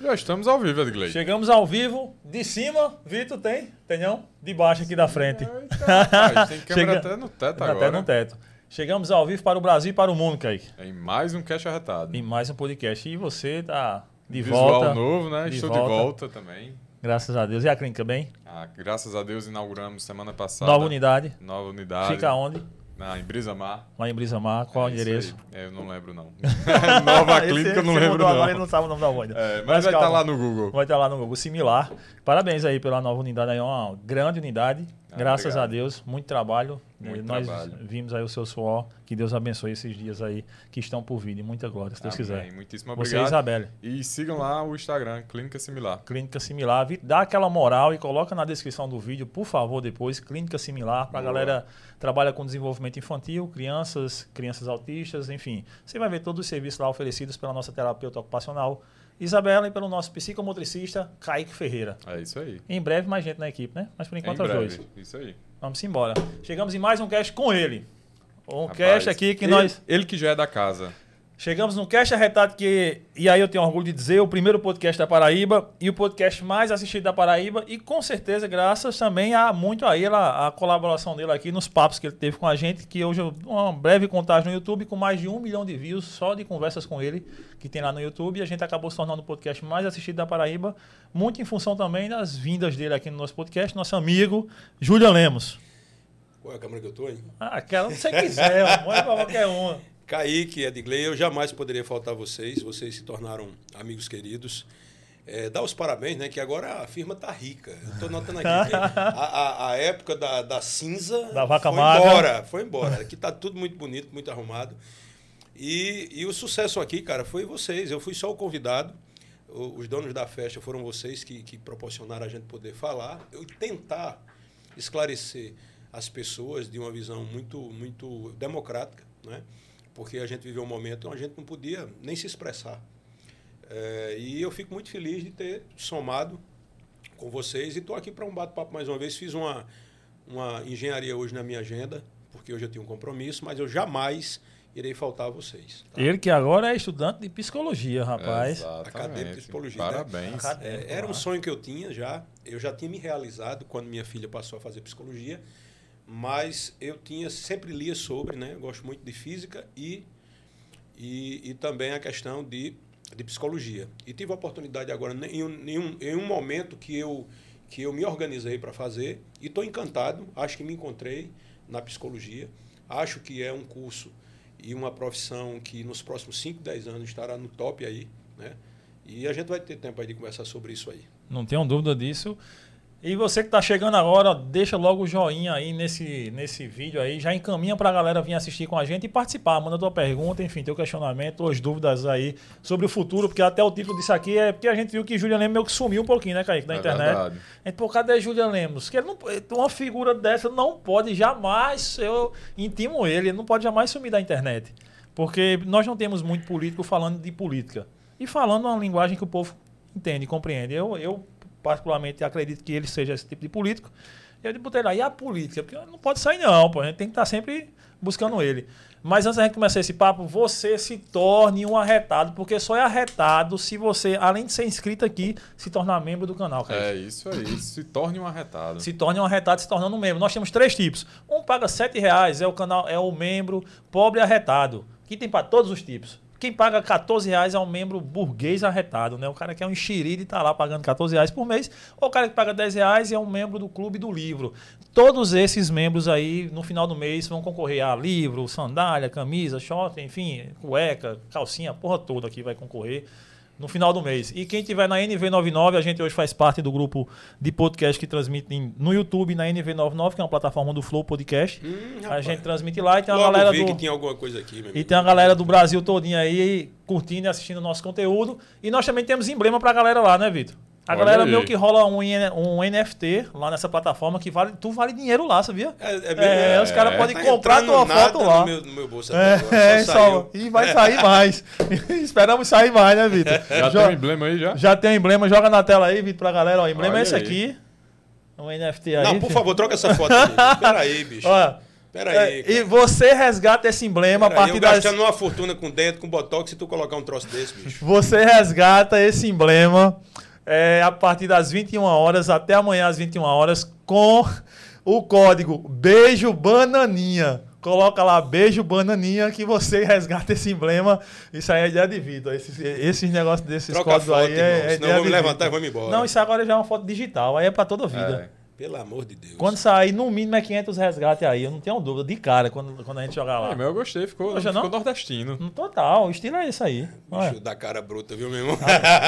Já estamos ao vivo, Edgley. Chegamos ao vivo. De cima, Vitor, tem? Tem não? De baixo aqui da frente. Eita, rapaz, tem câmera Chega- até no teto Até agora. no teto. Chegamos ao vivo para o Brasil e para o mundo, Kaique. Em mais um Cash Arretado. Em mais um podcast. E você tá de Visual volta. novo, né? de Estou volta. de volta também. Graças a Deus. E a clínica bem? Ah, graças a Deus inauguramos semana passada. Nova unidade. Nova unidade. Fica onde? Na, em Brisamar. Lá em Brisamar. Qual É o endereço? aí. Eu não lembro, não. Nova clínica, eu não lembro, mudou não. Agora ele não sabe o nome da ainda. É, mas, Mas vai estar calma. lá no Google. Vai estar lá no Google. Similar. Parabéns aí pela nova unidade. Aí, uma grande unidade. Ah, Graças obrigado. a Deus. Muito trabalho. Muito Nós trabalho. vimos aí o seu suor. Que Deus abençoe esses dias aí que estão por vir. E muita glória, se Deus Amém. quiser. Muitíssimo Você e obrigado. Isabelle. E sigam lá o Instagram, Clínica Similar. Clínica Similar. Dá aquela moral e coloca na descrição do vídeo, por favor, depois. Clínica Similar, para a galera que trabalha com desenvolvimento infantil, crianças, crianças autistas, enfim. Você vai ver todos os serviços lá oferecidos pela nossa terapeuta ocupacional, Isabela, e pelo nosso psicomotricista, Kaique Ferreira. É isso aí. Em breve, mais gente na equipe, né? Mas por enquanto, os breve. dois. Isso aí. Vamos embora. Chegamos em mais um cast com ele. Um Rapaz, cast aqui que ele, nós. Ele que já é da casa. Chegamos no Cast Arretado, que, e aí eu tenho orgulho de dizer, o primeiro podcast da Paraíba e o podcast mais assistido da Paraíba, e com certeza, graças também a muito a ele, a, a colaboração dele aqui nos papos que ele teve com a gente, que hoje eu- uma breve contagem no YouTube, com mais de um milhão de views só de conversas com ele, que tem lá no YouTube, e a gente acabou se tornando o podcast mais assistido da Paraíba, muito em função também das vindas dele aqui no nosso podcast, nosso amigo Júlia Lemos. Qual é a câmera que eu tô, hein? Ah, aquela que você quiser, mãe pra qualquer uma. Kaique, Edgley, eu jamais poderia faltar vocês. Vocês se tornaram amigos queridos. É, dá os parabéns, né? Que agora a firma tá rica. Eu tô notando aqui que a, a- a época da, da cinza Da vaca foi magra. embora. Foi embora. Aqui tá tudo muito bonito, muito arrumado. E, e o sucesso aqui, cara, foi vocês. Eu fui só o convidado. O- Os donos da festa foram vocês que, que proporcionaram a gente poder falar. Eu tentar esclarecer as pessoas de uma visão muito, muito democrática, né? Porque a gente viveu um momento onde a gente não podia nem se expressar. É, e eu fico muito feliz de ter somado com vocês e estou aqui para um bate-papo mais uma vez. Fiz uma, uma engenharia hoje na minha agenda, porque hoje eu tenho um compromisso, mas eu jamais irei faltar a vocês. tá? Ele que agora é estudante de psicologia, rapaz. Exatamente. Acadêmico de psicologia, né? Parabéns. Acadêmico. É, era um sonho que eu tinha já. Eu já tinha me realizado quando minha filha passou a fazer psicologia, mas eu tinha sempre lia sobre, né? Eu gosto muito de física e e, e também a questão de, de psicologia. E tive a oportunidade agora em um, em um, em um momento que eu que eu me organizei para fazer e estou encantado. Acho que me encontrei na psicologia. Acho que é um curso e uma profissão que nos próximos 5, 10 anos estará no top aí, né? E a gente vai ter tempo aí de conversar sobre isso aí. Não tenho dúvida disso. E você que está chegando agora, deixa logo o joinha aí nesse, nesse vídeo aí. Já encaminha para a galera vir assistir com a gente e participar. Manda tua pergunta, enfim, teu questionamento, tuas dúvidas aí sobre o futuro. Porque até o título disso aqui é porque a gente viu que Julian Lemos meio que sumiu um pouquinho, né, Kaique, da É internet. verdade. A gente, pô, cadê Julian Lemos? Que ele não, uma figura dessa não pode jamais, eu intimo ele, ele não pode jamais sumir da internet. Porque nós não temos muito político falando de política. E falando uma linguagem que o povo entende, compreende. Eu, eu particularmente, acredito que ele seja esse tipo de político. E eu botei lá, e a política? Porque não pode sair não, pô. A gente tem que estar sempre buscando ele. Mas antes da gente começar esse papo, você se torne um arretado, porque só é arretado se você, além de ser inscrito aqui, se tornar membro do canal, cara. É isso aí. Se torne um arretado. Se torne um arretado se tornando um membro. Nós temos três tipos. Um paga 7 reais, é o canal, é o membro pobre arretado. Que tem para todos os tipos. Quem paga 14 reais é um membro burguês arretado, né? O cara que é um enxerido e tá lá pagando 14 reais por mês. Ou o cara que paga 10 reais é um membro do Clube do Livro. Todos esses membros aí, no final do mês, vão concorrer a livro, sandália, camisa, short, enfim, cueca, calcinha, porra toda aqui vai concorrer no final do mês. E quem tiver na NV99, a gente hoje faz parte do grupo de podcast que transmite em- no YouTube na NV99, que é uma plataforma do Flow Podcast. Hum, a gente transmite lá e tem uma Logo galera do que tinha alguma coisa aqui, meu e amigo. tem a galera do Brasil todinha aí curtindo e assistindo o nosso conteúdo. E nós também temos emblema pra galera lá, né, Vitor? A Olha galera aí. meio que rola um, um NFT lá nessa plataforma que vale, tu vale dinheiro lá, sabia? É, é, É, mesmo, os caras É. podem Tá comprar tua nada foto lá. No meu, no meu bolso até agora, É, só e vai sair mais. Esperamos sair mais, né, Vitor? Já Jo- tem um emblema aí já? já tem o emblema, joga na tela aí, Vitor, pra galera. Ó, o emblema Olha é esse aí. aqui. Um NFT aí. Não, por filho. favor, troca essa foto aí, bicho. Olha, Pera aí. É, e você resgata esse emblema a Pera aí, partir eu das. gastando uma fortuna com dentro, com botox, se tu colocar um troço desse, bicho. Você resgata esse emblema é, a partir das 21 horas até amanhã às 21 horas com o código Beijo Bananinha. Coloca lá Beijo Bananinha que você resgata esse emblema. Isso aí é ideia de Vitor. Esses, esses negócios desses Troca códigos foto, aí é, irmão, é senão eu vou me levantar e vou me embora. Não, isso agora já é uma foto digital. Aí é pra toda a vida. É. Pelo amor de Deus. Quando sair, no mínimo é 500 resgate aí. Eu não tenho dúvida. De cara, quando, quando a gente jogar lá. É, mas eu gostei, ficou, Gostou, ficou não? nordestino. No Total, o estilo é esse aí. Bicho da cara bruta, viu, meu irmão?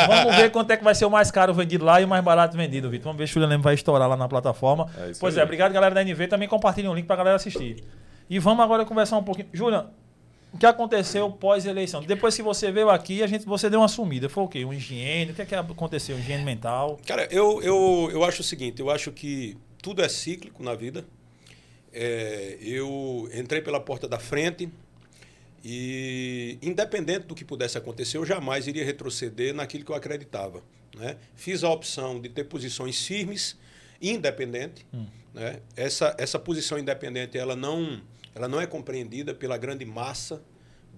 Vamos ver quanto é que vai ser o mais caro vendido lá e o mais barato vendido, Vitor. Vamos ver se o Julian Leme vai estourar lá na plataforma. É isso pois aí. é, obrigado, galera da NV. Também compartilhem o link pra galera assistir. E vamos agora conversar um pouquinho. Julian, o que aconteceu pós-eleição? Depois que você veio aqui, a gente, você deu uma sumida. Foi o quê? Um higiene? O que é que aconteceu? Higiene mental? Cara, eu, eu, eu acho o seguinte, eu acho que tudo é cíclico na vida. É, eu entrei pela porta da frente e, independente do que pudesse acontecer, eu jamais iria retroceder naquilo que eu acreditava. Né? Fiz a opção de ter posições firmes, independente. Né? Essa, essa posição independente ela não, ela não é compreendida pela grande massa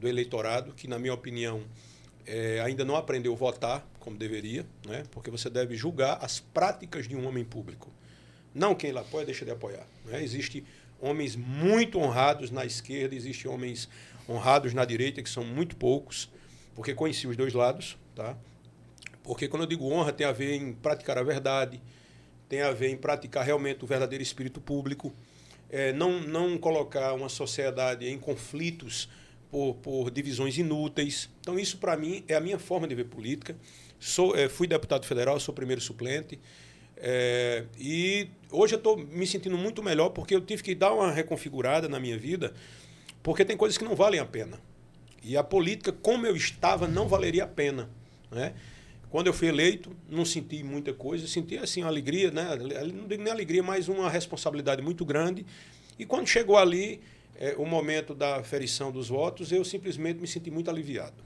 do eleitorado, que, na minha opinião, é, ainda não aprendeu a votar como deveria, né? porque você deve julgar as práticas de um homem público. Não quem ele apoia, deixa de apoiar. Né? Existem homens muito honrados na esquerda, existem homens honrados na direita, que são muito poucos, porque conheci os dois lados. Tá? Porque quando eu digo honra, tem a ver em praticar a verdade, tem a ver em praticar realmente o verdadeiro espírito público, é, não, não colocar uma sociedade em conflitos por, por divisões inúteis. Então, isso, para mim, é a minha forma de ver política. Sou, é, fui deputado federal, sou primeiro suplente. É, e hoje eu estou me sentindo muito melhor porque eu tive que dar uma reconfigurada na minha vida, porque tem coisas que não valem a pena. E a política, como eu estava, não valeria a pena. Né? Quando eu fui eleito, não senti muita coisa, senti assim uma alegria, né? não digo nem alegria, mas uma responsabilidade muito grande. E quando chegou ali é, o momento da ferição dos votos, eu simplesmente me senti muito aliviado.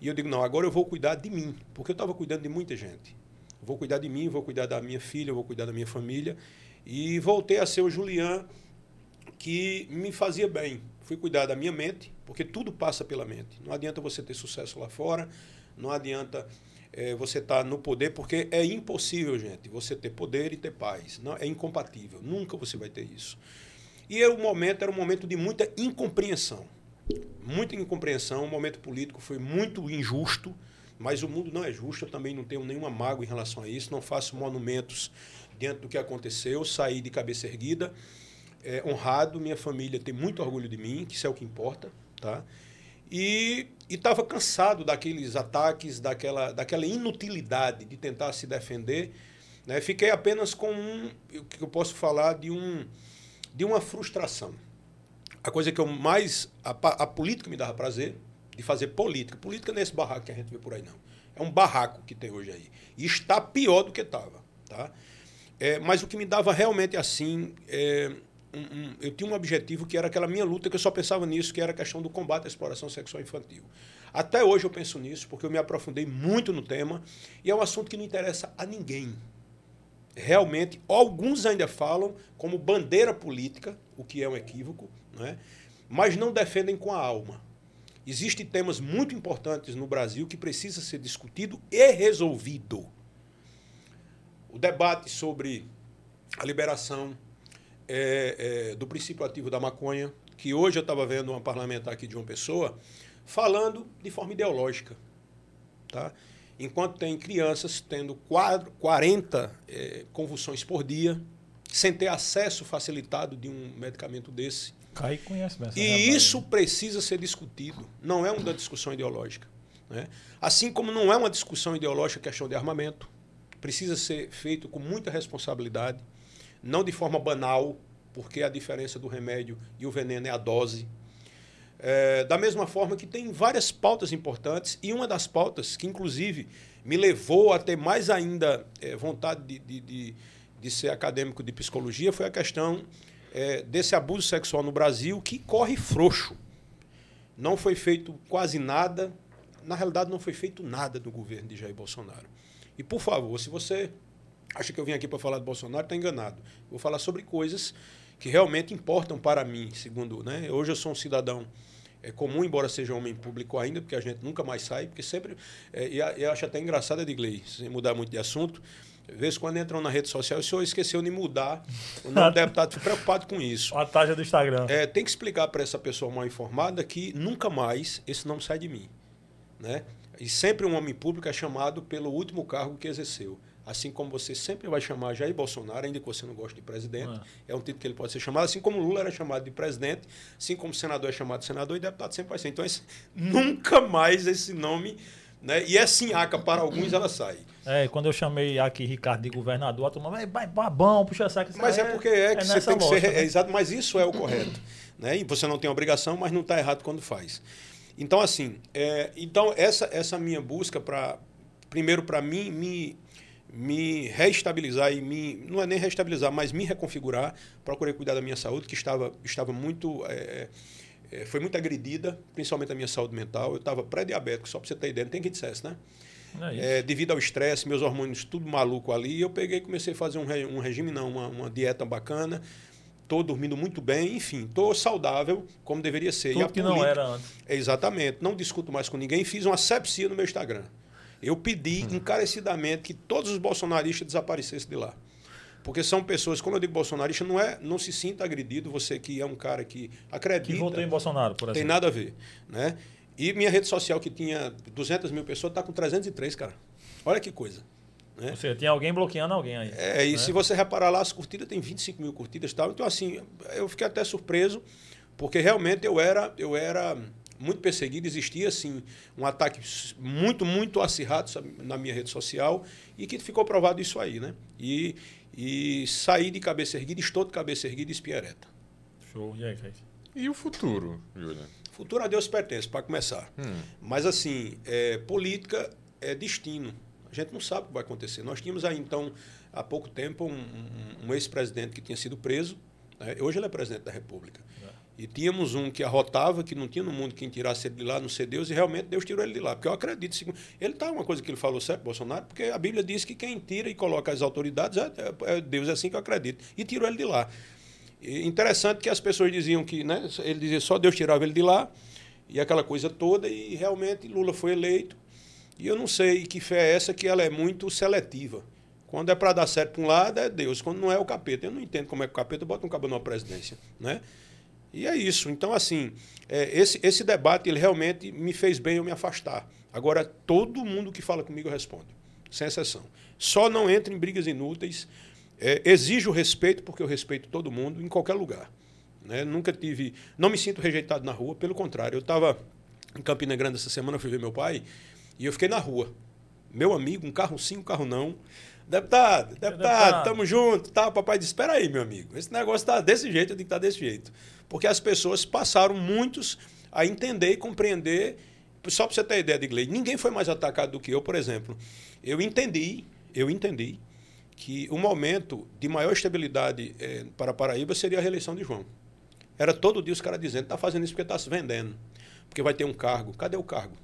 E eu digo, não, agora eu vou cuidar de mim, porque eu estava cuidando de muita gente. Vou cuidar de mim, vou cuidar da minha filha, vou cuidar da minha família. E voltei a ser o Julian que me fazia bem. Fui cuidar da minha mente, porque tudo passa pela mente. Não adianta você ter sucesso lá fora, não adianta é, você estar tá no poder, porque é impossível, gente, você ter poder e ter paz. Não, é incompatível. Nunca você vai ter isso. E o momento era um momento de muita incompreensão. Muita incompreensão. O momento político foi muito injusto, mas o mundo não é justo. Eu também não tenho nenhuma mágoa em relação a isso. Não faço monumentos diante do que aconteceu. Saí de cabeça erguida, é, honrado. Minha família tem muito orgulho de mim, que isso é o que importa. Tá? E estava cansado daqueles ataques, daquela, daquela inutilidade de tentar se defender. Né? Fiquei apenas com um, o que eu posso falar de um de uma frustração. A coisa que eu mais. A, a, política me dava prazer de fazer política. Política não é esse barraco que a gente vê por aí, não. É um barraco que tem hoje aí. E está pior do que estava. Tá? É, mas o que me dava realmente assim. É, um, um, eu tinha um objetivo que era aquela minha luta, que eu só pensava nisso, que era a questão do combate à exploração sexual infantil. Até hoje eu penso nisso, porque eu me aprofundei muito no tema, e é um assunto que não interessa a ninguém realmente, alguns ainda falam como bandeira política, o que é um equívoco, né? mas não defendem com a alma. Existem temas muito importantes no Brasil que precisa ser discutido e resolvido. O debate sobre a liberação é, é, do princípio ativo da maconha, que hoje eu estava vendo uma parlamentar aqui de uma pessoa falando de forma ideológica. Tá? enquanto tem crianças tendo 40 é, convulsões por dia, sem ter acesso facilitado de um medicamento desse. Cai conhece E realidade. isso precisa ser discutido, não é uma discussão ideológica. Né? Assim como não é uma discussão ideológica a questão de armamento, precisa ser feito com muita responsabilidade, não de forma banal, porque a diferença do remédio e o veneno é a dose. É, da mesma forma que tem várias pautas importantes, e uma das pautas que, inclusive, me levou a ter mais ainda é, vontade de, de, de, de, ser acadêmico de psicologia foi a questão é, desse abuso sexual no Brasil, que corre frouxo. Não foi feito quase nada, na realidade, não foi feito nada no governo de Jair Bolsonaro. E, por favor, se você acha que eu vim aqui para falar de Bolsonaro, está enganado. Vou falar sobre coisas que realmente importam para mim, segundo. Né? Hoje eu sou um cidadão é comum, embora seja homem público ainda, porque a gente nunca mais sai, porque sempre. É, e eu acho até engraçado, Edgley, sem mudar muito de assunto. Às vezes, quando entram na rede social, o senhor esqueceu de mudar. O nome do deputado fica preocupado com isso. A taxa do Instagram. É, tem que explicar para essa pessoa mal informada que nunca mais esse nome sai de mim. Né? E sempre um homem público é chamado pelo último cargo que exerceu. Assim como você sempre vai chamar Jair Bolsonaro, ainda que você não goste de presidente, ah. é um título que ele pode ser chamado, assim como Lula era chamado de presidente, assim como senador é chamado de senador e deputado sempre vai ser. Então, esse, nunca mais esse nome. Né? E é sinhaca, para alguns ela sai. É, quando eu chamei aqui Ricardo de governador, a turma vai, vai babão, puxa saco. Mas é, é porque é que é você tem que ser. Né? É, exato, mas isso é o correto. né? E você não tem obrigação, mas não está errado quando faz. Então, assim, é, então essa, essa minha busca para, primeiro, para mim, me me reestabilizar e me não é nem reestabilizar, mas me reconfigurar. Procurei cuidar da minha saúde, que estava, estava muito é, é, foi muito agredida, principalmente a minha saúde mental. Eu estava pré-diabético, só para você ter ideia, não tem quem dissesse, né? É, devido ao estresse, meus hormônios tudo maluco ali, eu peguei e comecei a fazer um, re, um regime, não, uma, uma dieta bacana. Estou dormindo muito bem, enfim, estou saudável como deveria ser. Tudo e a que política, não era antes. Exatamente, não discuto mais com ninguém, fiz uma sepsia no meu Instagram. Eu pedi hum. encarecidamente que todos os bolsonaristas desaparecessem de lá. Porque são pessoas, quando eu digo bolsonarista, não é, não se sinta agredido, você que é um cara que acredita. Que votou em Bolsonaro, por exemplo. Tem nada a ver. Né? E minha rede social, que tinha 200 mil pessoas, está com 303, cara. Olha que coisa. Né? Ou seja, tem alguém bloqueando alguém aí. É, e né? se você reparar lá, as curtidas tem 25 mil curtidas e tal. Então, assim, eu fiquei até surpreso, porque realmente eu era, eu era muito perseguido, existia assim um ataque muito, muito acirrado na minha rede social e que ficou provado isso aí, né? E, e saí de cabeça erguida, estou de cabeça erguida e espinha ereta. Show. E aí, Kaique? E o futuro, Júlia? Futuro a Deus pertence, para começar. Hum. Mas assim, é, política é destino. A gente não sabe o que vai acontecer. Nós tínhamos aí, então, há pouco tempo, um, um, um ex-presidente que tinha sido preso. Né? Hoje ele é presidente da República. E tínhamos um que arrotava, que não tinha no mundo quem tirasse ele de lá, não ser Deus, e realmente Deus tirou ele de lá. Porque eu acredito. Ele está uma coisa que ele falou certo, Bolsonaro, porque a Bíblia diz que quem tira e coloca as autoridades é, é, é Deus, é assim que eu acredito. E tirou ele de lá. E interessante que as pessoas diziam que, né, ele dizia só Deus tirava ele de lá, e aquela coisa toda, e realmente Lula foi eleito. E eu não sei que fé é essa que ela é muito seletiva. Quando é para dar certo para um lado, é Deus. Quando não é o capeta. Eu não entendo como é que o capeta bota um cabo numa presidência. Né? E é isso. Então, assim, é, esse, esse debate ele realmente me fez bem eu me afastar. Agora, todo mundo que fala comigo responde, sem exceção. Só não entra em brigas inúteis. É, exijo respeito, porque eu respeito todo mundo, em qualquer lugar. Né? Nunca tive. Não me sinto rejeitado na rua, pelo contrário. Eu estava em Campina Grande essa semana, fui ver meu pai, e eu fiquei na rua. Meu amigo, um carro sim, um carro não. Deputado, deputado, deputado. tamo junto. Tá, papai disse: espera aí, meu amigo. Esse negócio está desse jeito, eu tenho que estar tá desse jeito porque as pessoas passaram muitos a entender e compreender. Só para você ter ideia de inglês, ninguém foi mais atacado do que eu, por exemplo. Eu entendi, eu entendi que o momento de maior estabilidade é, para Paraíba seria a reeleição de João. Era todo dia os caras dizendo, está fazendo isso porque está se vendendo, porque vai ter um cargo. Cadê o cargo?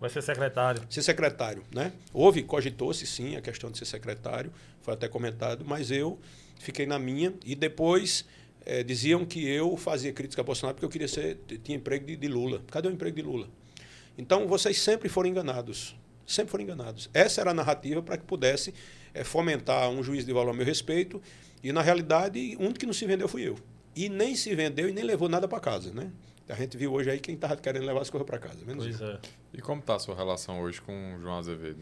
Vai ser secretário. Ser secretário, né? Houve, cogitou-se sim a questão de ser secretário, foi até comentado, mas eu fiquei na minha e depois é, diziam que eu fazia crítica a Bolsonaro porque eu queria ser, tinha emprego de, de, Lula. Cadê o emprego de Lula? Então, vocês sempre foram enganados. Sempre foram enganados. Essa era a narrativa para que pudesse é, fomentar um juiz de valor a meu respeito. E, na realidade, um que não se vendeu fui eu. E nem se vendeu e nem levou nada para casa, né? A gente viu hoje aí quem estava querendo levar as coisas para casa. Menos pois é. E como está a sua relação hoje com o João Azevedo?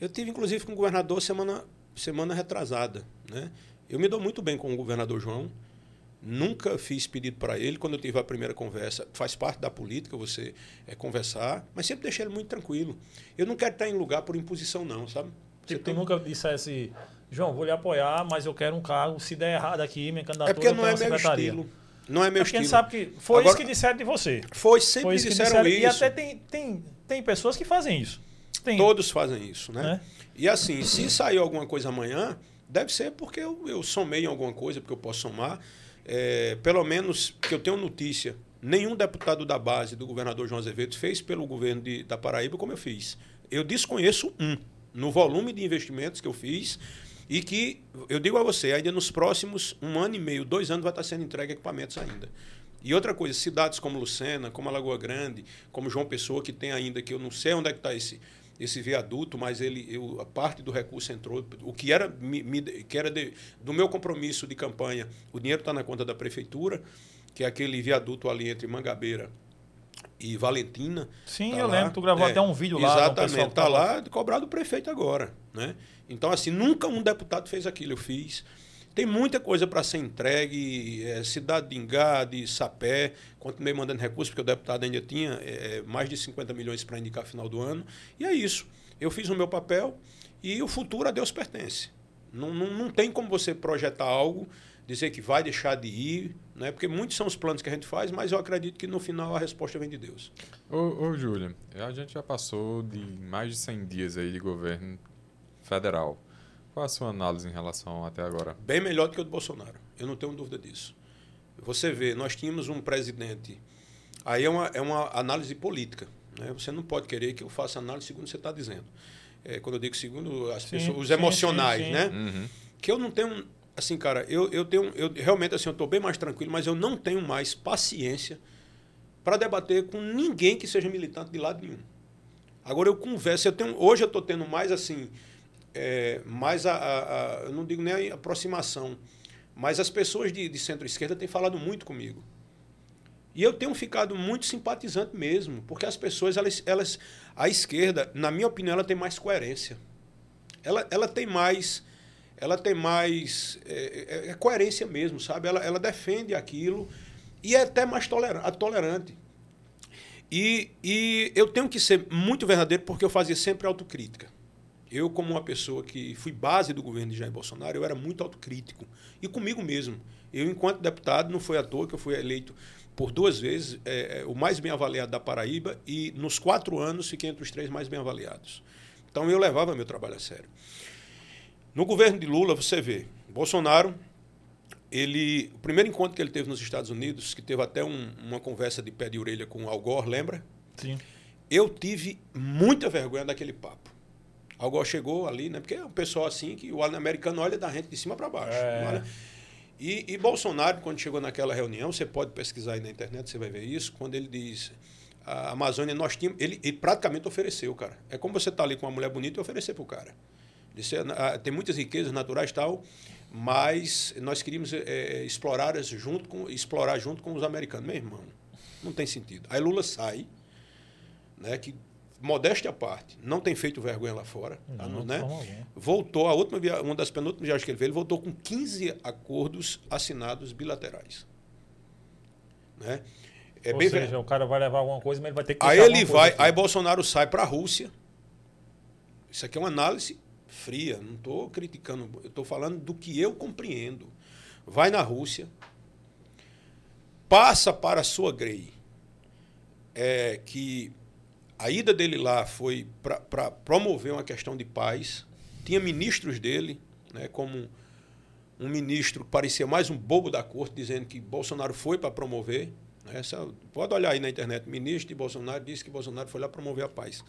Eu tive, inclusive, com o governador semana, semana retrasada. Né? Eu me dou muito bem com o governador João. Nunca fiz pedido para ele. Quando eu tive a primeira conversa, faz parte da política você é, conversar, mas sempre deixei ele muito tranquilo. Eu não quero estar em lugar por imposição, não, sabe? Você tipo, tem... tu nunca dissesse, João, vou lhe apoiar, mas eu quero um cargo. Se der errado aqui, minha candidatura. É porque não é meu estilo. Não é meu é estilo. Sabe que foi Agora, isso que disseram de você. Foi, sempre foi isso disseram, disseram, isso. E até tem, tem, tem pessoas que fazem isso. Tem. Todos fazem isso, né? É? E assim, se sair alguma coisa amanhã, deve ser porque eu, eu somei em alguma coisa, porque eu posso somar é, pelo menos que eu tenho notícia, nenhum deputado da base do governador João Azevedo fez pelo governo de, da Paraíba como eu fiz. Eu desconheço um no volume de investimentos que eu fiz E que, eu digo a você, ainda nos próximos um ano e meio, dois anos, vai estar sendo entregue equipamentos ainda. E outra coisa, cidades como Lucena, como Alagoa Grande, como João Pessoa, que tem ainda, que eu não sei onde é que está esse, esse viaduto, mas ele, eu, a parte do recurso entrou. O que era, me, me, que era de, do meu compromisso de campanha, o dinheiro está na conta da prefeitura, que é aquele viaduto ali entre Mangabeira e Valentina. Sim, tá eu lá. lembro, tu gravou É, até um vídeo lá. Exatamente, que tá lá cobrado do prefeito agora, né? Então assim, nunca um deputado fez aquilo, eu fiz. Tem muita coisa para ser entregue, é, cidade de Ingá, de Sapé, continuei mandando recursos, porque o deputado ainda tinha é, mais de 50 milhões para indicar final do ano. E é isso. Eu fiz o meu papel e o futuro a Deus pertence. Não, não, não tem como você projetar algo, dizer que vai deixar de ir, né? porque muitos são os planos que a gente faz, mas eu acredito que no final a resposta vem de Deus. Ô, ô Júlia, a gente já passou de mais de 100 dias aí de governo federal. Qual a sua análise em relação até agora? bem melhor do que o do Bolsonaro. Eu não tenho dúvida disso. Você vê, nós tínhamos um presidente. Aí é uma, é uma análise política. Né? Você não pode querer que eu faça análise segundo você está dizendo. É, quando eu digo segundo as Sim, pessoas, os sim, emocionais, sim, sim. né? Uhum. Que eu não tenho. Assim, cara, eu, eu tenho. Eu, realmente, assim, eu estou bem mais tranquilo, mas eu não tenho mais paciência para debater com ninguém que seja militante de lado nenhum. Agora eu converso, eu tenho, hoje eu estou tendo mais assim, é, mais a, a- a- eu não digo nem aproximação, mas as pessoas de, de centro-esquerda têm falado muito comigo. E eu tenho ficado muito simpatizante mesmo, porque as pessoas, elas, elas a esquerda, na minha opinião, ela tem mais coerência. Ela, ela tem mais, ela tem mais é, é- é coerência mesmo, sabe? Ela, ela defende aquilo e é até mais toleran- tolerante. E, e eu tenho que ser muito verdadeiro porque eu fazia sempre autocrítica. Eu, como uma pessoa que fui base do governo de Jair Bolsonaro, eu era muito autocrítico. E comigo mesmo. Eu, enquanto deputado, não foi à toa que eu fui eleito por duas vezes é, é, o mais bem avaliado da Paraíba e nos quatro anos fiquei entre os três mais bem avaliados. Então eu levava meu trabalho a sério. No governo de Lula, você vê, Bolsonaro, ele, o primeiro encontro que ele teve nos Estados Unidos, que teve até um- uma conversa de pé de orelha com Al Gore, lembra? Sim. Eu tive muita vergonha daquele papo. Al Gore chegou ali, né? Porque é um pessoal assim que o americano olha da gente de cima para baixo. É. E, e Bolsonaro, quando chegou naquela reunião, você pode pesquisar aí na internet, você vai ver isso, quando ele diz a Amazônia, nós tínhamos. Ele, ele praticamente ofereceu, cara. É como você tá ali com uma mulher bonita e oferecer pro cara. "Ah, tem muitas riquezas naturais e tal, mas nós queríamos eh, explorar junto com explorar junto com os americanos. Meu irmão, não tem sentido. Aí Lula sai, né, que modéstia à parte, não tem feito vergonha lá fora, tá, Não, né? Voltou a última via- uma das penúltimas viagens que ele fez, ele voltou com 15 acordos assinados bilaterais. Né? É Ou bem seja, ver- o cara vai levar alguma coisa, mas ele vai ter que Aí ele vai, coisa aí. Bolsonaro sai para a Rússia. Isso aqui é uma análise fria, não estou criticando, eu estou falando do que eu compreendo. Vai na Rússia, passa para a sua Grey, é, que a ida dele lá foi para promover uma questão de paz. Tinha ministros dele, né, como um ministro que parecia mais um bobo da corte, dizendo que Bolsonaro foi para promover. né, Essa, pode olhar aí na internet. Ministro de Bolsonaro disse que Bolsonaro foi lá promover a paz.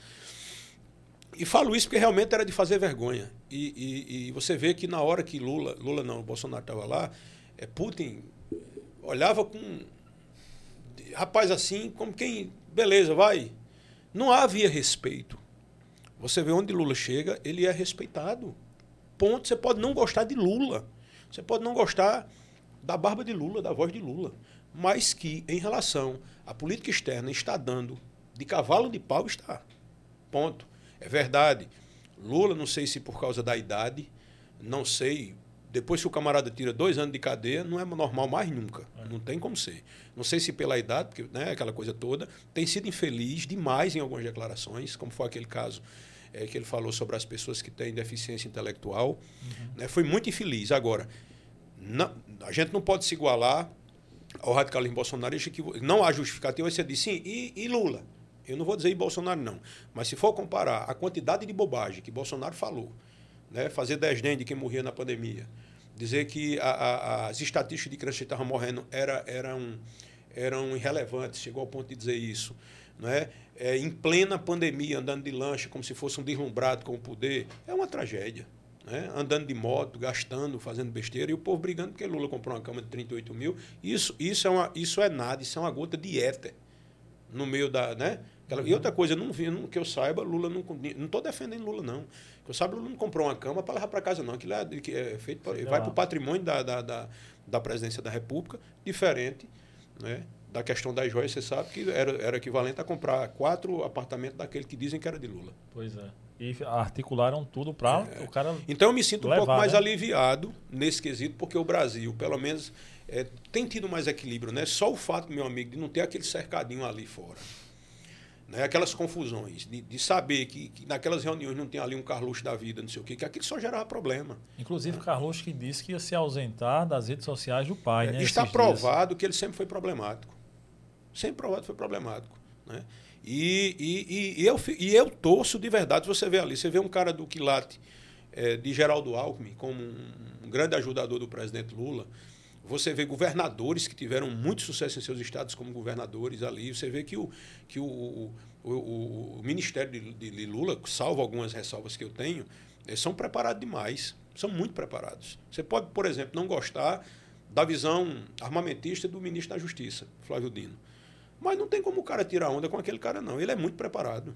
E falo isso porque realmente era de fazer vergonha. E, e- e você vê que na hora que Lula, Lula não, Bolsonaro estava lá, é, Putin olhava com. Rapaz, assim, como quem. Beleza, vai. Não havia respeito. Você vê onde Lula chega, ele é respeitado. Ponto. Você pode não gostar de Lula. Você pode não gostar da barba de Lula, da voz de Lula. Mas que, em relação à política externa, está dando de cavalo de pau, está. Ponto. É verdade. Lula, não sei se por causa da idade, não sei. Depois que o camarada tira dois anos de cadeia, não é normal mais nunca. Não tem como ser. Não sei se pela idade, porque né, aquela coisa toda, tem sido infeliz demais em algumas declarações, como foi aquele caso eh, que ele falou sobre as pessoas que têm deficiência intelectual. Né, foi muito infeliz. Agora, não- a gente não pode se igualar ao radicalismo bolsonarista que não há justificativa. Você diz sim, e, e Lula? Eu não vou dizer Bolsonaro, não. Mas se for comparar a quantidade de bobagem que Bolsonaro falou, né, fazer desdém de quem morria na pandemia, dizer que a- a- as estatísticas de crianças que estavam morrendo era, eram, eram irrelevantes, chegou ao ponto de dizer isso. Né? É, em plena pandemia, andando de lancha como se fosse um deslumbrado com o poder, é uma tragédia. né? andando de moto, gastando, fazendo besteira, e o povo brigando porque Lula comprou uma cama de 38 mil. Isso, isso, é, uma, isso é nada, isso é uma gota de éter no meio da. Né? E outra coisa, não não, que eu saiba, Lula não. Não estou defendendo Lula, não. Que eu saiba, Lula não comprou uma cama para levar para casa, não. Aquilo é, é feito pra, vai para o patrimônio da, da, da, da presidência da República, diferente né, da questão das joias. Você sabe que era, era equivalente a comprar quatro apartamentos daquele que dizem que era de Lula. Pois é. E articularam tudo para o cara. Então eu me sinto um Levar, pouco mais né? aliviado nesse quesito, porque o Brasil, pelo menos, é, tem tido mais equilíbrio. Né? Só o fato, meu amigo, de não ter aquele cercadinho ali fora. Né? Aquelas confusões, de, de saber que, que naquelas reuniões não tem ali um Carluxo da vida, não sei o quê, que aquilo só gerava problema. Inclusive, Carlos que disse que ia se ausentar das redes sociais do pai, né? É, Está esses dias. provado que ele sempre foi problemático. Sempre provado que foi problemático. Né? E, e, e, eu, e eu torço de verdade. Você vê ali, você vê um cara do quilate eh, de Geraldo Alckmin como um, um grande ajudador do presidente Lula. Você vê governadores que tiveram muito sucesso em seus estados como governadores ali. Você vê que o, que o, o, o, o Ministério de, de Lula, salvo algumas ressalvas que eu tenho, eles são preparados demais. São muito preparados. Você pode, por exemplo, não gostar da visão armamentista do ministro da Justiça, Flávio Dino. Mas não tem como o cara tirar onda com aquele cara, não. Ele é muito preparado.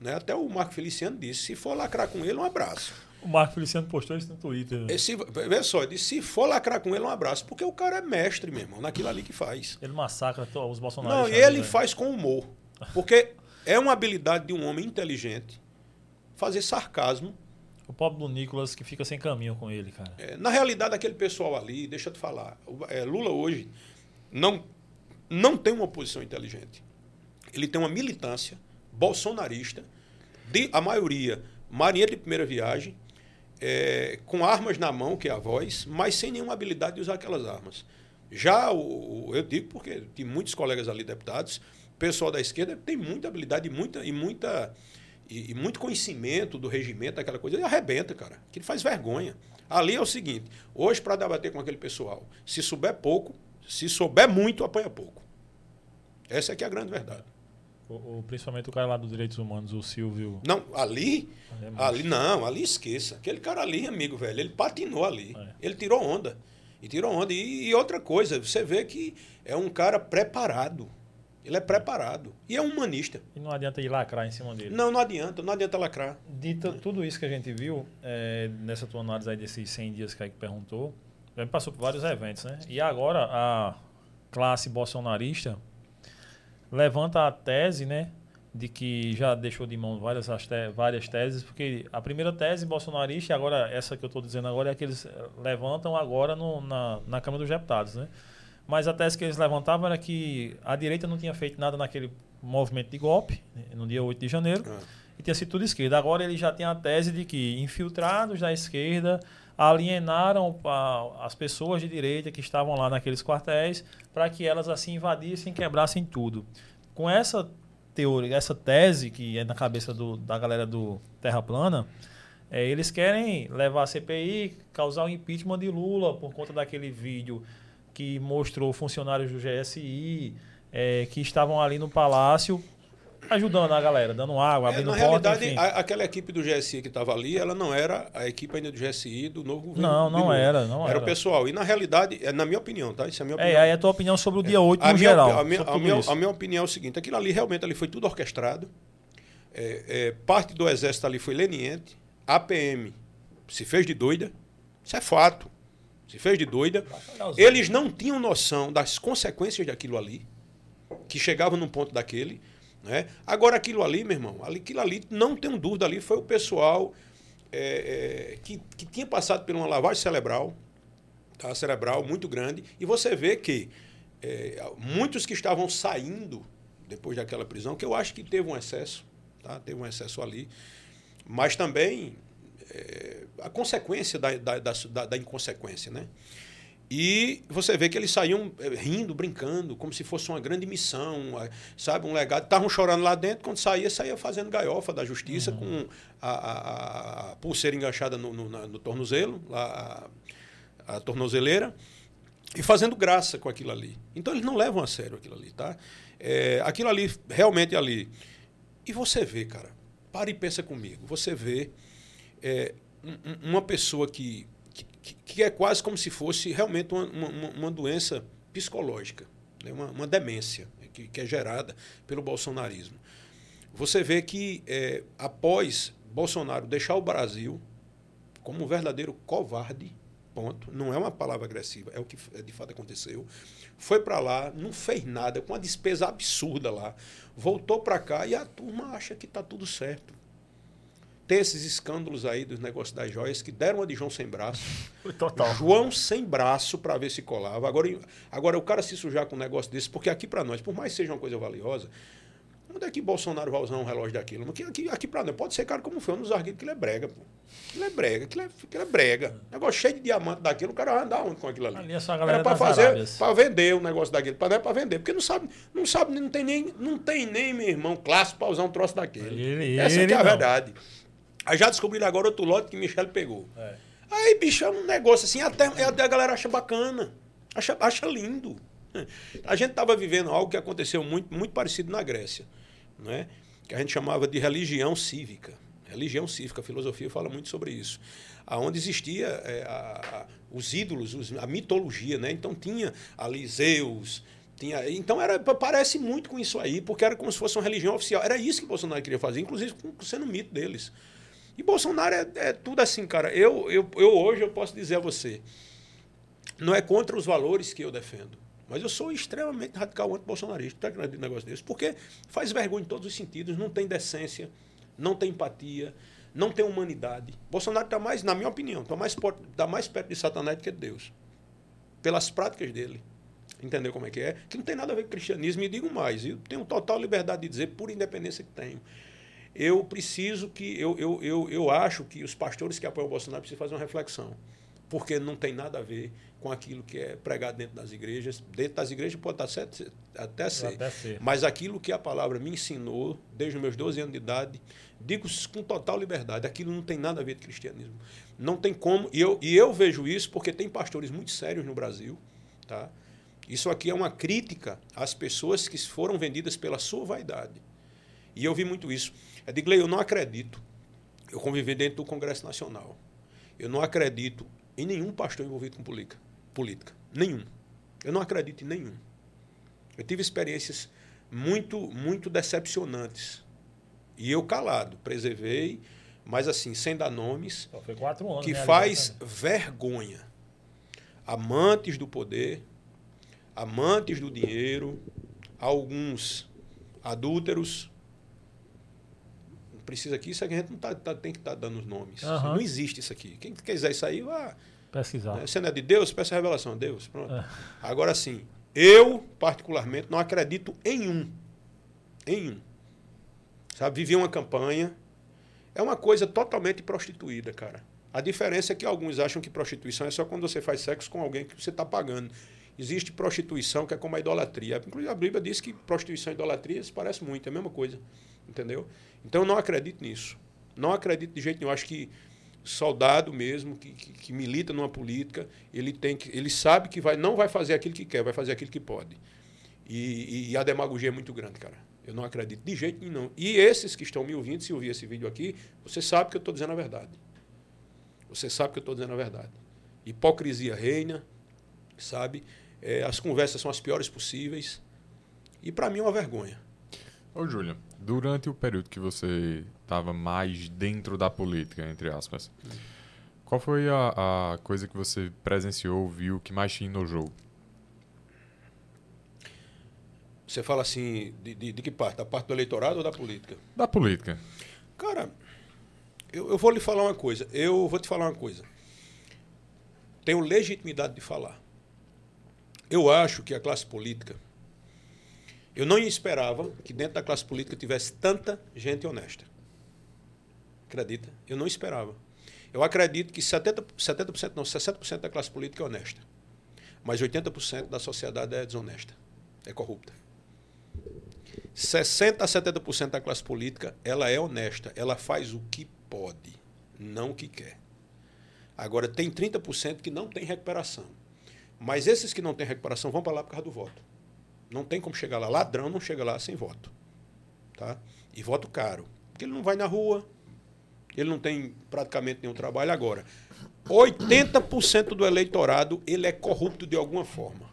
Né? Até o Marco Feliciano disse: se for lacrar com ele, um abraço. O Marco Feliciano postou isso no Twitter. né? Esse, vê só, disse: se for lacrar com ele, um abraço. Porque o cara é mestre, meu irmão, naquilo ali que faz. Ele massacra os Não, bolsonaristas. e ele né? faz com humor. Porque é uma habilidade de um homem inteligente fazer sarcasmo. O pobre do Nicolas que fica sem caminho com ele, cara. É, na realidade, aquele pessoal ali, deixa eu te falar, é, Lula hoje não, não tem uma oposição inteligente. Ele tem uma militância bolsonarista, de, a maioria marinheiro de primeira viagem, é, com armas na mão, que é a voz, mas sem nenhuma habilidade de usar aquelas armas. Já o, eu digo porque tem muitos colegas ali deputados, pessoal da esquerda tem muita habilidade muita e muita e, e muito conhecimento do regimento, aquela coisa, ele arrebenta, cara. Que ele faz vergonha. Ali é o seguinte, hoje para debater com aquele pessoal, se souber pouco, se souber muito, apanha pouco. Essa é que é a grande verdade. O, o- principalmente o cara lá dos direitos humanos, o Silvio. Não, ali, É, ali não, ali esqueça. Aquele cara ali, amigo velho, ele patinou ali. É. Ele tirou onda. E tirou onda. E, e outra coisa, você vê que é um cara preparado. Ele é preparado. E é um humanista. E não adianta ir lacrar em cima dele. Não, não adianta, não adianta lacrar. Dito tudo isso que a gente viu, é, nessa tua análise aí desses 100 dias que a gente perguntou, gente passou por vários eventos, né? E agora a classe bolsonarista levanta a tese, né? De que já deixou de mão várias, te- várias teses, porque a primeira tese bolsonarista, e agora essa que eu estou dizendo agora, é que eles eh, levantam agora no- na, na Câmara dos Deputados, né? Mas a tese que eles levantavam era que a direita não tinha feito nada naquele movimento de golpe, né, no dia 8 de janeiro, Ah. e tinha sido tudo esquerda. Agora ele já tem a tese de que infiltrados da esquerda alienaram as pessoas de direita que estavam lá naqueles quartéis para que elas assim invadissem quebrassem tudo. Com essa teoria, essa tese que é na cabeça do- da galera do Terra Plana, é, eles querem levar a CPI, causar o impeachment de Lula por conta daquele vídeo que mostrou funcionários do GSI é, que estavam ali no palácio ajudando a galera, dando água, É, abrindo na porta, realidade, enfim. a- aquela equipe do GSI que estava ali, ela não era a equipe ainda do GSI do novo governo. Não, não era, não Era era. o pessoal. E na realidade, é na minha opinião, tá? Isso é a minha opinião. É, aí a tua opinião sobre o dia 8 a no minha, geral. A minha, a, minha, a minha opinião é o seguinte: aquilo ali realmente ali foi tudo orquestrado. É, é, parte do exército ali foi leniente. A PM se fez de doida. Isso é fato. Se fez de doida. Eles não tinham noção das consequências daquilo ali, que chegavam num ponto daquele. Né? Agora, aquilo ali, meu irmão, aquilo ali, não tenho dúvida, ali foi o pessoal é, é, que, que tinha passado por uma lavagem cerebral, tá? cerebral muito grande, e você vê que é, muitos que estavam saindo depois daquela prisão, que eu acho que teve um excesso, tá? teve um excesso ali, mas também é, a consequência da, da, da- da inconsequência, né? E você vê que eles saíam eh, rindo, brincando, como se fosse uma grande missão, sabe, um legado. Estavam chorando lá dentro, quando saía, saía fazendo gaiofa da justiça com a, a- a pulseira enganchada no, no, na- no tornozelo, a, a tornozeleira, e fazendo graça com aquilo ali. Então eles não levam a sério aquilo ali, tá? É, aquilo ali, realmente ali. E você vê, cara, para e pensa comigo, você vê é, um, uma pessoa que, que, que, é quase como se fosse realmente uma, uma, uma doença psicológica, né? uma, uma demência que, que, é gerada pelo bolsonarismo. Você vê que é, após Bolsonaro deixar o Brasil como um verdadeiro covarde, ponto, não é uma palavra agressiva, é o que de fato aconteceu, foi para lá, não fez nada, com uma despesa absurda lá, voltou para cá e a turma acha que está tudo certo. Tem esses escândalos aí dos negócios das joias que deram a de João sem braço. Total. João sem braço para ver se colava. Agora, agora o cara se sujar com um negócio desse, porque aqui para nós, por mais que seja uma coisa valiosa, Onde é que Bolsonaro vai usar um relógio daquilo? Aqui, aqui, aqui pra nós, pode ser caro como foi, eu não usar aquilo, aquilo é brega, pô. Aquilo é brega, aquilo é, aquilo é brega. Negócio cheio de diamante daquilo, o cara vai andar onde com aquilo ali? ali é Era pra fazer, para vender um negócio daquilo, para é pra vender, porque não sabe, não sabe, não tem nem, não tem nem, meu irmão, classe pra usar um troço daquele. Ele, Essa ele é a não. verdade. Aí já descobriram agora outro lote que Michele pegou. É. Aí, bicho, é um negócio assim, até, até a galera acha bacana, acha, acha lindo. A gente estava vivendo algo que aconteceu muito, muito parecido na Grécia. Né? que a gente chamava de religião cívica. Religião cívica, a filosofia fala muito sobre isso. Aonde existia é, a, a, os ídolos, os, a mitologia, né? Então tinha ali Zeus, tinha, então era, parece muito com isso aí, porque era como se fosse uma religião oficial. Era isso que Bolsonaro queria fazer, inclusive sendo mito deles. E Bolsonaro é, é, tudo assim, cara. Eu, eu, eu hoje eu posso dizer a você, não é contra os valores que eu defendo. Mas eu sou extremamente radical anti-bolsonarista, tá um negócio desse, porque faz vergonha em todos os sentidos, não tem decência, não tem empatia, não tem humanidade. Bolsonaro está mais, na minha opinião, está mais, tá mais perto de Satanás do que de Deus. Pelas práticas dele. Entendeu como é que é? Que não tem nada a ver com cristianismo. E digo mais, eu tenho total liberdade de dizer, por independência que tenho. Eu preciso que. Eu, eu, eu, eu acho que os pastores que apoiam o Bolsonaro precisam fazer uma reflexão. Porque não tem nada a ver com aquilo que é pregado dentro das igrejas. Dentro das igrejas pode estar certo, até ser, até ser. Mas aquilo que a palavra me ensinou, desde os meus 12 anos de idade, digo com total liberdade, aquilo não tem nada a ver com cristianismo. Não tem como. E eu, e eu vejo isso porque tem pastores muito sérios no Brasil. Tá? Isso aqui é uma crítica às pessoas que foram vendidas pela sua vaidade. E eu vi muito isso. Eu digo, eu não acredito. Eu convivi dentro do Congresso Nacional. Eu não acredito em nenhum pastor envolvido com política política. Nenhum. Eu não acredito em nenhum. Eu tive experiências muito, muito decepcionantes. E eu calado, preservei, mas assim, sem dar nomes. Só foi quatro anos. Que né, faz vergonha. Amantes do poder, amantes do dinheiro, alguns adúlteros. Precisa aqui, isso aqui a gente não tá, tá tem que estar tá dando os nomes. Uhum. Não existe isso aqui. Quem quiser isso aí, vá. Pesquisar. Você não é de Deus, peça a revelação a Deus. Pronto. É. Agora sim, eu, particularmente, não acredito em um. Em um. Sabe, vivi uma campanha. É uma coisa totalmente prostituída, cara. A diferença é que alguns acham que prostituição é só quando você faz sexo com alguém que você está pagando. Existe prostituição que é como a idolatria. Inclusive, a Bíblia diz que prostituição e idolatria se parece muito, é a mesma coisa. Entendeu? Então, eu não acredito nisso. Não acredito de jeito nenhum. Acho que soldado mesmo que, que, que, milita numa política, ele tem que, ele sabe que vai, não vai fazer aquilo que quer, vai fazer aquilo que pode. E, e a demagogia é muito grande, cara. Eu não acredito de jeito nenhum. E esses que estão me ouvindo, se ouvir esse vídeo aqui, você sabe que eu estou dizendo a verdade. Você sabe que eu estou dizendo a verdade. Hipocrisia reina, sabe? É, as conversas são as piores possíveis. E para mim é uma vergonha. Ô, Júlia, durante o período que você estava mais dentro da política, entre aspas, qual foi a, a coisa que você presenciou, viu, que mais te enojou? Você fala assim, de, de, de, que parte? Da parte do eleitorado ou da política? Da política. Cara, eu, eu vou lhe falar uma coisa. Eu vou te falar uma coisa. Tenho legitimidade de falar. Eu acho que a classe política eu não esperava que dentro da classe política tivesse tanta gente honesta. Acredita? Eu não esperava. Eu acredito que 70%, 70% não, 60% da classe política é honesta. Mas 80% da sociedade é desonesta, é corrupta. 60 a 70% da classe política, ela é honesta, ela faz o que pode, não o que quer. Agora tem 30% que não tem recuperação. Mas esses que não têm recuperação vão para lá por causa do voto. Não tem como chegar lá. Ladrão não chega lá sem voto. Tá? E voto caro. Porque ele não vai na rua. ele não tem praticamente nenhum trabalho agora. 80% do eleitorado ele é corrupto de alguma forma.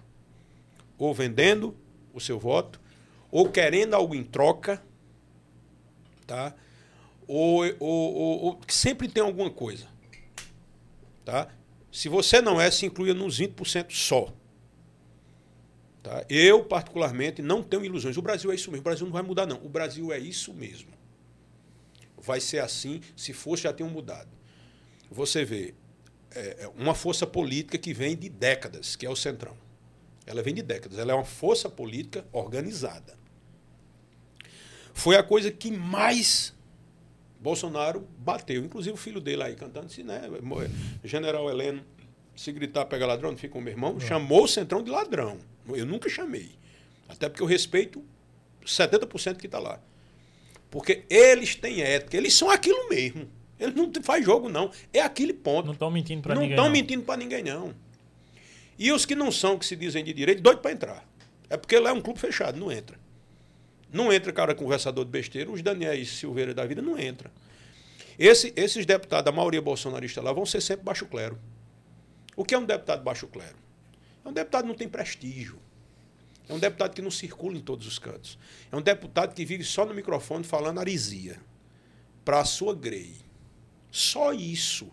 Ou vendendo o seu voto, ou querendo algo em troca, tá? Ou, ou, ou, ou sempre tem alguma coisa. Tá? Se você não é, se inclua nos 20% só. Tá? Eu, particularmente, não tenho ilusões. O Brasil é isso mesmo. O Brasil não vai mudar, não. O Brasil é isso mesmo. Vai ser assim. Se fosse, já tenham mudado. Você vê é, é, uma força política que vem de décadas, que é o Centrão. Ela vem de décadas. Ela é uma força política organizada. Foi a coisa que mais Bolsonaro bateu. Inclusive o filho dele aí cantando, disse, né? General Heleno, se gritar pega ladrão, não fica com meu irmão. Chamou o Centrão de ladrão. Eu nunca chamei. Até porque eu respeito 70% que está lá. Porque eles têm ética, eles são aquilo mesmo. Eles não faz jogo, não. É aquele ponto. Não estão mentindo para ninguém. Não estão mentindo para ninguém, não. E os que não são, que se dizem de direito, doido para entrar. É porque lá é um clube fechado, não entra. Não entra cara conversador de besteira, os Daniel Silveira da vida não entra. Esse, esses deputados, a maioria bolsonarista lá, vão ser sempre baixo clero. O que é um deputado baixo clero? É um deputado que não tem prestígio. É um deputado que não circula em todos os cantos. É um deputado que vive só no microfone falando arisia para a sua grei. Só isso.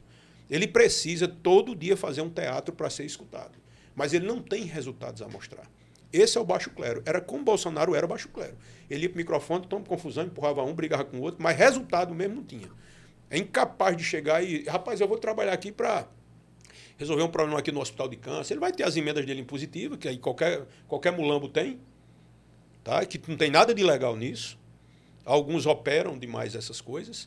Ele precisa todo dia fazer um teatro para ser escutado. Mas ele não tem resultados a mostrar. Esse é o baixo clero. Era como Bolsonaro era baixo clero. Ele ia para o microfone, toma confusão, empurrava um, brigava com o outro, mas resultado mesmo não tinha. É incapaz de chegar e, rapaz, eu vou trabalhar aqui para resolver um problema aqui no hospital de câncer. Ele vai ter as emendas dele impositivas, que aí qualquer, qualquer mulambo tem, tá? que não tem nada de legal nisso. Alguns operam demais essas coisas.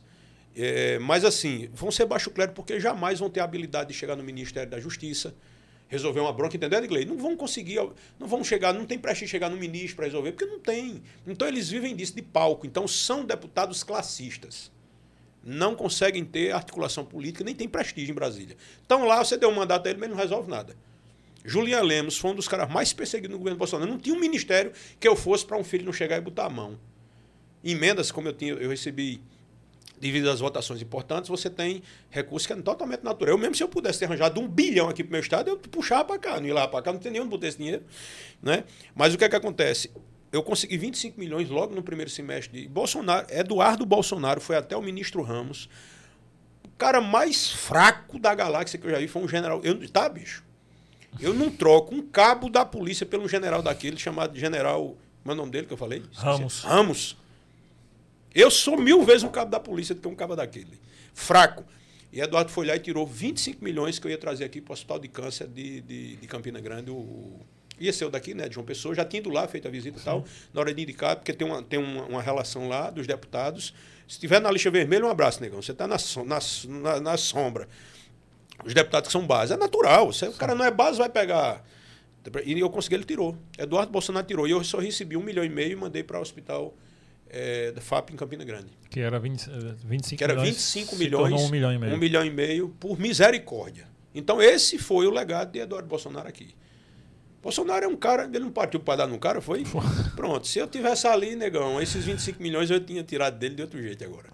É, mas, assim, vão ser baixo clero porque jamais vão ter a habilidade de chegar no Ministério da Justiça, resolver uma bronca, entendeu, Edgley? Não vão conseguir, não vão chegar, não tem prestígio chegar no ministro para resolver, porque não tem. Então, eles vivem disso, de palco. Então, são deputados classistas não conseguem ter articulação política, nem tem prestígio em Brasília. Então lá você deu um mandato a ele, mas não resolve nada. Julian Lemos foi um dos caras mais perseguidos no governo Bolsonaro. Não tinha um ministério que eu fosse para um filho não chegar e botar a mão. Emendas, como eu tinha, eu recebi devido às votações importantes, você tem recursos que é totalmente natural. Eu mesmo, se eu pudesse ter arranjado um bilhão aqui para o meu estado, eu puxava para cá, não ia lá para cá, não tem nenhum onde botar esse dinheiro. Né? Mas o que é que acontece? Eu consegui 25 milhões logo no primeiro semestre de Bolsonaro. Eduardo Bolsonaro foi até o ministro Ramos. O cara mais fraco da galáxia que eu já vi foi um general. Eu, tá, bicho? Eu não troco um cabo da polícia pelo general daquele, chamado general. Como é o nome dele que eu falei? Ramos. Ramos. Eu sou mil vezes um cabo da polícia do que um cabo daquele. Fraco. E Eduardo foi lá e tirou 25 milhões que eu ia trazer aqui para o Hospital de Câncer de, de, de Campina Grande, o, ia ser o daqui, né, de João Pessoa, já tinha ido lá, feito a visita e tal, na hora de indicar, porque tem, uma, tem uma, uma, relação lá dos deputados. Se tiver na lixa vermelha, um abraço, negão. Você está na, na, na, na, sombra. Os deputados que são base. É natural. Se o cara não é base, vai pegar. E eu consegui, ele tirou. Eduardo Bolsonaro tirou. E eu só recebi um milhão e meio e mandei para o hospital é, da FAP em Campina Grande. Que era 20, 25 que era 25 milhões. milhões um milhão e meio. Um milhão e meio por misericórdia. Então, esse foi o legado de Eduardo Bolsonaro aqui. Bolsonaro é um cara, ele não partiu para dar no cara, foi? Pronto. Se eu tivesse ali, negão, esses 25 milhões eu tinha tirado dele de outro jeito agora.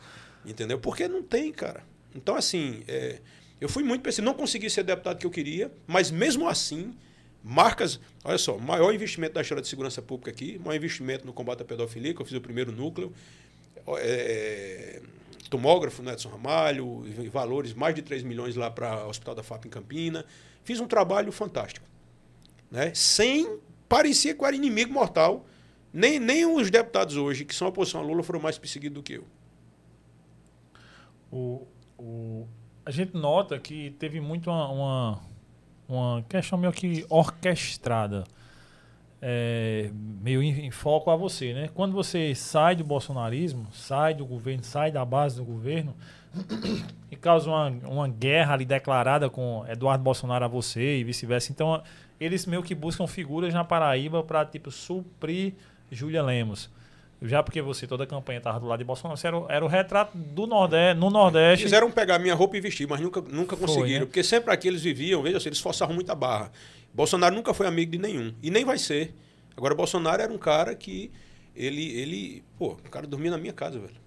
Entendeu? Porque não tem, cara. Então, assim, é, eu fui muito pensando, não consegui ser deputado que eu queria, mas mesmo assim, marcas. Olha só, maior investimento da história de segurança pública aqui, maior investimento no combate à pedofilia, que eu fiz o primeiro núcleo. É, tomógrafo no Edson Ramalho, valores mais de 3 milhões lá para o Hospital da FAP em Campina. Fiz um trabalho fantástico né? sem parecia que era inimigo mortal. Nem, nem os deputados hoje, que são oposição a Lula, foram mais perseguidos do que eu. O, o, a gente nota que teve muito uma, uma, uma questão meio que orquestrada, é, meio em, em, foco a você. Né? Quando você sai do bolsonarismo, sai do governo, sai da base do governo, e causa uma, uma guerra ali declarada com Eduardo Bolsonaro a você e vice-versa. Então, eles meio que buscam figuras na Paraíba para tipo suprir Júlia Lemos. Já porque você, toda a campanha estava do lado de Bolsonaro, você era, era o retrato do Nordeste, no Nordeste. Quiseram pegar minha roupa e vestir, mas nunca, nunca conseguiram. Foi, né? Porque sempre aqui eles viviam, veja, eles forçavam muita barra. Bolsonaro nunca foi amigo de nenhum. E nem vai ser. Agora, Bolsonaro era um cara que. Ele. ele pô, o cara dormia na minha casa, velho.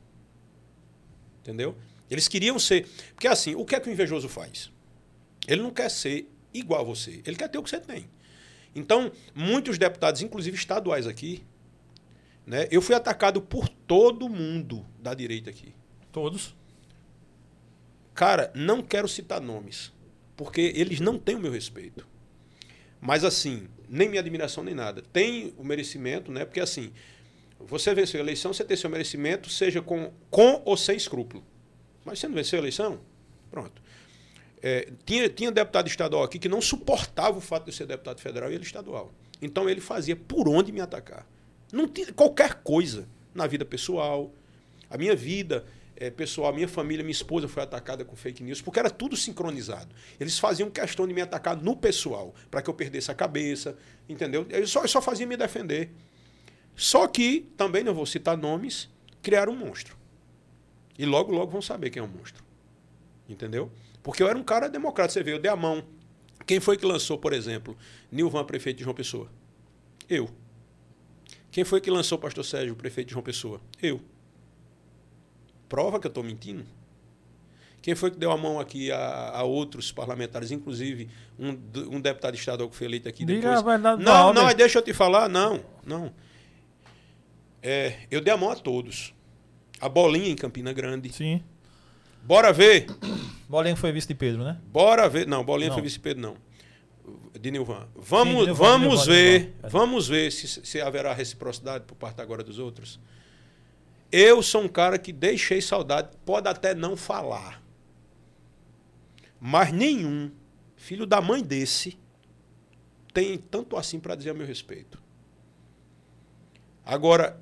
Entendeu? Eles queriam ser. Porque assim, o que é que o invejoso faz? Ele não quer ser igual a você, ele quer ter o que você tem. Então, muitos deputados, inclusive estaduais aqui, né, eu fui atacado por todo mundo da direita aqui. Todos. Cara, não quero citar nomes, porque eles não têm o meu respeito. Mas assim, nem minha admiração nem nada. Tem o merecimento, né? Porque assim, você venceu a eleição, você tem seu merecimento, seja com, com ou sem escrúpulo. Mas você não venceu a eleição? Pronto. É, tinha, tinha deputado estadual aqui que não suportava o fato de ser deputado federal e ele estadual. Então ele fazia por onde me atacar. Não tinha qualquer coisa na vida pessoal. A minha vida é, pessoal, a minha família, minha esposa foi atacada com fake news, porque era tudo sincronizado. Eles faziam questão de me atacar no pessoal, para que eu perdesse a cabeça, entendeu? Eu só, eu só fazia me defender. Só que, também não vou citar nomes, criaram um monstro. E logo, logo vão saber quem é o um monstro. Entendeu? Porque eu era um cara democrata. Você vê, eu dei a mão. Quem foi que lançou, por exemplo, Nilvan, prefeito de João Pessoa? Eu. Quem foi que lançou o pastor Sérgio, prefeito de João Pessoa? Eu. Prova que eu estou mentindo? Quem foi que deu a mão aqui a, a outros parlamentares, inclusive um, um, deputado estadual que foi eleito aqui depois? Diga, vai dar, não, não, deixa eu te falar, não, não. É, eu dei a mão a todos. A Bolinha em Campina Grande. Sim. Bora ver. Bolinha foi vice de Pedro, né? Bora ver. Não, Bolinha não. foi vice de Pedro, não. De Nilvan. Vamos, Sim, Nilvan, vamos Nilvan, ver. Nilvan. Vamos ver se, se haverá reciprocidade por parte agora dos outros. Eu sou um cara que deixei saudade, pode até não falar. Mas nenhum filho da mãe desse tem tanto assim para dizer a meu respeito. Agora,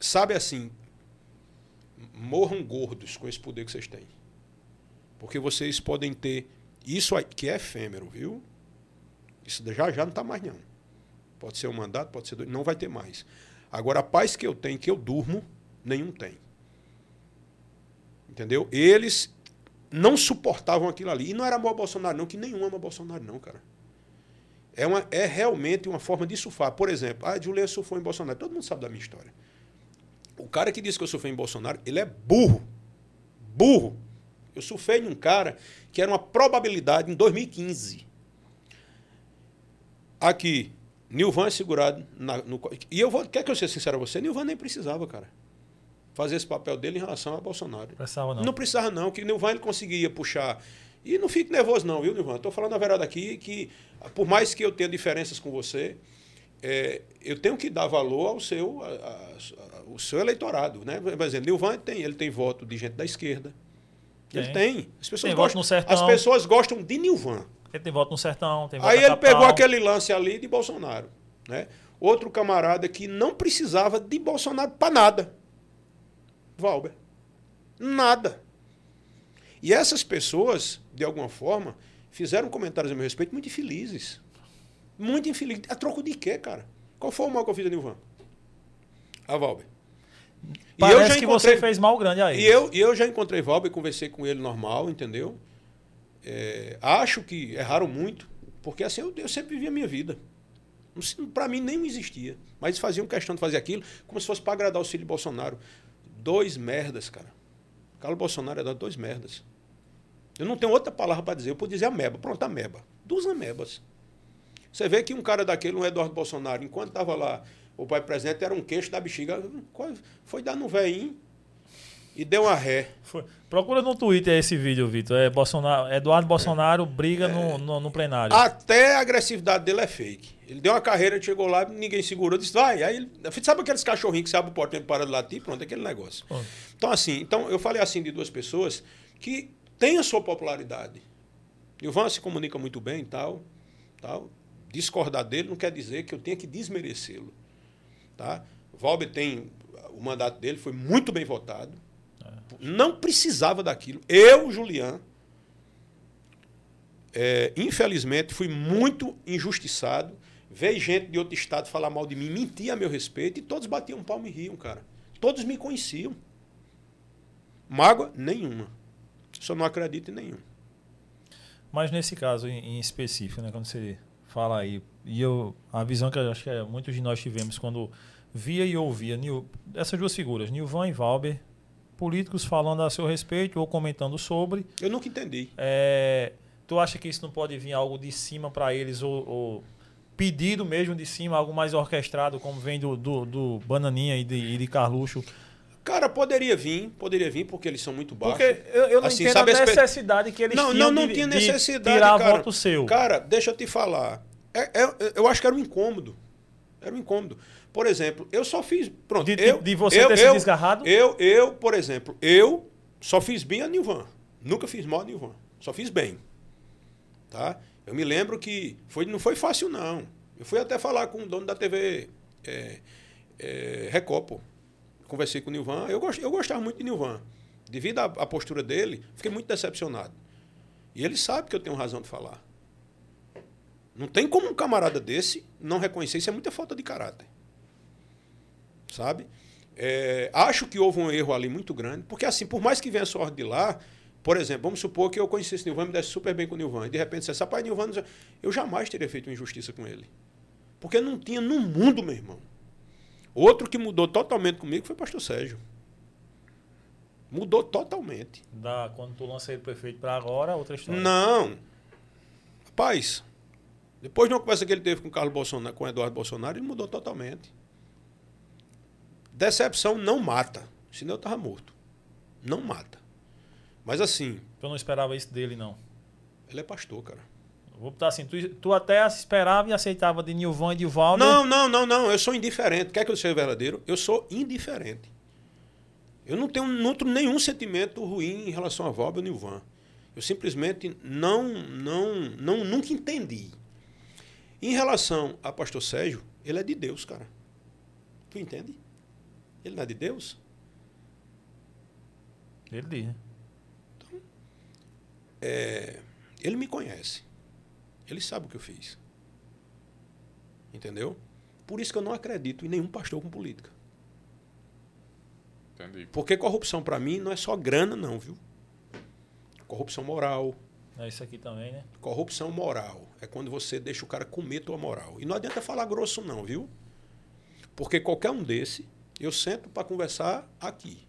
sabe assim, morram gordos com esse poder que vocês têm. Porque vocês podem ter isso que é efêmero, viu? Isso já já não está mais não. Pode ser um mandato, pode ser dois, não vai ter mais. Agora, a paz que eu tenho, que eu durmo, nenhum tem. Entendeu? Eles não suportavam aquilo ali. E não era amor Bolsonaro, não, que nenhum ama Bolsonaro, não, cara. É, uma, é realmente uma forma de surfar. Por exemplo, ah, Julia surfou em Bolsonaro. Todo mundo sabe da minha história. O cara que disse que eu surfei em Bolsonaro, ele é burro. Burro. Eu surfei em um cara que era uma probabilidade em 2015. Aqui, Nilvan é segurado. Na, no, e eu vou, quer que eu seja sincero a você? Nilvan nem precisava, cara. Fazer esse papel dele em relação a Bolsonaro. Precisava não. Não precisava, não, que Nilvan ele conseguia puxar. E não fique nervoso, não, viu, Nilvan? Estou falando a verdade aqui que, por mais que eu tenha diferenças com você, é, eu tenho que dar valor ao seu, a, a, o seu eleitorado. Né? Por exemplo, Nilvan tem, ele tem voto de gente da esquerda. Tem. Ele tem. As pessoas, tem gostam, as pessoas gostam de Nilvan. Ele tem voto no sertão, tem voto Aí ele pegou aquele lance ali de Bolsonaro. Né? Outro camarada que não precisava de Bolsonaro para nada. Valber. Nada. E essas pessoas, de alguma forma, fizeram comentários a meu respeito muito infelizes. Muito infeliz. A troco de quê, cara? Qual foi o mal que eu fiz a Nilvan? A Valber. Parece e eu já que encontrei, você fez mal grande aí. E eu, eu já encontrei Valber, conversei com ele normal, entendeu? É, acho que erraram muito, porque assim eu, eu sempre vivi a minha vida. Para mim nem existia. Mas faziam questão de fazer aquilo como se fosse para agradar o de Bolsonaro. Dois merdas, cara. Carlos Bolsonaro é dado dois merdas. Eu não tenho outra palavra para dizer. Eu posso dizer ameba. Pronto, ameba. Duas amebas. Você vê que um cara daquele, um Eduardo Bolsonaro, enquanto estava lá, o pai presidente era um queixo da bexiga, foi dar no veinho e deu uma ré. Foi. Procura no Twitter esse vídeo, Vitor. É Bolsonaro, Eduardo Bolsonaro briga é. no, no, no, plenário. Até a agressividade dele é fake. Ele deu uma carreira, chegou lá, ninguém segurou, disse, vai. Aí ele, sabe aqueles cachorrinhos que se abre o portão para de latir? Pronto, aquele negócio. Então, assim, então eu falei assim de duas pessoas que têm a sua popularidade. Ivan se comunica muito bem e tal, tal discordar dele não quer dizer que eu tenha que desmerecê-lo. Tá? Valber tem. O mandato dele foi muito bem votado. É. Não precisava daquilo. Eu, Julian, é, infelizmente, fui muito injustiçado. Veio gente de outro estado falar mal de mim, mentir a meu respeito, e todos batiam palmo e riam, cara. Todos me conheciam. Mágoa nenhuma. Só não acredito em nenhum. Mas nesse caso em específico, né, quando você Fala aí. E eu, a visão que eu acho que é, muitos de nós tivemos quando via e ouvia Nil, essas duas figuras, Nilvan e Valber, políticos falando a seu respeito ou comentando sobre. Eu nunca entendi. É, tu acha que isso não pode vir algo de cima para eles ou, ou, pedido mesmo de cima, algo mais orquestrado, como vem do, do, do Bananinha e de, e de Carluxo? Cara, poderia vir, poderia vir, porque eles são muito baixos. Porque eu, eu não Assim, entendo sabe a necessidade que eles Não, tinham não, não de, tinha de necessidade, tirar cara. voto seu. Cara, deixa eu te falar. É- é- eu acho que era um incômodo. Era um incômodo. Por exemplo, eu só fiz. Pronto, De- de- eu, de você eu, ter se eu, desgarrado? Eu, eu, por exemplo, eu só fiz bem a Nilvan. Nunca fiz mal a Nilvan. Só fiz bem. Tá? Eu me lembro que foi, não foi fácil, não. Eu fui até falar com o dono da TV é, é, Record, pô. Conversei com o Nilvan. Eu, gost, eu gostava muito de Nilvan. Devido à, à postura dele, fiquei muito decepcionado. E ele sabe que eu tenho razão de falar. Não tem como um camarada desse não reconhecer. Isso é muita falta de caráter. Sabe? É, acho que houve um erro ali muito grande, porque assim, por mais que venha a sorte de lá, por exemplo, vamos supor que eu conhecesse Nilvan e me desse super bem com o Nilvan, e de repente dissesse, rapaz, Nilvan, não sei-" eu jamais teria feito uma injustiça com ele. Porque não tinha no mundo, meu irmão. Outro que mudou totalmente comigo foi o pastor Sérgio. Mudou totalmente. Da, quando tu lança ele prefeito para agora, outra história. Não. Rapaz, depois de uma conversa que ele teve com o Carlos Bolsonaro, com o Eduardo Bolsonaro, ele mudou totalmente. Decepção não mata. Senão eu estava morto. Não mata. Mas assim, Tu não esperava isso dele, não. ele é pastor, cara. Vou botar assim, tu, tu até esperava e aceitava de Nilvan e de Valder. Não, não, não, não. Eu sou indiferente. Quer que eu seja verdadeiro? Eu sou indiferente. Eu não tenho nutro nenhum sentimento ruim em relação a Valber ou Nilvan. Eu simplesmente não, não, não, nunca entendi. Em relação a pastor Sérgio, ele é de Deus, cara. Tu entende? Ele não é de Deus? Ele diz, né? É, ele me conhece. Ele sabe o que eu fiz. Entendeu? Por isso que eu não acredito em nenhum pastor com política. Entendi. Porque corrupção, para mim, não é só grana, não, viu? Corrupção moral. É isso aqui também, né? Corrupção moral é quando você deixa o cara comer tua moral. E não adianta falar grosso, não, viu? Porque qualquer um desse, eu sento para conversar aqui.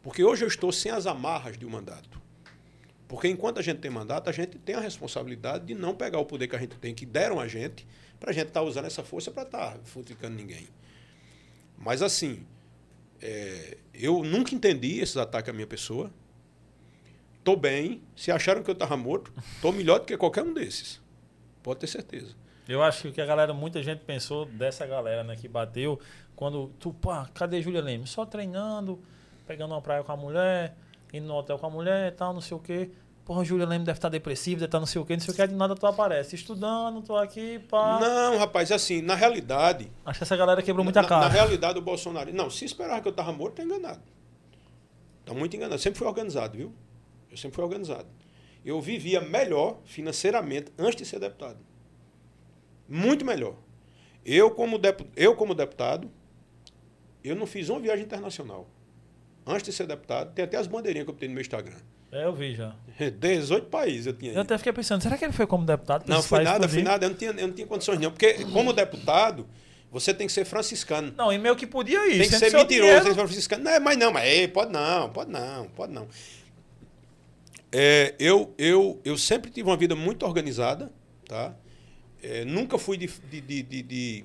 Porque hoje eu estou sem as amarras de um mandato. Porque enquanto a gente tem mandato, a gente tem a responsabilidade de não pegar o poder que a gente tem, que deram a gente, para a gente estar usando essa força para estar futricando ninguém. Mas assim, é, eu nunca entendi esses ataques à minha pessoa. Tô bem. Se acharam que eu estava morto, tô melhor do que qualquer um desses. Pode ter certeza. Eu acho que a galera, muita gente pensou dessa galera, né, que bateu, quando tu, pá, cadê Júlia Leme? Só treinando, pegando uma praia com a mulher, indo no hotel com a mulher e tal, não sei o quê. Porra, Júlia Leme deve estar depressiva, deve estar não sei o quê, não sei o quê, de nada tu aparece. Estudando, tô aqui, pá. Não, rapaz, assim, na realidade. Acho que essa galera quebrou muita na, cara. Na realidade, o Bolsonaro. Não, se esperar que eu estava morto, tá enganado. Tá muito enganado. Sempre fui organizado, viu? Eu sempre fui organizado. Eu vivia melhor financeiramente antes de ser deputado. Muito melhor. Eu como, depu- eu, como deputado, eu não fiz uma viagem internacional. Antes de ser deputado, tem até as bandeirinhas que eu tenho no meu Instagram. É, eu vi já. 18 países eu tinha. Eu até fiquei pensando, será que ele foi como deputado? Não, foi nada, foi tudinho? nada. Eu não, tinha, eu não tinha condições, não. Porque, como deputado, você tem que ser franciscano. Não, e meio que podia ir. Tem que ser mentiroso, tem que ser franciscano. Não, é, mas não, mas ei, pode não, pode não, pode não. É, eu, eu, eu sempre tive uma vida muito organizada, tá? É, nunca fui de, de, de, de, de-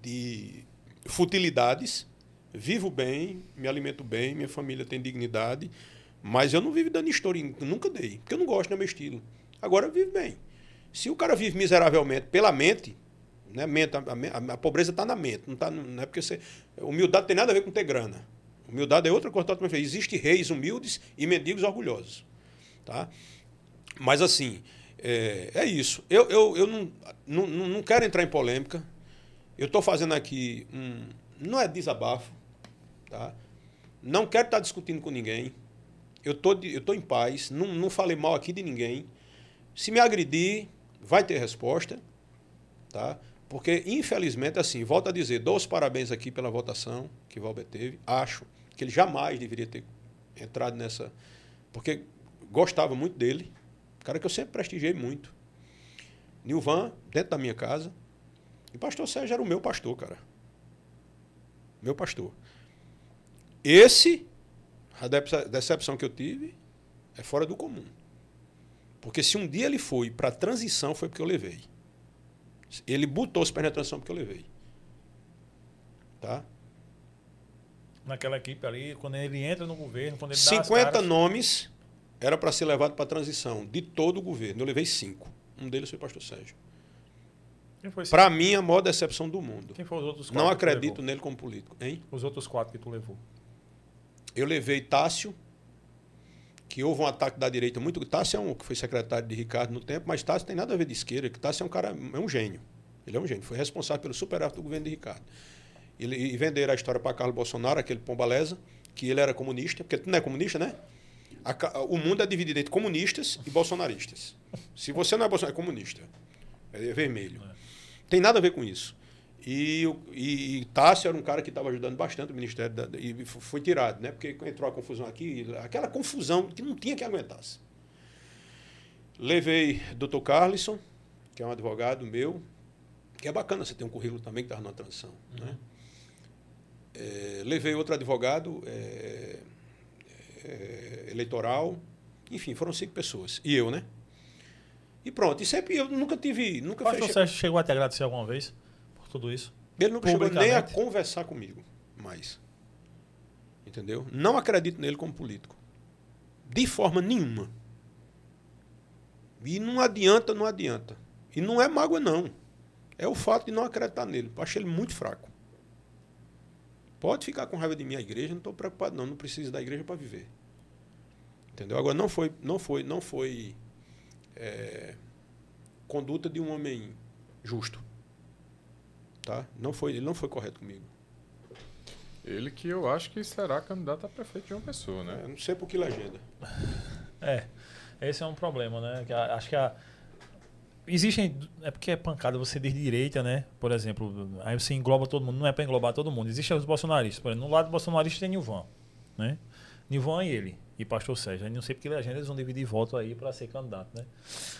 de futilidades. Vivo bem, me alimento bem, minha família tem dignidade, mas eu não vivo dando história, nunca dei, porque eu não gosto, não é meu estilo. Agora eu vivo bem. Se o cara vive miseravelmente pela mente, né, mente a, a- a pobreza está na mente, não, tá, não é porque você. Humildade tem nada a ver com ter grana. Humildade é outra coisa diferente. Existem reis humildes e mendigos orgulhosos. Tá? Mas assim, é, é isso. Eu, eu, eu não, não, não quero entrar em polêmica. Eu estou fazendo aqui um. Não é desabafo. Tá? Não quero estar discutindo com ninguém. Eu tô, eu tô em paz. Não, não falei mal aqui de ninguém. Se me agredir, vai ter resposta. Tá? Porque, infelizmente, assim, volto a dizer, dou os parabéns aqui pela votação que Valber teve. Acho que ele jamais deveria ter entrado nessa. Porque gostava muito dele. Cara que eu sempre prestigiei muito. Nilvan, dentro da minha casa. E pastor Sérgio era o meu pastor, cara. Meu pastor. Esse A dece- decepção que eu tive é fora do comum. Porque se um dia ele foi para a transição, foi porque eu levei. Ele botou os pés na transição porque eu levei. Tá? Naquela equipe ali, quando ele entra no governo, quando ele dá as 50 caras, nomes era para ser levado para a transição de todo o governo. Eu levei cinco. Um deles foi o pastor Sérgio. Para mim, a maior decepção do mundo. quem foi os outros quatro? Não acredito nele como político. Hein? Os outros quatro que tu levou. Eu levei Tássio, que houve um ataque da direita muito. Tássio é um que foi secretário de Ricardo no tempo, mas Tássio tem nada a ver de esquerda, que Tássio é um cara, é um gênio. Ele é um gênio, foi responsável pelo superávit do governo de Ricardo. Ele, e venderam a história para Carlos Bolsonaro, aquele pombaleza, que ele era comunista, porque tu não é comunista, né? A o mundo é dividido entre comunistas e bolsonaristas. Se você não é bolsonarista, é comunista. É vermelho. Tem nada a ver com isso. E, e, e Tássio era um cara que estava ajudando bastante o Ministério da, e foi tirado, né? Porque entrou a confusão aqui, aquela confusão que não tinha que aguentasse. Levei Dr. Carlson, que é um advogado meu, que é bacana você ter um currículo também que estava na transição. Né? É, levei outro advogado é, é, eleitoral, enfim, foram cinco pessoas. E eu, né? E pronto. E sempre eu nunca tive. Nunca O pastor fechei- Sérgio chegou a te agradecer alguma vez por tudo isso? ele nunca chegou nem a conversar comigo mais. Entendeu? Não acredito nele como político. De forma nenhuma. E não adianta, não adianta. E não é mágoa, não. É o fato de não acreditar nele. Eu acho ele muito fraco. Pode ficar com raiva de mim a igreja, não estou preocupado, não. Não preciso da igreja para viver. Entendeu? Agora não foi, não foi, não foi é, conduta de um homem justo. Tá? Não foi, ele não foi correto comigo. Ele que eu acho que será candidato a prefeito de uma pessoa, né? É, não sei por que legenda. É, esse é um problema, né? Que a- acho que a. Existem. É porque é pancada você de direita, né? Por exemplo, aí você engloba todo mundo. Não é para englobar todo mundo. Existem os bolsonaristas. Por exemplo, no lado bolsonarista tem Nilvan, né? Nilvan e ele. E pastor Sérgio. Aí não sei porque legenda eles vão dividir voto aí para ser candidato, né?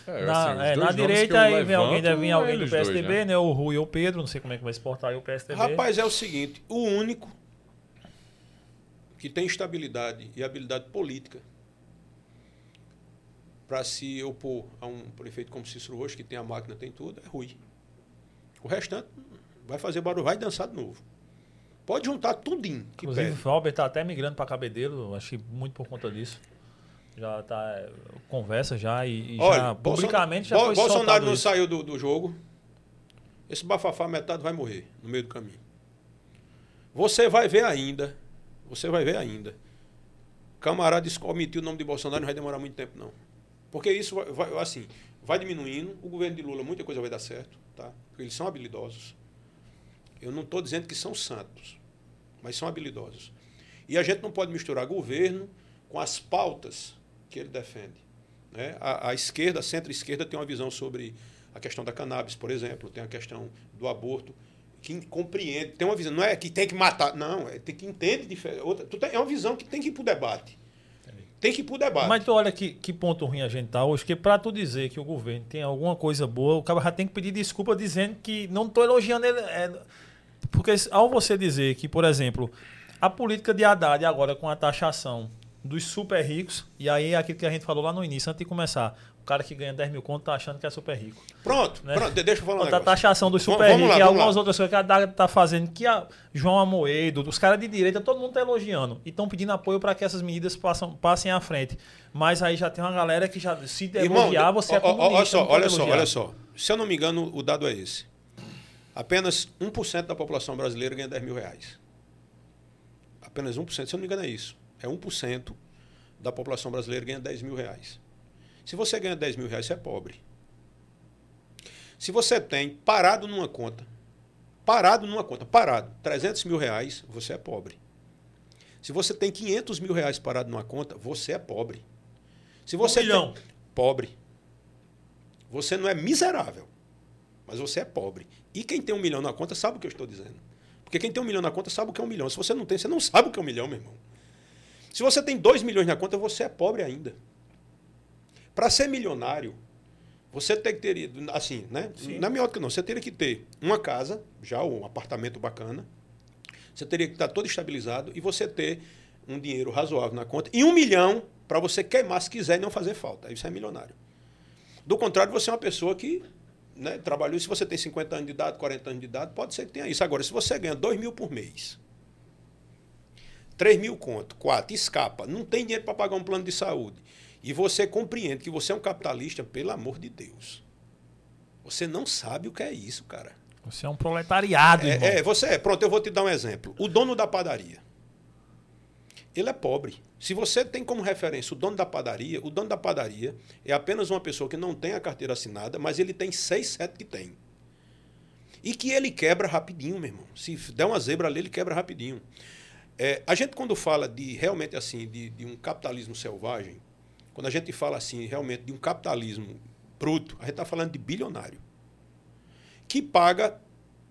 É, na assim, é, na direita eu aí vem alguém, deve vir alguém do eles dois, PSDB, né? né? O Rui ou o Pedro. Não sei como é que vai se portar aí o PSDB. Rapaz, é o seguinte: o único que tem estabilidade e habilidade política para se opor a um prefeito como Cícero hoje, que tem a máquina, tem tudo, é Rui. O restante vai fazer barulho, vai dançar de novo. Pode juntar tudinho que Inclusive, pede. o Valber tá até migrando para Cabedelo, acho que muito por conta disso. Já tá é, conversa já e, e já Olha, publicamente já foi Bolsonaro não isso. saiu do, do jogo. Esse bafafá metade vai morrer no meio do caminho. Você vai ver ainda. Você vai ver ainda. Camarada omitiu o nome de Bolsonaro não vai demorar muito tempo, não. Porque isso vai, vai- assim, vai diminuindo. O governo de Lula, muita coisa vai dar certo, tá? Porque eles são habilidosos. Eu não estou dizendo que são santos, mas são habilidosos. E a gente não pode misturar governo com as pautas que ele defende. Né? A, a esquerda, a centro-esquerda, tem uma visão sobre a questão da cannabis, por exemplo, tem a questão do aborto, que compreende, tem uma visão, não é que tem que matar, não, é tem que entende diferente. É uma visão que tem que ir para o debate. Tem que ir para o debate. Mas tu olha que, que ponto ruim a gente tá hoje, que pra tu dizer que o governo tem alguma coisa boa, o cara já tem que pedir desculpa dizendo que não tô elogiando ele. é, porque ao você dizer que, por exemplo, a política de Haddad agora com a taxação dos super ricos, e aí é aquilo que a gente falou lá no início, antes de começar, o cara que ganha 10 mil conto tá achando que é super rico. Pronto, né? pronto, de- deixa eu falar um negócio. taxação dos super ricos e algumas lá. outras coisas que a Haddad tá fazendo, que a João Amoedo, os caras de direita, todo mundo tá elogiando. E estão pedindo apoio para que essas medidas passam, passem à frente. Mas aí já tem uma galera que já se Irmão, elogiar, você é ó, ó, comunista. olha só, olha só, olha só. Se eu não me engano, o dado é esse. Apenas 1% da população brasileira ganha 10 mil reais. Apenas 1%, se eu não me engano, é isso. É 1% da população brasileira ganha 10 mil reais. Se você ganha 10 mil reais, você é pobre. Se você tem parado numa conta, parado numa conta, parado, 300 mil reais, você é pobre. Se você tem 500 mil reais parado numa conta, você é pobre. Se você um milhão. tem- pobre. Você não é miserável, mas você é pobre. E quem tem um milhão na conta sabe o que eu estou dizendo. Porque quem tem um milhão na conta sabe o que é um milhão. Se você não tem, você não sabe o que é um milhão, meu irmão. Se você tem dois milhões na conta, você é pobre ainda. Para ser milionário, você tem que ter, assim, né? Sim. Na minha ótica, não. Você teria que ter uma casa, já um apartamento bacana. Você teria que estar todo estabilizado e você ter um dinheiro razoável na conta e um milhão para você queimar se quiser e não fazer falta. Aí você é milionário. Do contrário, você é uma pessoa que né, trabalhou. Se você tem 50 anos de idade, 40 anos de idade, pode ser que tenha isso. Agora, se você ganha 2 mil por mês, 3 mil conto, 4, escapa, não tem dinheiro para pagar um plano de saúde, e você compreende que você é um capitalista, pelo amor de Deus. Você não sabe o que é isso, cara. Você é um proletariado, irmão. É, é, você é. Pronto, eu vou te dar um exemplo. O dono da padaria. Ele é pobre. Se você tem como referência o dono da padaria, o dono da padaria é apenas uma pessoa que não tem a carteira assinada, mas ele tem seis, sete que tem. E que ele quebra rapidinho, meu irmão. Se der uma zebra ali, ele quebra rapidinho. É, a gente, quando fala de realmente assim, de, de um capitalismo selvagem, quando a gente fala assim, realmente de um capitalismo bruto, a gente está falando de bilionário. Que paga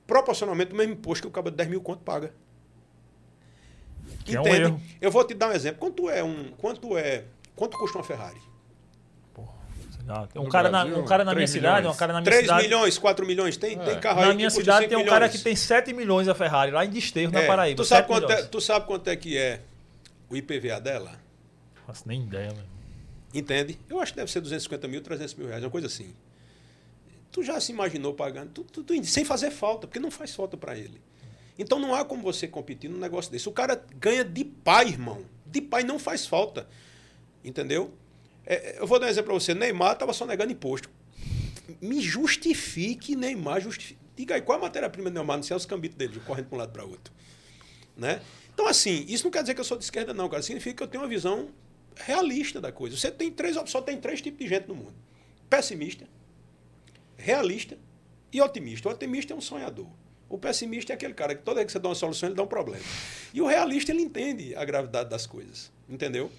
proporcionalmente o mesmo imposto que o cabo de 10 mil conto paga. Que é um erro. Eu vou te dar um exemplo. Quanto é um. Quanto é. Quanto custa uma Ferrari? Um No cara, na, Brasil, um cara na minha 3 cidade, milhões. um cara na minha 3 cidade. milhões, 4 milhões? Tem, É. tem carro aí Na minha cidade 5 tem um cara milhões. que tem 7 milhões a Ferrari, lá em Desterro, na É, Paraíba. Tu sabe, 7 quanto é, milhões. tu sabe quanto é que é o IPVA dela? Não faço nem ideia, mano. Entende? Eu acho que deve ser 250 mil, 300 mil reais, uma coisa assim. Tu já se imaginou pagando, tu, tu- tu- sem fazer falta, porque não faz falta para ele. Então não há como você competir num negócio desse. O cara ganha de pai, irmão. De pai não faz falta. Entendeu? É, é, eu vou dar um exemplo para você. Neymar estava só negando imposto. Me justifique, Neymar, justifique. Diga aí, qual é a matéria-prima do Neymar? Não sei os cambitos dele, correndo para um lado para outro. Né? Então, assim, isso não quer dizer que eu sou de esquerda, não, cara. Significa que eu tenho uma visão realista da coisa. Você tem três, só tem três tipos de gente no mundo: pessimista, realista e otimista. O otimista é um sonhador. O pessimista é aquele cara que toda vez que você dá uma solução, ele dá um problema. E o realista, ele entende a gravidade das coisas. Entendeu?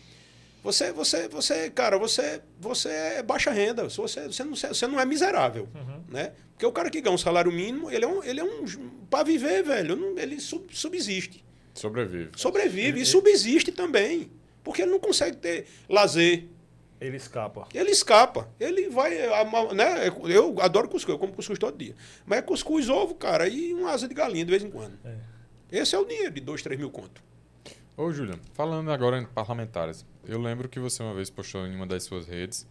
Você, você, você, cara, você, você é baixa renda. Você, você, não, você não é miserável, né? Porque o cara que ganha um salário mínimo, ele é um, ele é um para viver, velho. Ele sub- subsiste, Sobrevive. sobrevive e subsiste também, porque ele não consegue ter lazer. Ele escapa. Ele escapa. Ele vai. Né? Eu adoro cuscuz, eu como cuscuz todo dia. Mas é cuscuz, ovo, cara, e uma asa de galinha de vez em quando. É. Esse é o dinheiro de 2, 3 mil conto. Ô, Julian, falando agora em parlamentares, eu lembro que você uma vez postou em uma das suas redes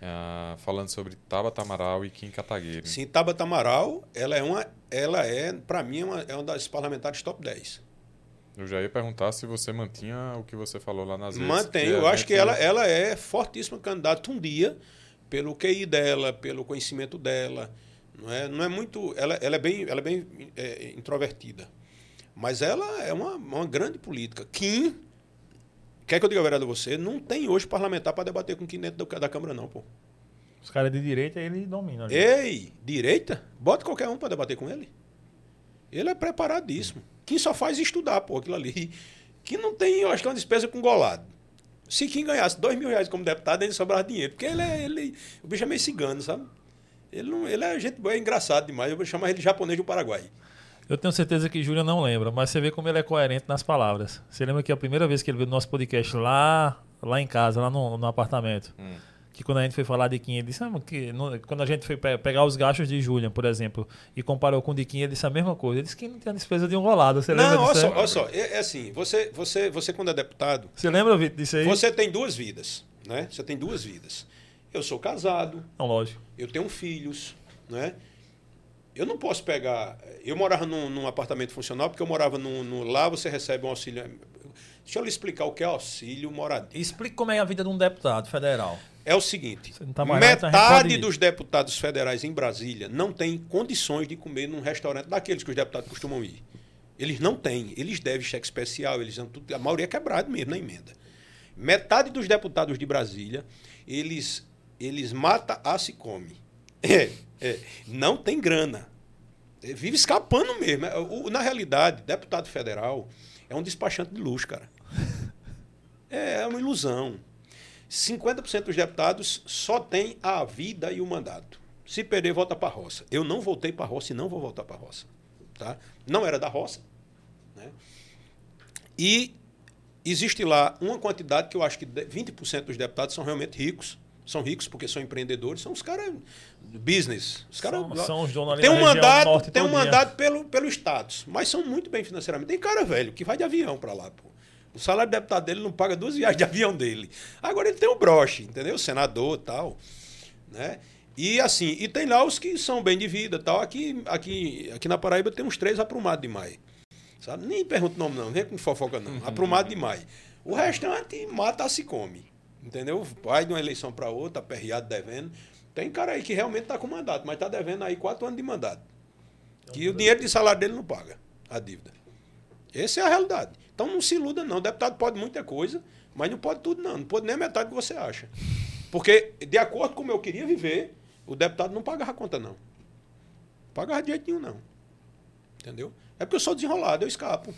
ah, falando sobre Tabata Amaral e Kim Kataguiri. Sim, Tabata Amaral, ela é uma. Ela é, para mim, é uma, é uma das parlamentares top 10. Eu já ia perguntar se você mantinha o que você falou lá nas redes. Mantém. que Eu acho gente- que ela, ela é fortíssima candidata um dia, pelo QI dela, pelo conhecimento dela. Não é, não é muito. Ela, ela é bem, ela é bem é, introvertida. Mas ela é uma, uma grande política. Kim, quer que eu diga a verdade a você? Não tem hoje parlamentar para debater com Kim dentro da, da Câmara, não, pô. Os caras de direita, ele domina. ali. Ei, direita? Bota qualquer um para debater com ele. Ele é preparadíssimo. Quem só faz estudar, pô, aquilo ali. Que não tem, eu acho que é uma despesa com golado. Se quem ganhasse dois mil reais como deputado, ele sobrava dinheiro. Porque ele é. Ele, o bicho é meio cigano, sabe? Ele, não, ele é gente boa, é engraçado demais. Eu vou chamar ele de japonês do Paraguai. Eu tenho certeza que Júlia não lembra, mas você vê como ele é coerente nas palavras. Você lembra que a primeira vez que ele veio no nosso podcast lá, lá em casa, lá no, no apartamento, Hum. Que quando a gente foi falar de Kim, ele disse, ah, que no- quando a gente foi pe- pegar os gastos de Julian, por exemplo, e comparou com o de Kim, ele disse a mesma coisa. Ele disse que não tem a despesa de um rolado. Você lembra Não, olha disso? só, olha só. É, é assim, você, você, você quando é deputado, Você lembra, Vitor, disso aí? você tem duas vidas, né? Você tem duas vidas. Eu sou casado, Não, lógico. eu tenho filhos, né? Eu não posso pegar. Eu morava num, num apartamento funcional, porque eu morava no, no- lá, você recebe um auxílio. Deixa eu lhe explicar o que é auxílio moradia. Explique como é a vida de um deputado federal. É o seguinte: tá a gente metade dos deputados federais em Brasília não tem condições de comer num restaurante daqueles que os deputados costumam ir. Eles não têm. Eles devem cheque especial, eles tudo, a maioria é quebrado mesmo na emenda. Metade dos deputados de Brasília, eles, eles mata, assa e come. É, é, não tem grana. É, vive escapando mesmo. É, o- na realidade, deputado federal é um despachante de luxo, cara. É, é uma ilusão. 50% dos deputados só tem a vida e o mandato. Se perder, volta para a roça. Eu não voltei para a roça e não vou voltar para a roça. Tá? Não era da roça. Né? E existe lá uma quantidade que eu acho que de- 20% dos deputados são realmente ricos. São ricos porque são empreendedores, são os caras do business. Os caras São- são os donos tem um mandato, tem um mandato pelo, pelo status, mas são muito bem financeiramente. Tem cara velho que vai de avião para lá, pô. O salário do deputado dele não paga duas viagens de avião dele. Agora ele tem o broche, entendeu? Senador e tal. Né? E assim, e tem lá os que são bem de vida tal. Aqui, aqui, aqui na Paraíba tem uns três aprumados demais. Sabe? Nem pergunto o nome, não, nem com fofoca, não. Aprumado demais. O restante mata, se come. Entendeu? Vai de uma eleição para outra, aperreado, devendo. Tem cara aí que realmente está com mandato, mas está devendo aí quatro anos de mandato. Que o dinheiro de salário dele não paga a dívida. Essa é a realidade. Então não se iluda, não. O deputado pode muita coisa, mas não pode tudo, não. Não pode nem a metade que você acha. Porque, de acordo com como eu queria viver, o deputado não pagava a conta, não. Não pagava de jeito nenhum, não. Entendeu? É porque eu sou desenrolado, eu escapo.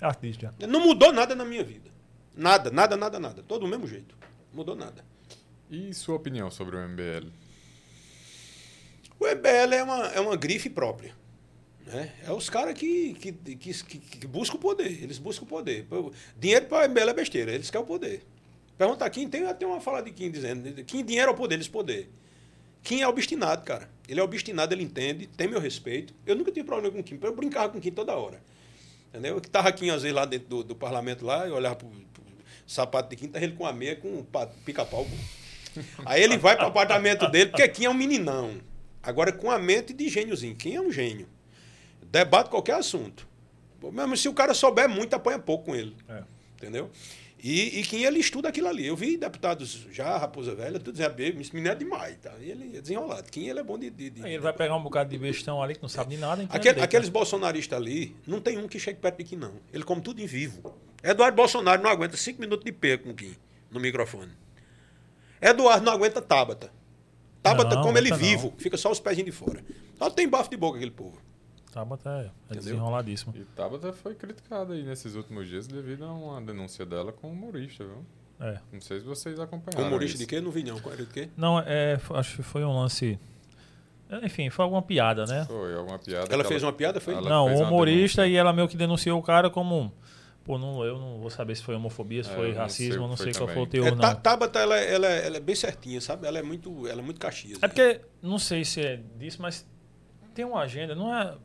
Artista. Não mudou nada na minha vida. Nada, nada, nada, nada. Todo do mesmo jeito. Mudou nada. E sua opinião sobre o MBL? O MBL é uma, é uma grife própria. Né? É os caras que, que, que, que, buscam o poder. Eles buscam o poder. Dinheiro para MBL é besteira. Eles querem o poder. Pergunta aqui, tem até uma fala de Kim dizendo: Kim, dinheiro é o poder, eles poder. Kim é obstinado, cara. Ele é obstinado, ele entende, tem meu respeito. Eu nunca tive problema com Kim, eu brincava com Kim toda hora. Entendeu? Eu estava aqui, às vezes, lá dentro do, do parlamento, lá, eu olhava pro, pro sapato de Kim, tá ele com a meia com um pica-pau. Aí ele vai para o apartamento dele, porque Kim é um meninão. Agora, com a mente de gêniozinho. Kim é um gênio. Debate qualquer assunto. Mesmo se o cara souber muito, apanha pouco com ele. É. Entendeu? E, e quem ele estuda aquilo ali. Eu vi deputados já, Raposa Velha, tudo dizendo, esse menino é demais. Tá? E ele é desenrolado. Quem ele é bom de. de, de ele vai pegar um bocado de bestão ali que não sabe de nada. Então Aquele, aqueles bolsonaristas ali, não tem um que chegue perto de Kim, não. Ele come tudo em vivo. Eduardo Bolsonaro não aguenta cinco minutos de pé com Kim no microfone. Eduardo não aguenta Tabata. Tabata não, come ele vivo, fica só os pezinhos de fora. Então tem bafo de boca aquele povo. Tabata é, é desenroladíssimo. E Tabata foi criticada aí nesses últimos dias devido a uma denúncia dela com humorista, viu? É. Não sei se vocês acompanharam. Humorista isso. de quê? Não vi não. Qual era de quê? Não, é, acho que foi um lance. Enfim, foi alguma piada, né? Foi, alguma piada. Ela fez ela, uma piada, foi? Não, um humorista e ela meio que denunciou o cara como. Pô, não, eu não vou saber se foi homofobia, se é, foi racismo, não sei, não sei qual foi o teor, é, não. Tabata, ela, ela, ela é bem certinha, sabe? Ela é muito, ela é muito caxias. É porque, não sei se é disso, mas tem uma agenda, não é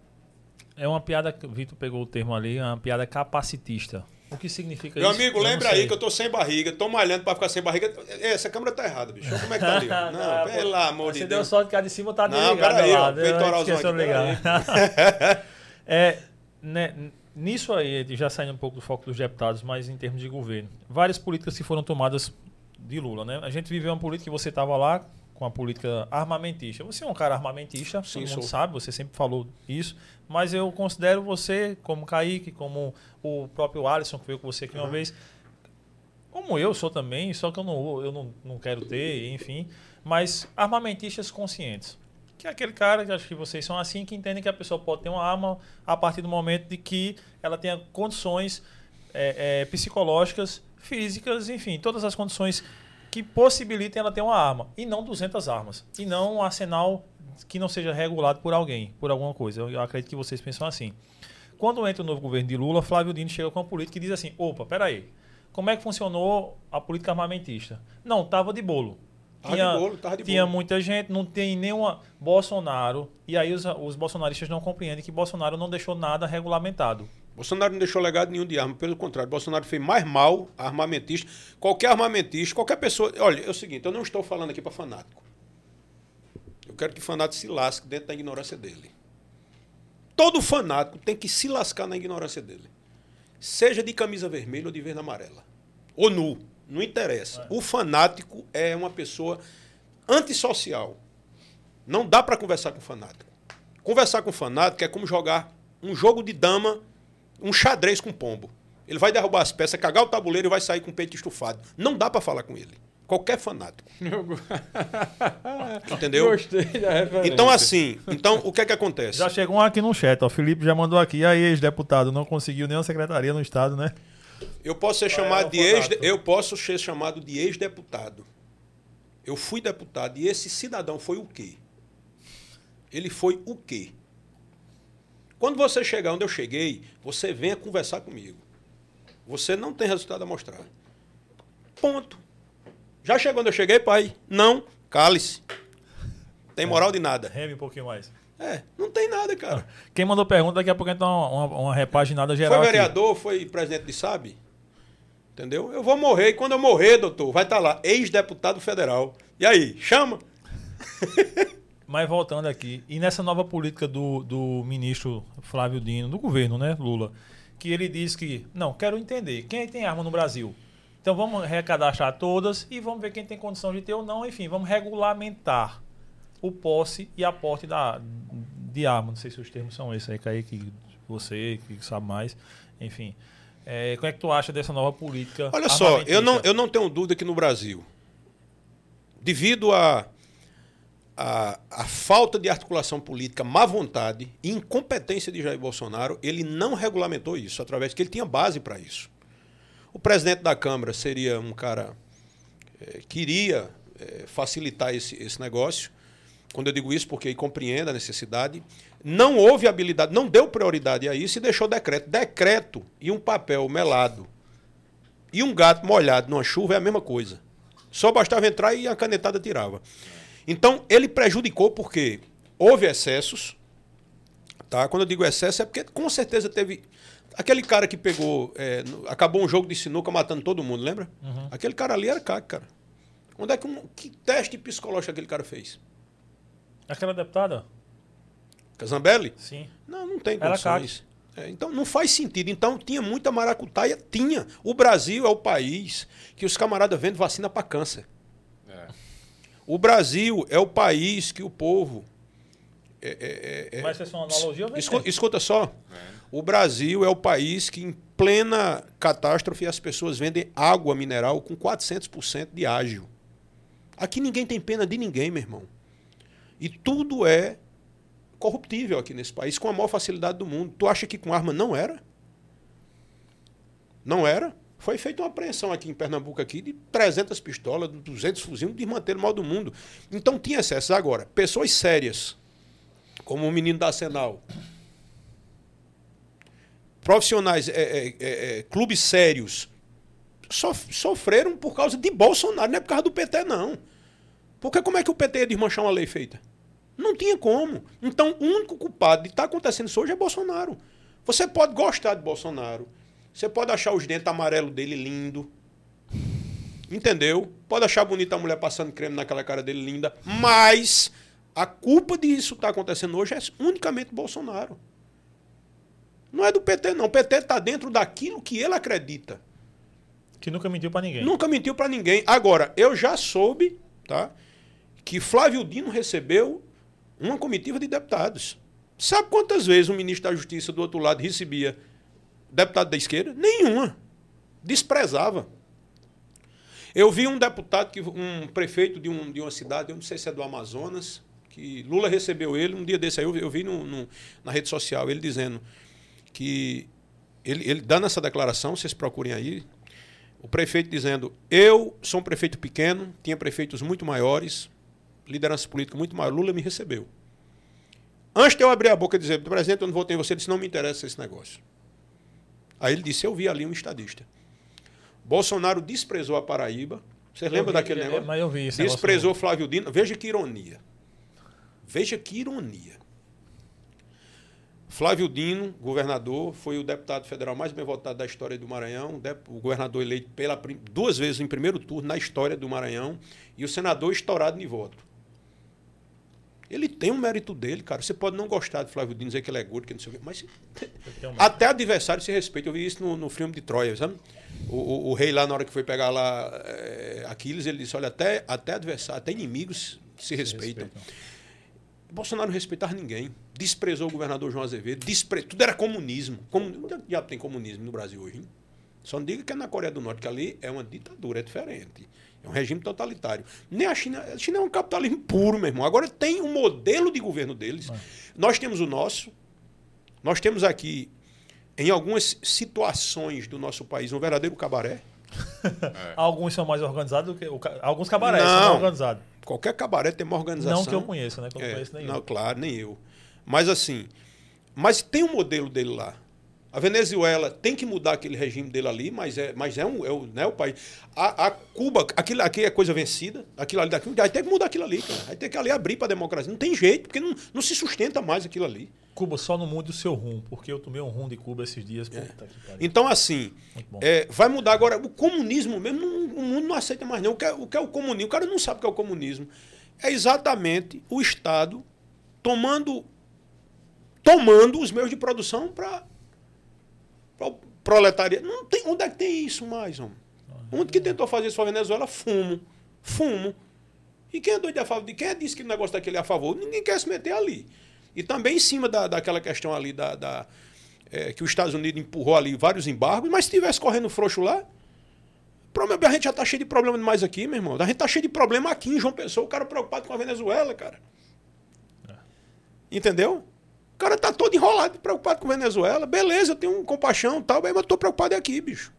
é uma piada, Vitor pegou o termo ali, é uma piada capacitista. O que significa Meu isso? Meu amigo, lembra aí que eu tô sem barriga, tô malhando pra ficar sem barriga. Essa câmera tá errada, bicho. Como é que tá ali? Não, não pelo amor de Deus. Você deu sorte que a de cima tá desligado. Não, peraí, ó, peitoralzão aqui. Ligar. é, né, nisso aí, já saindo um pouco do foco dos deputados, mas em termos de governo. Várias políticas que foram tomadas de Lula, né? A gente viveu uma política que você estava lá com a política armamentista. Você é um cara armamentista, Sim, todo mundo sou. sabe, você sempre falou isso, mas eu considero você, como Kaique, como o próprio Alisson, que veio com você aqui uma vez, como eu sou também, só que eu não, eu não, não quero ter, enfim, mas armamentistas conscientes. Que é aquele cara, que acho que vocês são assim, que entendem que a pessoa pode ter uma arma a partir do momento de que ela tenha condições é, é, psicológicas, físicas, enfim, todas as condições que possibilitem ela ter uma arma e não 200 armas e não um arsenal que não seja regulado por alguém, por alguma coisa. Eu, eu acredito que vocês pensam assim. Quando entra o novo governo de Lula, Flávio Dino chega com uma política e diz assim: opa, peraí, como é que funcionou a política armamentista? Não, tava de bolo. Tinha, de bolo, de tinha muita gente, não tem nenhuma. Bolsonaro. E aí os, os bolsonaristas não compreendem que Bolsonaro não deixou nada regulamentado. Bolsonaro não deixou legado nenhum de arma, pelo contrário, Bolsonaro fez mais mal a armamentista. Qualquer armamentista, qualquer pessoa. Olha, é o seguinte, eu não estou falando aqui para fanático. Eu quero que fanático se lasque dentro da ignorância dele. Todo fanático tem que se lascar na ignorância dele. Seja de camisa vermelha ou de verde amarela. Ou nu. Não interessa. É. O fanático é uma pessoa antissocial. Não dá para conversar com fanático. Conversar com fanático é como jogar um jogo de dama um xadrez com pombo. Ele vai derrubar as peças, cagar o tabuleiro e vai sair com o peito estufado. Não dá para falar com ele. Qualquer fanático. Entendeu? Gostei da referência. Então, assim, então o que é que acontece? Já chegou um aqui no chat, ó. O Felipe já mandou aqui, aí, ex-deputado, não conseguiu nenhuma secretaria no Estado, né? Eu posso ser chamado é de ex, eu posso ser chamado de ex-deputado. Eu fui deputado e esse cidadão foi o quê? Ele foi o quê? Quando você chegar onde eu cheguei, você venha conversar comigo. Você não tem resultado a mostrar. Ponto. Já chegou onde eu cheguei, pai? Não. Cale-se. Tem moral de nada. Reme um pouquinho mais. É, não tem nada, cara. Quem mandou pergunta, daqui a pouco a gente dá uma, uma, uma repaginada geral. Foi vereador, aqui. foi presidente de SAB? Entendeu? Eu vou morrer e quando eu morrer, doutor, vai estar lá, ex-deputado federal. E aí, chama? Mas voltando aqui, e nessa nova política do, do ministro Flávio Dino, do governo, né, Lula, que ele diz que, não, quero entender, quem tem arma no Brasil? Então vamos recadastrar todas e vamos ver quem tem condição de ter ou não, enfim, vamos regulamentar o posse e aporte da, de arma. Não sei se os termos são esses aí, Kaique, você que sabe mais, enfim. É, como é que tu acha dessa nova política? Olha só, eu não, eu não tenho dúvida que no Brasil, devido a a, a, falta de articulação política, má vontade e incompetência de Jair Bolsonaro, ele não regulamentou isso, através que ele tinha base para isso. O presidente da Câmara seria um cara é, que iria é, facilitar esse, esse negócio. Quando eu digo isso, porque ele compreende a necessidade. Não houve habilidade, não deu prioridade a isso e deixou decreto. Decreto e um papel melado e um gato molhado numa chuva é a mesma coisa. Só bastava entrar e a canetada tirava. Então, ele prejudicou porque houve excessos. Tá? Quando eu digo excesso, é porque com certeza teve. Aquele cara que pegou. É, acabou um jogo de sinuca matando todo mundo, lembra? Uhum. Aquele cara ali era caco, cara. Onde é que, um, que teste psicológico aquele cara fez? Aquela deputada? Casambelli? Sim. Não, não tem condições. É, então não faz sentido. Então tinha muita maracutaia? Tinha. O Brasil é o país que os camaradas vendem vacina para câncer. O Brasil é o país que o povo. É, é, é, é só uma analogia ou escuta, escuta só. O Brasil é o país que, em plena catástrofe, as pessoas vendem água mineral com 400% de ágio. Aqui ninguém tem pena de ninguém, meu irmão. E tudo é corruptível aqui nesse país, com a maior facilidade do mundo. Tu acha que com arma não era? Não era? Foi feita uma apreensão aqui em Pernambuco aqui de 300 pistolas, 200 fuzis, desmantelho mal do mundo. Então tinha excesso. Agora, pessoas sérias, como o menino da Arsenal, profissionais, é, é, é, é clubes sérios, sof sofreram por causa de Bolsonaro, não é por causa do PT, não. Porque como é que o PT ia desmanchar uma lei feita? Não tinha como. Então, o único culpado de estar tá acontecendo isso hoje é Bolsonaro. Você pode gostar de Bolsonaro, você pode achar os dentes amarelos dele lindo. Entendeu? Pode achar bonita a mulher passando creme naquela cara dele linda. Mas a culpa disso estar tá acontecendo hoje é unicamente Bolsonaro. Não é do PT, não. O PT está dentro daquilo que ele acredita. Que nunca mentiu para ninguém. Nunca mentiu para ninguém. Agora, eu já soube, tá? Que Flávio Dino recebeu uma comitiva de deputados. Sabe quantas vezes o ministro da Justiça do outro lado recebia deputado da esquerda? Nenhuma. Desprezava. Eu vi um deputado, que um prefeito de, um, de uma cidade, eu não sei se é do Amazonas, que Lula recebeu ele, um dia desse aí, eu, eu vi no, no, na rede social, ele dizendo que, ele, ele dando essa declaração, vocês procurem aí, o prefeito dizendo, eu sou um prefeito pequeno, tinha prefeitos muito maiores, liderança política muito maior, Lula me recebeu. Antes de eu abrir a boca e dizer, presidente, eu não votei em você, ele disse, não me interessa esse negócio. Aí ele disse: Eu vi ali um estadista. Bolsonaro desprezou a Paraíba. Vocês lembram daquele é, negócio? Mas eu vi isso. Desprezou Flávio Dino. Veja que ironia. Veja que ironia. Flávio Dino, governador, foi o deputado federal mais bem votado da história do Maranhão, o governador eleito pela, duas vezes em primeiro turno na história do Maranhão, e o senador estourado em voto. Ele tem um mérito dele, cara. Você pode não gostar de Flávio Dino, dizer que ele é gordo, que não sei o quê, mas até adversário se respeita. Eu vi isso no, no filme de Troia, sabe? O, o, o, rei lá, na hora que foi pegar lá é, Aquiles, ele disse, olha, até, até adversário, até inimigos se, se respeitam. respeitam. Bolsonaro não respeitava ninguém. Desprezou o governador João Azevedo. Despre... Tudo era comunismo. Como... Onde já tem comunismo no Brasil hoje? Hein? Só não diga que é na Coreia do Norte, que ali é uma ditadura, é diferente. É um regime totalitário. Nem a China. A China é um capitalismo puro, meu irmão. Agora tem um modelo de governo deles. É. Nós temos o nosso. Nós temos aqui, em algumas situações do nosso país, um verdadeiro cabaré. É. Alguns são mais organizados do que. O, alguns cabarés não, são mais organizados. Qualquer cabaré tem uma organização. Não que eu conheça, né? Que eu é, não conheço nenhum. Não, claro, nem eu. Mas assim. Mas tem um modelo dele lá. A Venezuela tem que mudar aquele regime dele ali, mas é, mas é, um, é, o, né, o país. A, a Cuba, aquilo aqui é coisa vencida, aquilo ali daqui, aí tem que mudar aquilo ali, cara. Aí tem que ali abrir para a democracia. Não tem jeito, porque não, não se sustenta mais aquilo ali. Cuba só não mude o seu rumo, porque eu tomei um rum de Cuba esses dias. É. Então, assim, é, vai mudar agora. O comunismo mesmo, não, o mundo não aceita mais não. O que, é, o que é o comunismo? O cara não sabe o que é o comunismo. É exatamente o Estado tomando, tomando os meios de produção para proletariado. Não tem, onde é que tem isso mais, homem? Onde que tentou fazer isso para a Venezuela? Fumo. Fumo. E quem é doido a favor de quem é disse que o negócio daquele é a favor? Ninguém quer se meter ali. E também em cima da, daquela questão ali da, da é, que os Estados Unidos empurrou ali vários embargos, mas se tivesse correndo frouxo lá, a gente já está cheio de problema demais aqui, meu irmão. A gente está cheio de problema aqui em João Pessoa, o cara preocupado com a Venezuela, cara. É. Entendeu? O cara tá todo enrolado, preocupado com Venezuela. Beleza, eu tenho um compaixão e tal, mas eu tô preocupado aqui, bicho.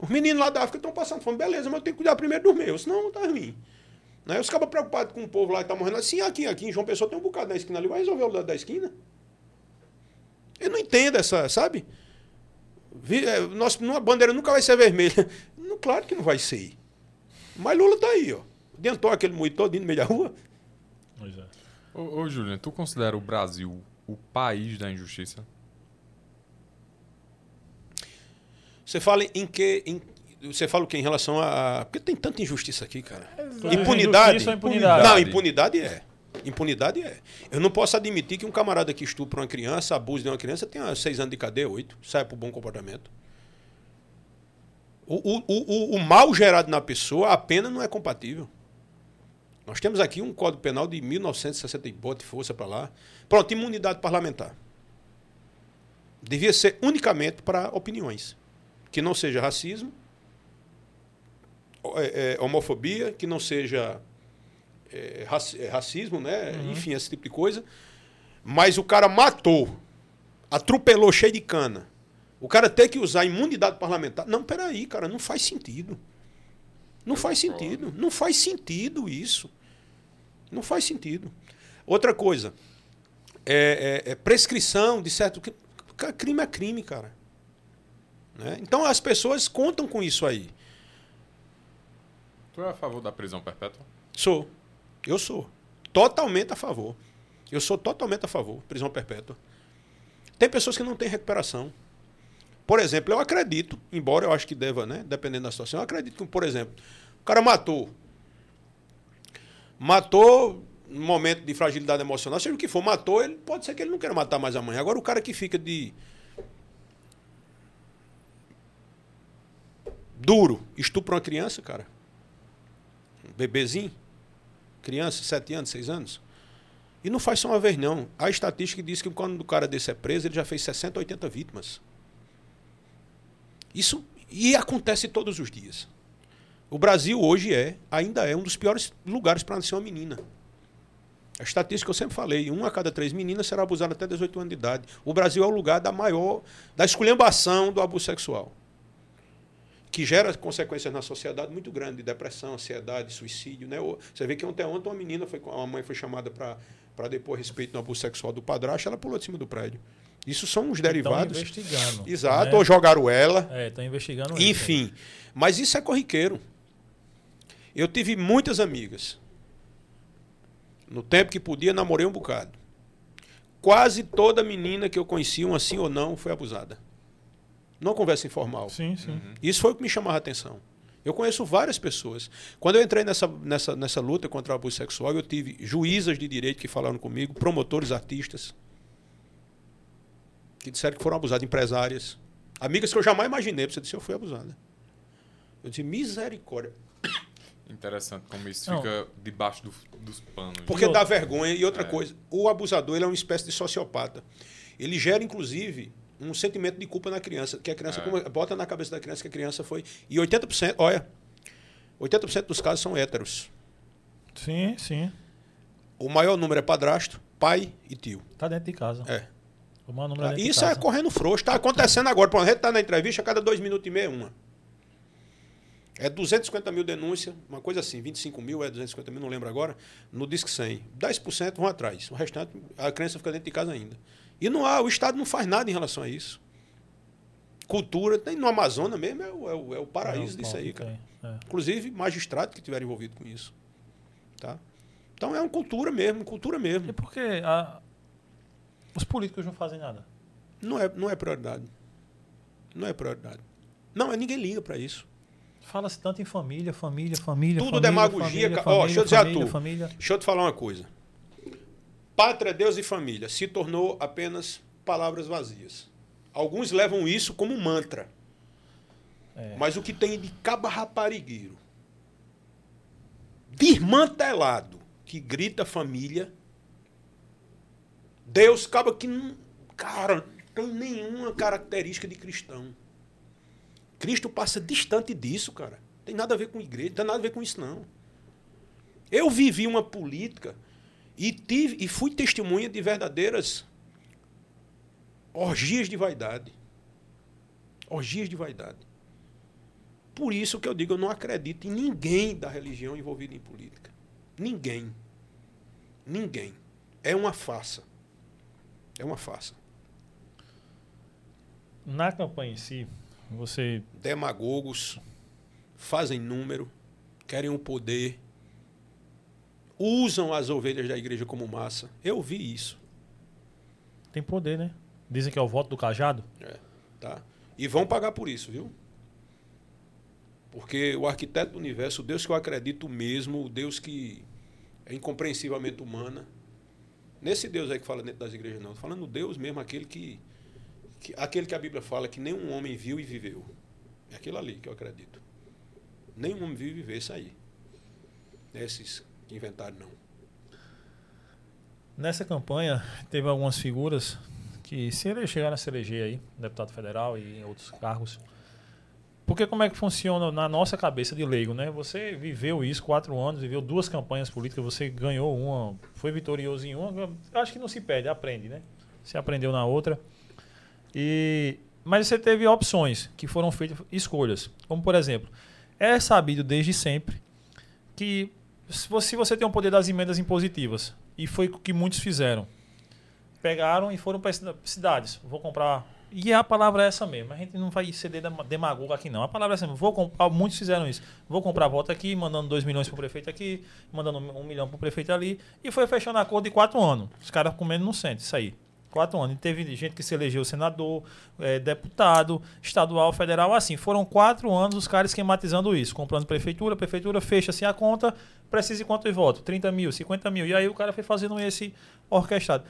Os meninos lá da África estão passando fome. Beleza, mas eu tenho que cuidar primeiro dos meus, senão tá ruim. Né? Os caras preocupados com o povo lá que tá morrendo assim, aqui, aqui em João Pessoa tem um bocado na esquina ali, vai resolver o lado da esquina. Eu não entendo essa, sabe? É, nossa, uma bandeira nunca vai ser vermelha. Claro que não vai ser. Mas Lula tá aí, ó. Dentou aquele moído todo no meio da rua. Pois é. Ô, ô tu considera o Brasil o país da injustiça? Você fala em que. Em, você fala o que em relação a. Porque tem tanta injustiça aqui, cara. É, impunidade. impunidade. Não, impunidade é. Impunidade é. Eu não posso admitir que um camarada que estupra uma criança, abuse de uma criança, tenha seis anos de cadeia, oito, sai por bom comportamento. O, o, o, o mal gerado na pessoa, a pena não é compatível. Nós temos aqui um Código Penal de 1960 e bote força para lá. Pronto, imunidade parlamentar. Devia ser unicamente para opiniões. Que não seja racismo, é, é, homofobia, que não seja é, racismo, né? Uhum. Enfim, esse tipo de coisa. Mas o cara matou, atropelou cheio de cana. O cara tem que usar imunidade parlamentar. Não, peraí, cara, não faz sentido. Não faz sentido. Não faz sentido isso. Não faz sentido. Outra coisa, é, é, é prescrição de certo. Crime é crime, cara. Né? Então as pessoas contam com isso aí. Tu é a favor da prisão perpétua? Sou. Eu sou. Totalmente a favor. Eu sou totalmente a favor. Prisão perpétua. Tem pessoas que não têm recuperação. Por exemplo, eu acredito, embora eu acho que deva, né? Dependendo da situação, eu acredito que, por exemplo, o cara matou. Matou no momento de fragilidade emocional, seja o que for, matou, ele pode ser que ele não queira matar mais amanhã. Agora o cara que fica de duro, estupra uma criança, cara. Um bebezinho, criança, sete anos, seis anos. E não faz só uma vez, não. A estatística diz que quando o cara desse é preso, ele já fez 60, 80 vítimas. Isso e acontece todos os dias. O Brasil hoje é, ainda é, um dos piores lugares para nascer uma menina. A estatística que eu sempre falei, uma a cada três meninas será abusada até 18 anos de idade. O Brasil é o lugar da maior, da esculhambação do abuso sexual. Que gera consequências na sociedade muito grandes, de depressão, ansiedade, suicídio. Né? Você vê que ontem, ontem uma menina, foi, uma mãe foi chamada para depor respeito do abuso sexual do padrasto, ela pulou de cima do prédio. Isso são os derivados. Estão investigando. Exato, né? ou jogaram ela. É, estão investigando. Enfim, isso, mas isso é corriqueiro. Eu tive muitas amigas. No tempo que podia, namorei um bocado. Quase toda menina que eu conhecia, um assim ou não, foi abusada. Não conversa informal. Sim, sim. Uhum. Isso foi o que me chamava a atenção. Eu conheço várias pessoas. Quando eu entrei nessa, nessa, nessa luta contra o abuso sexual, eu tive juízas de direito que falaram comigo, promotores, artistas, que disseram que foram abusadas, empresárias. Amigas que eu jamais imaginei, você disse, eu fui abusada. Eu disse, misericórdia. Interessante como isso não. fica debaixo do, dos panos. Porque dá vergonha. E outra é. coisa, o abusador ele é uma espécie de sociopata. Ele gera, inclusive, um sentimento de culpa na criança, que a criança é. bota na cabeça da criança que a criança foi. E 80%, olha, 80% dos casos são héteros. Sim, sim. O maior número é padrasto, pai e tio. Tá dentro de casa. É. O maior número é dentro Isso de é casa. é correndo frouxo. Está acontecendo agora. Por exemplo, a gente está na entrevista a cada dois minutos e meio, uma. É 250 mil denúncias, uma coisa assim, 25 mil é 250 mil, não lembro agora, no Disque 100. 10% vão atrás, o restante, a crença fica dentro de casa ainda. E não há, o Estado não faz nada em relação a isso. cultura. Tem no Amazonas mesmo, é o, é o, é o paraíso É, disso aí, cara. é. Inclusive, magistrados que estiveram envolvidos com isso. Tá? Então é uma cultura mesmo, cultura E mesmo. por que a- os políticos não fazem nada? Não é, não é prioridade. Não é prioridade. Não, ninguém liga para isso. Fala-se tanto em família, família, família. Tudo família, demagogia, família, ca- ó, família, deixa eu dizer a família, tu. família. Deixa eu te falar uma coisa. Pátria, Deus e família se tornou apenas palavras vazias. Alguns levam isso como mantra. É. Mas o que tem de caba raparigueiro, desmantelado, que grita família, Deus acaba que não, cara, não tem nenhuma característica de cristão. Cristo passa distante disso, cara. Tem nada a ver com igreja, tem nada a ver com isso, não. Eu vivi uma política e tive e fui testemunha de verdadeiras orgias de vaidade. Orgias de vaidade. Por isso que eu digo, eu não acredito em ninguém da religião envolvido em política. Ninguém. Ninguém. É uma farsa. É uma farsa. Na campanha em si, você Demagogos fazem número, querem o poder, usam as ovelhas da igreja como massa. Eu vi isso. tem poder, né? Dizem que é o voto do cajado. É, tá? E vão pagar por isso, viu? Porque o arquiteto do universo, o Deus que eu acredito mesmo, o Deus que é incompreensivelmente humana, nesse Deus aí que fala dentro das igrejas, não, tô falando Deus mesmo, aquele que, que aquele que a Bíblia fala que nenhum homem viu e viveu. É aquilo ali que eu acredito. Nenhum homem viu e viveu, isso aí. É esses que inventaram, não. Nessa campanha, teve algumas figuras que se ele chegaram a se eleger aí, deputado federal e em outros cargos. Porque como é que funciona na nossa cabeça de leigo, né? Você viveu isso quatro anos, viveu duas campanhas políticas, você ganhou uma, foi vitorioso em uma, acho que não se perde, aprende, né? Você aprendeu na outra. E mas você teve opções que foram feitas escolhas, como por exemplo, é sabido desde sempre que se você, você tem o poder das emendas impositivas, e foi o que muitos fizeram, pegaram e foram para cidades, vou comprar. E a palavra é essa mesmo, a gente não vai dema- demagogo aqui não. A palavra é essa mesmo, vou comprar, muitos fizeram isso. Vou comprar voto aqui, mandando 2 milhões para o prefeito aqui, mandando um milhão para o prefeito ali, e foi fechando acordo de quatro anos. Os caras comendo não sente isso aí. Quatro anos. E teve gente que se elegeu senador, eh, deputado, estadual, federal, assim. Foram quatro anos os caras esquematizando isso. Comprando prefeitura, prefeitura fecha-se a conta, precisa de quanto de voto? 30 mil, 50 mil. E aí o cara foi fazendo esse orquestrado.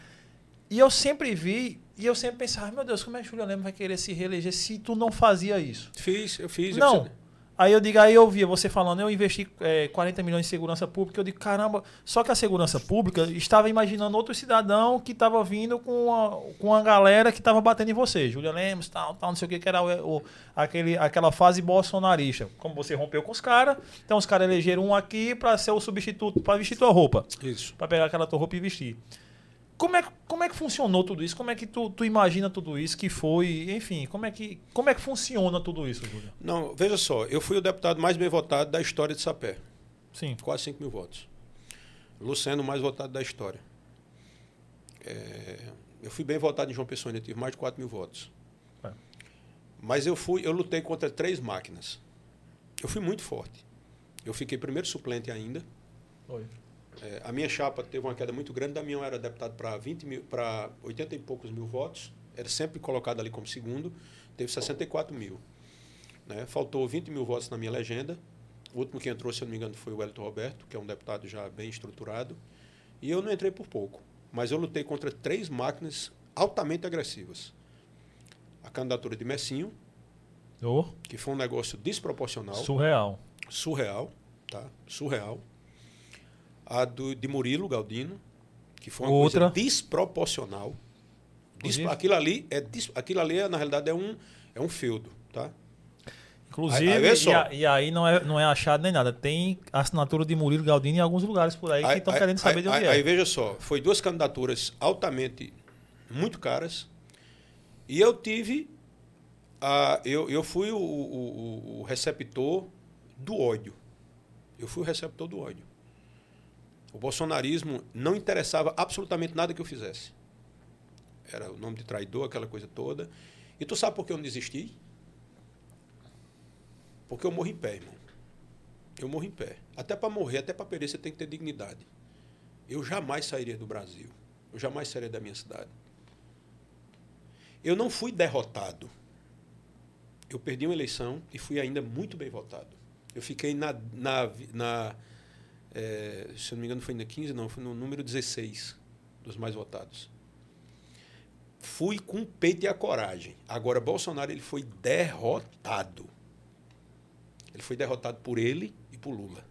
E eu sempre vi, e eu sempre pensava, meu Deus, como é que Juliano Lemos vai querer se reeleger se tu não fazia isso? Fiz, eu fiz. eu Não. fiz- Aí eu digo, aí eu via você falando, eu investi eh, 40 milhões em segurança pública, eu digo, caramba, só que a segurança pública estava imaginando outro cidadão que estava vindo com a, com a galera que estava batendo em você, Julia Lemos, tal, tal, não sei o que, que era o, o- aquele, aquela fase bolsonarista. Como você rompeu com os caras, então os caras elegeram um aqui para ser o substituto, para vestir tua roupa, Isso. para pegar aquela tua roupa e vestir. Como é, que- como é que funcionou tudo isso? Como é que tu, tu imagina tudo isso que foi? Enfim, como é que, como é que funciona tudo isso, Júlia? Não, veja só, eu fui o deputado mais bem votado da história de Sapé. Sim. Quase 5 mil votos. Luciano, o mais votado da história. É, eu fui bem votado em João Pessoa, tive mais de 4 mil votos. É. Mas eu fui, eu lutei contra três máquinas. Eu fui muito forte. Eu fiquei primeiro suplente ainda. Oi. É, a minha chapa teve uma queda muito grande. Da minha eu era deputado para 20 mil, para 80 e poucos mil votos. Era sempre colocado ali como segundo. Teve 64 mil. Né? Faltou 20 mil votos na minha legenda. O último que entrou, se eu não me engano, foi o Wellington Roberto, que é um deputado já bem estruturado. E eu não entrei por pouco. Mas eu lutei contra três máquinas altamente agressivas. A candidatura de Messinho, Oh, que foi um negócio desproporcional surreal. surreal, tá? Surreal. A do, de Murilo Galdino, que foi uma Outra. coisa desproporcional. Aquilo ali é aquilo ali é, na realidade é um é um feudo, tá? Inclusive, Aí- aí vê e, e aí não é, não é achado nem nada. Tem assinatura de Murilo Galdino em alguns lugares por aí, que estão querendo saber de onde aí, é. aí veja só, foi duas candidaturas altamente muito caras e eu tive a, eu, eu fui o- o- o receptor do ódio. Eu fui o receptor do ódio. O bolsonarismo não interessava absolutamente nada que eu fizesse. Era o nome de traidor, aquela coisa toda. E tu sabe por que eu não desisti? Porque eu morro em pé, irmão. Eu morro em pé. Até para morrer, até para perder, você tem que ter dignidade. Eu jamais sairia do Brasil. Eu jamais sairia da minha cidade. Eu não fui derrotado. Eu perdi uma eleição e fui ainda muito bem votado. Eu fiquei na. na, na é, se eu não me engano, foi na 15, não, foi no número 16 dos mais votados. Fui com o peito e a coragem. Agora, Bolsonaro ele foi derrotado. Ele foi derrotado por ele e por Lula.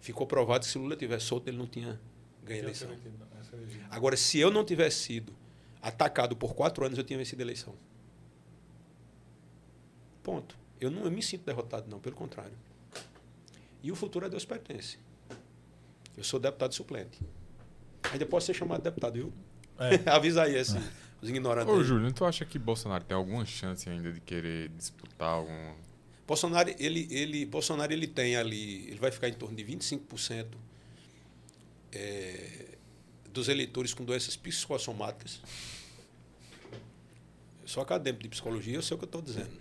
Ficou provado que se Lula tivesse solto, ele não tinha ganho a eleição. Agora, se eu não tivesse sido atacado por quatro anos, eu tinha vencido a eleição. Ponto. Eu não eu me sinto derrotado, não, pelo contrário. E o futuro a Deus pertence. Eu sou deputado suplente. Ainda posso ser chamado deputado, viu? É. Avisa aí esse, os ignorantes. Ô, Júlio, tu acha que Bolsonaro tem alguma chance ainda de querer disputar algum. Bolsonaro, ele, ele, Bolsonaro, ele tem ali. Ele vai ficar em torno de 25% é, dos eleitores com doenças psicossomáticas. Eu sou acadêmico de psicologia, eu sei o que eu estou dizendo.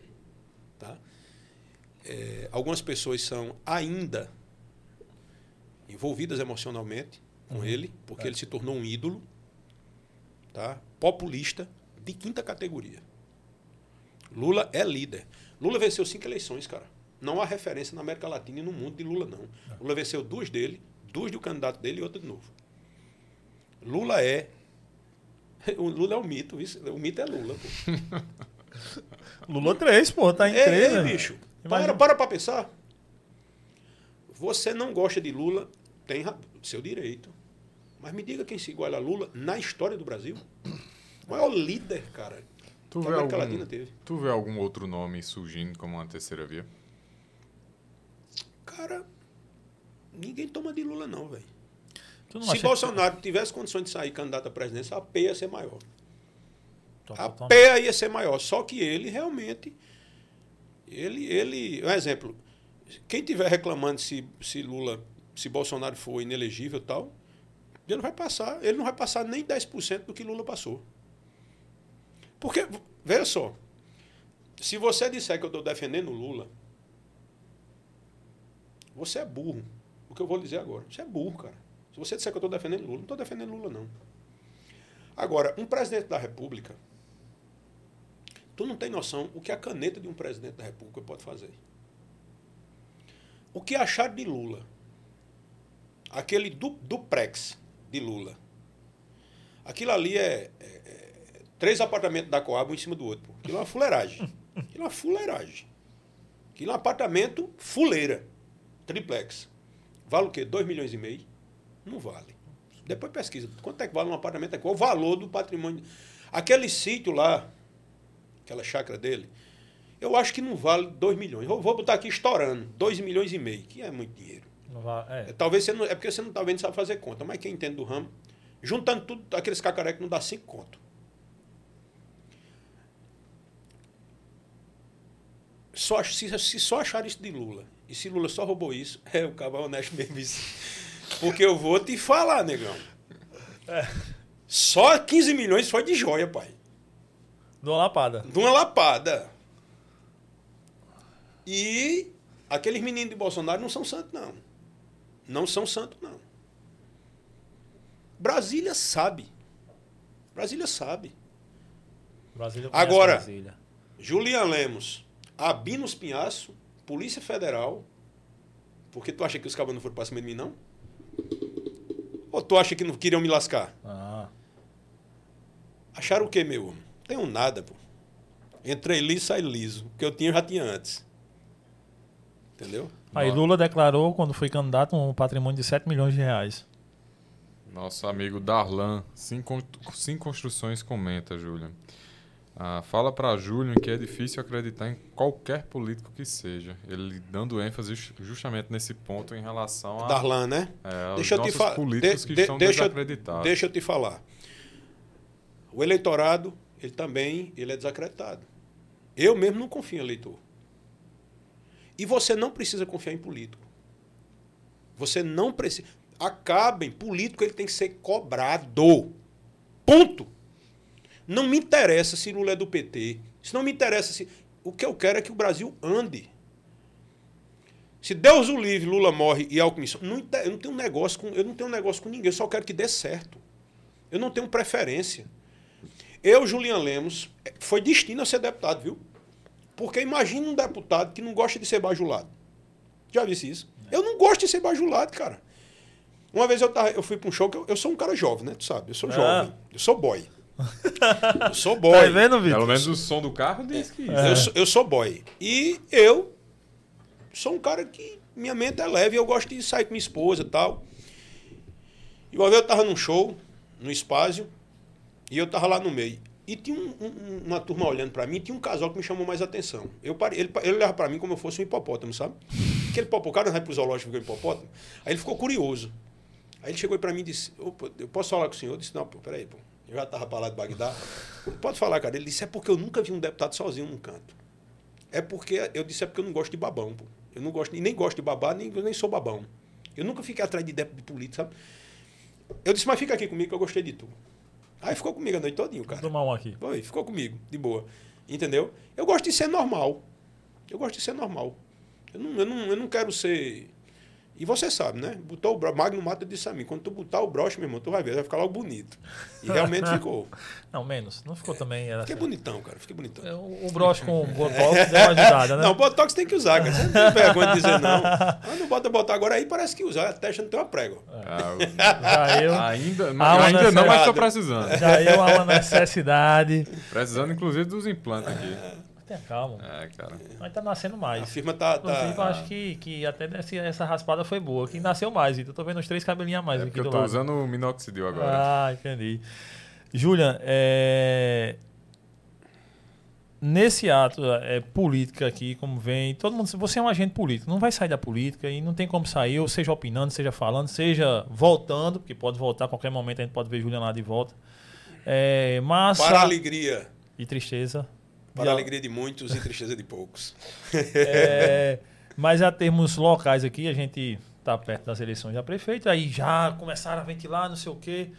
Tá? É, algumas pessoas são ainda envolvidas emocionalmente com uhum. ele, porque é. ele se tornou um ídolo, tá? populista, de quinta categoria. Lula é líder. Lula venceu cinco eleições, cara. Não há referência na América Latina e no mundo de Lula, não. É. Lula venceu duas dele, duas do candidato dele e outra de novo. Lula é. O Lula é o mito, o mito é Lula, pô. Lula 3, pô, tá em é, 3. É, né? bicho. Para, para pra pensar. Você não gosta de Lula, tem seu direito. Mas me diga quem se iguala a Lula na história do Brasil. O maior líder, cara. Tu vê, algum, tu vê algum outro nome surgindo como uma terceira via? Cara, ninguém toma de Lula, não, velho. Se Bolsonaro que... tivesse condições de sair candidato à presidência, a P ia ser maior. a P ia ser maior. Só que ele realmente. Ele, ele. Um exemplo. Quem tiver reclamando se, se Lula, se Bolsonaro for inelegível e tal, ele não vai passar. Ele não vai passar nem 10% do que Lula passou. Porque, veja só. Se você disser que eu estou defendendo Lula, você é burro. O que eu vou dizer agora. Você é burro, cara. Se você disser que eu estou defendendo Lula, não estou defendendo Lula, não. Agora, um presidente da República, tu não tem noção o que a caneta de um presidente da República pode fazer. O que achar de Lula? Aquele du, duplex de Lula. Aquilo ali é, é, é três apartamentos da Coab um em cima do outro. Pô. Aquilo é uma fuleiragem. Aquilo é uma fuleiragem. Aquilo é um apartamento fuleira. Triplex. Vale o quê? 2 milhões e meio? Não vale. Depois pesquisa. Quanto é que vale um apartamento? Qual o valor do patrimônio? Aquele sítio lá, aquela chácara dele, eu acho que não vale 2 milhões. Eu vou botar aqui estourando, 2 milhões e meio, que é muito dinheiro. Vale, é. é. Talvez você não. É porque você não está vendo sabe fazer conta, mas quem entende do ramo, juntando tudo, aqueles cacarecos não dá 5 conto. Só, se, se só achar isso de Lula, e se Lula só roubou isso, é o cavalo honesto mesmo isso. Porque eu vou te falar, negão. É. Só 15 milhões foi de joia, pai. De uma lapada. De uma lapada. E aqueles meninos de Bolsonaro não são santos, não. Não são santos, não. Brasília sabe. Brasília sabe. Brasília Agora, Brasília. Julian Lemos, Abinos Pinhaço, Polícia Federal. Porque tu acha que os cabos não foram para cima de mim, não? Ou tu acha que não queriam me lascar? Ah. Acharam o quê, meu? Tenho nada, pô. Entrei liso, saí liso. O que eu tinha, eu já tinha antes. Entendeu? Aí Lula declarou, quando foi candidato, um patrimônio de 7 milhões de reais. Nosso amigo Darlan, Cinco Construções, comenta, Júlio. Ah, fala para Júlio que é difícil acreditar em qualquer político que seja. Ele dando ênfase justamente nesse ponto em relação a. Darlan, né? É, deixa eu te falar. políticos de, que de, estão deixa, desacreditados. Deixa eu te falar. O eleitorado, ele também ele é desacreditado. Eu mesmo não confio em eleitor. E você não precisa confiar em político. Você não precisa. Acabem, político ele tem que ser cobrado. Ponto. Não me interessa se Lula é do PT. Isso não me interessa se. O que eu quero é que o Brasil ande. Se Deus o livre, Lula morre e Alckmin... Não, eu não tenho negócio com, eu não tenho negócio com ninguém, eu só quero que dê certo. Eu não tenho preferência. Eu, Julian Lemos, foi destino a ser deputado, viu? Porque imagina um deputado que não gosta de ser bajulado. Já disse isso? Eu não gosto de ser bajulado, cara. Uma vez eu, tava, eu fui para um show que eu, eu, sou um cara jovem, né? Tu sabe, eu sou é. jovem. Eu sou boy. eu sou boy. Tá vendo, Vitor? Pelo menos o som do carro diz que. É. Eu, sou, eu sou boy. E eu sou um cara que minha mente é leve, eu gosto de sair com minha esposa e tal. E uma vez eu tava num show, no espaço, e eu tava lá no meio. E tinha um, um, uma turma olhando para mim, tinha um casal que me chamou mais atenção. Eu parei, ele, ele olhava para mim como eu fosse um hipopótamo, sabe? Aquele hipopótamo, o cara não vai pro zoológico e hipopótamo. Aí ele ficou curioso. Aí ele chegou para mim e disse: Eu posso falar com o senhor? Eu disse: Não, pô, peraí, pô. Eu já estava para lá de Bagdá. Pode falar, cara. Ele disse: É porque eu nunca vi um deputado sozinho num canto. É porque, eu disse: É porque eu não gosto de babão, pô. Eu não gosto, nem gosto de babar, nem, nem sou babão. Eu nunca fiquei atrás de deputado de político, sabe? Eu disse: Mas fica aqui comigo que eu gostei de tu. Aí ficou comigo a noite todinho, cara. Tomar um aqui. Foi, ficou comigo, de boa. Entendeu? Eu gosto de ser normal. Eu gosto de ser normal. Eu não, eu não, eu não quero ser. E você sabe, né? Botou o broche. Magno Mata disse a mim: quando tu botar o broche, meu irmão, tu vai ver, vai ficar logo bonito. E realmente ficou. Não, menos. Não ficou também. Era Fiquei assim. bonitão, cara. Fiquei bonitão. É, o, o broche com Botox deu uma ajudada, né? Não, Botox tem que usar, cara. Você não tem vergonha de dizer não. Mas não bota botar agora aí, parece que usa. A testa não tem uma prega. Ah, já eu. Ainda, ainda não, mas estou precisando. Já eu há uma necessidade. Precisando, inclusive, dos implantes aqui. Tenha calma. É, cara. Mas tá nascendo mais. A firma tá. tá... Eu acho que, que até essa, essa raspada foi boa. Que nasceu mais, então tô vendo os três cabelinhos a mais é aqui do eu tô lado. usando o minoxidil agora. Ah, entendi. Julian, é... nesse ato é, política aqui, como vem, todo mundo. Você é um agente político, não vai sair da política e não tem como sair, ou seja opinando, seja falando, seja voltando, porque pode voltar a qualquer momento, a gente pode ver Julian lá de volta. É, massa. Para alegria. E tristeza. Para a alegria de muitos e tristeza de poucos. É, mas a termos locais aqui, a gente está perto das eleições da prefeita, aí já começaram a ventilar, não sei o quê.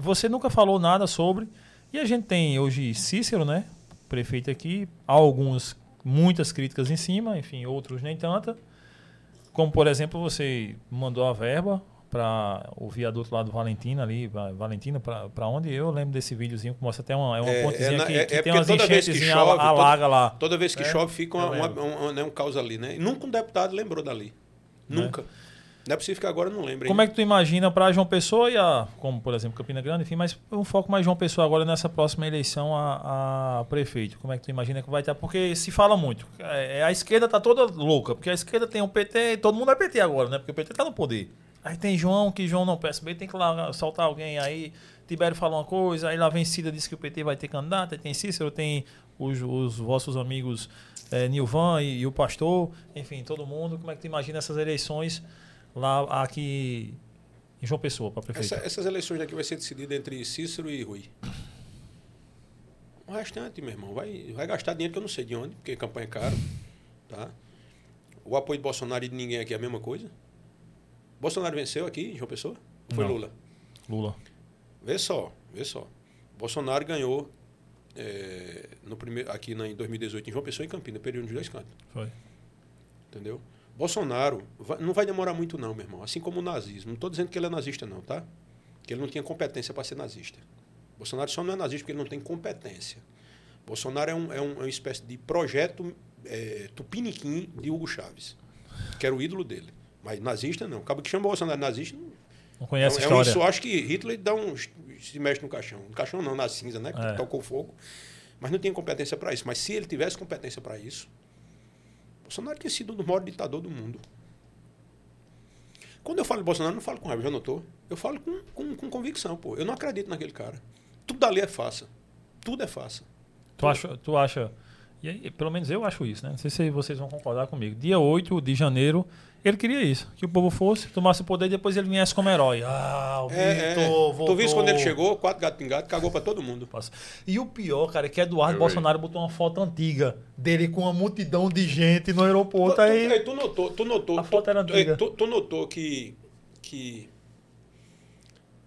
Você nunca falou nada sobre. E a gente tem hoje Cícero, né? Prefeito aqui, alguns, muitas críticas em cima, enfim, outros nem tanta. Como, por exemplo, você mandou a verba para o viaduto lá do Valentina ali, Valentina para onde eu lembro desse videozinho que mostra até uma, é uma é, pontezinha é, que, é, que é tem umas enchentes alaga lá. Toda vez que é, chove fica uma, uma, um, né, um caos ali, né? E nunca um deputado lembrou dali. Nunca. Não é possível que agora não lembre. Como é que tu imagina para João Pessoa e a, como por exemplo Campina Grande, enfim, mas um foco mais João Pessoa agora nessa próxima eleição a, a prefeito. Como é que tu imagina que vai estar? Porque se fala muito. É, a esquerda tá toda louca, porque a esquerda tem o PT, todo mundo é PT agora, né? Porque o PT tá no poder. Aí tem João, que João não, PSB tem que lá soltar alguém aí. Tibério fala uma coisa, aí lá vencida disse que o PT vai ter candidato, aí tem Cícero, tem os, os vossos amigos é, Nilvan e, e, o pastor, enfim, todo mundo. Como é que tu imagina essas eleições lá aqui em João Pessoa para prefeito? Essa, essas eleições aqui vai ser decidida entre Cícero e Rui. O restante, meu irmão, vai, vai gastar dinheiro que eu não sei de onde, porque campanha é caro. Tá? O apoio de Bolsonaro e de ninguém aqui é a mesma coisa. Bolsonaro venceu aqui em João Pessoa? Ou foi Não. Lula? Lula. Vê só, vê só. Bolsonaro ganhou é, no primeiro, aqui na, em 2018 em João Pessoa e Campinas, período de dois cantos. Foi. Entendeu? Bolsonaro vai, não vai demorar muito não, meu irmão. Assim como o nazismo. Não estou dizendo que ele é nazista não, tá? Que ele não tinha competência para ser nazista. Bolsonaro só não é nazista porque ele não tem competência. Bolsonaro é, um, é, um, é uma espécie de projeto é, tupiniquim de Hugo Chaves, que era o ídolo dele. Mas nazista não. Acaba que chama o Bolsonaro nazista. Não, não conhece é, a história. É um, acho que Hitler dá um, se mexe no caixão. No caixão não, na cinza, né? É. tocou fogo. Mas não tem competência para isso. Mas se ele tivesse competência para isso, Bolsonaro tinha sido o maior ditador do mundo. Quando eu falo de Bolsonaro, eu não falo com raiva, já notou? Eu falo com, com, com, convicção, pô. Eu não acredito naquele cara. Tudo ali é faça. Tudo é faça. Tu acha, tu acha e aí, pelo menos eu acho isso, né? Não sei se vocês vão concordar comigo. Dia 8 de janeiro, ele queria isso. Que o povo fosse, tomasse o poder e depois ele viesse como herói. Ah, o é, Vitor, é. voltou. Tu viste quando ele chegou, quatro gatos pingados, cagou pra todo mundo. E o pior, cara, é que Eduardo eu Bolsonaro botou uma foto antiga dele com uma multidão de gente no aeroporto. Tu, aí... tu, tu notou, tu notou. A foto era antiga. Tu, tu notou que, que...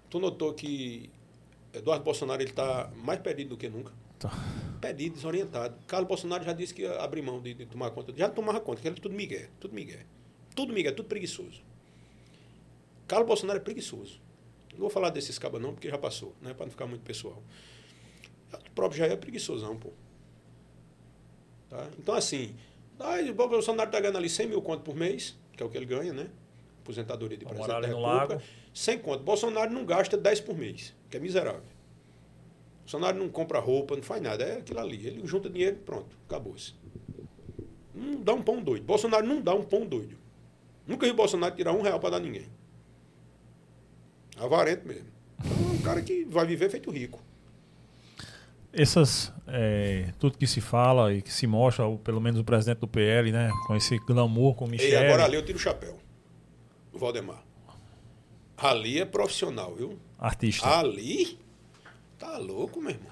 Tu notou que Eduardo Bolsonaro ele tá mais perdido do que nunca. Tá. Perdido, desorientado. Carlos Bolsonaro já disse que ia abrir mão de, de tomar conta. Já tomava conta, que era tudo migué. Tudo migué. Tudo Miguel, tudo preguiçoso. Carlos Bolsonaro é preguiçoso. Não vou falar desses cabas não, porque já passou, né? Para não ficar muito pessoal. O próprio Jair é preguiçosão, pô. Tá? Então, assim, aí, o Bolsonaro está ganhando ali 100 mil conto por mês, que é o que ele ganha, né? Aposentadoria de Pra presidente da República. lago. 100 conto. Bolsonaro não gasta 10 por mês, que é miserável. Bolsonaro não compra roupa, não faz nada. É aquilo ali. Ele junta dinheiro e pronto, acabou-se. Não dá um pão doido. Bolsonaro não dá um pão doido. Nunca vi Bolsonaro tirar um real para dar ninguém. Avarento mesmo. É um cara que vai viver feito rico. Essas, é, tudo que se fala e que se mostra, ou pelo menos o presidente do PL, né, com esse glamour com o E Michel. agora ali eu tiro o chapéu. O Valdemar. Ali é profissional, viu? artista. Ali? Tá louco, meu irmão.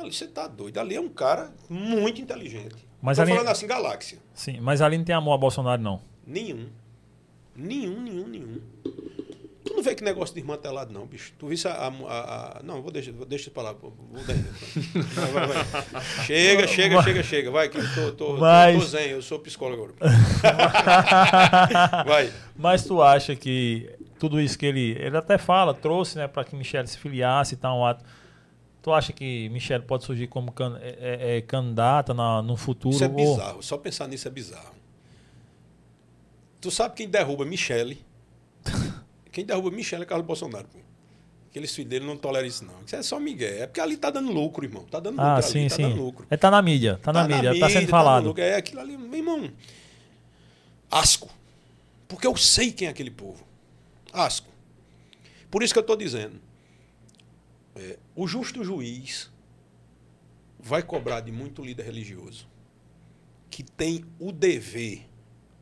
Ali você tá doido. Ali é um cara muito inteligente. Mas Tô ali- falando assim, galáxia. Sim, mas ali não tem amor a Bolsonaro, não. Nenhum. Nenhum, nenhum, nenhum. Tu não vê que negócio de desmantelado, não, bicho. Tu visse a. a- a- não, vou deixar, vou deixar pra lá. Vou, vou dar- vai, vai, vai. Chega, chega, Mas- chega, chega. Vai, que eu tô, tô, Mas- tô zen, eu sou psicólogo agora. Vai. Mas tu acha que tudo isso que ele. Ele até fala, trouxe, né, para que Michele se filiasse e tal, um ato. Tu acha que Michele pode surgir como can- é- é- é candidata na, no futuro? Isso é ou- bizarro. Só pensar nisso é bizarro. Tu sabe quem derruba Michele? Quem derruba Michele é Carlos Bolsonaro. Pô. Aqueles filhos dele não toleram isso, não. Isso é só Miguel. É porque ali tá dando lucro, irmão. Tá dando lucro Ah, ali, sim, tá sim. dando lucro. É, tá na mídia, tá, na mídia, tá sendo dando falado. É aquilo ali, meu irmão. Asco. Porque eu sei quem é aquele povo. Asco. Por isso que eu estou dizendo. é, o justo juiz vai cobrar de muito líder religioso que tem o dever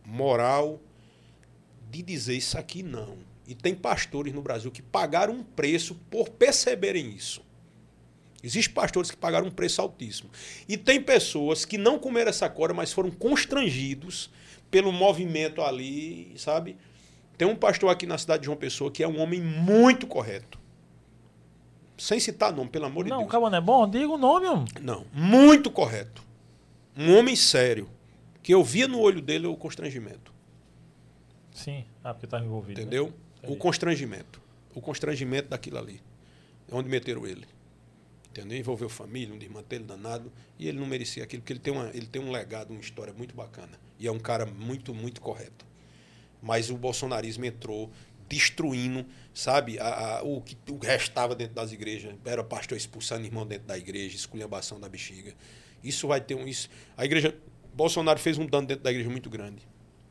moral de dizer isso aqui não. E tem pastores no Brasil que pagaram um preço por perceberem isso. Existem pastores que pagaram um preço altíssimo. E tem pessoas que não comeram essa corda, mas foram constrangidos pelo movimento ali, sabe? Tem um pastor aqui na cidade de João Pessoa que é um homem muito correto. Sem citar nome, pelo amor de Não, o Deus. cabo não é bom? Diga o nome, homem. Não, muito correto. Um homem sério. Que eu via no olho dele o constrangimento. Sim, ah, porque tá envolvido. né? Entendeu? O Entendi. constrangimento. O constrangimento daquilo ali. É onde meteram ele. Entendeu? Envolveu família, um desmantelo danado. E ele não merecia aquilo, porque ele tem, uma, ele tem um legado, uma história muito bacana. E é um cara muito, muito correto. Mas o bolsonarismo entrou destruindo, sabe, a, a- o que o restava dentro das igrejas. Era pastor expulsando irmão dentro da igreja, esculhambação da bexiga. Isso vai ter um. Isso, a igreja. Bolsonaro fez um dano dentro da igreja muito grande.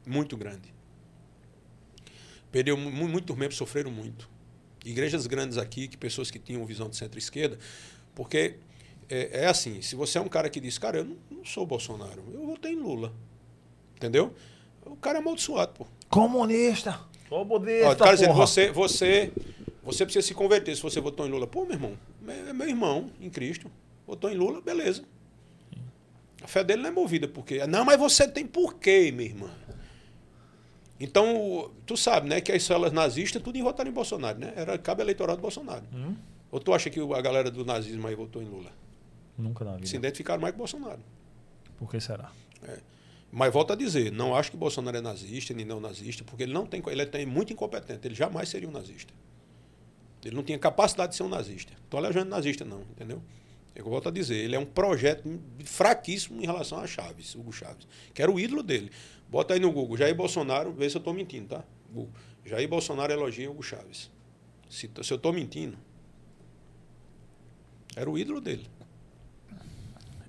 Muito grande. Perdeu mu- mu- muitos membros, sofreram muito. Igrejas grandes aqui, que pessoas que tinham visão de centro-esquerda, porque é, é assim, se você é um cara que diz, cara, eu não, não sou Bolsonaro, eu votei em Lula. Entendeu? O cara é amaldiçoado, pô. Comunista! Ô, budista, Ó, o cara dizendo, você, você, você precisa se converter se você votou em Lula. Pô, meu irmão, é meu irmão em Cristo. Votou em Lula, beleza. A fé dele não é movida porque. Não, mas você tem porquê, meu irmão. Então, tu sabe, né, que as células nazistas tudo votaram em Bolsonaro, né? Era cabo eleitoral do Bolsonaro. Hum? Ou tu acha que a galera do nazismo aí votou em Lula? Nunca na vida. Se identificaram mais com Bolsonaro. Por que será? Mas volto a dizer, não acho que Bolsonaro é nazista nem não nazista, porque ele não tem, ele é muito incompetente, ele jamais seria um nazista. Ele não tinha capacidade de ser um nazista. Estou elegendo nazista não, entendeu? Eu volto a dizer, ele é um projeto fraquíssimo em relação a Chaves, Hugo Chaves, que era o ídolo dele. Bota aí no Google, Jair Bolsonaro, vê se eu estou mentindo, tá? Google. Jair Bolsonaro elogia Hugo Chaves. Se, se eu estou mentindo, era o ídolo dele.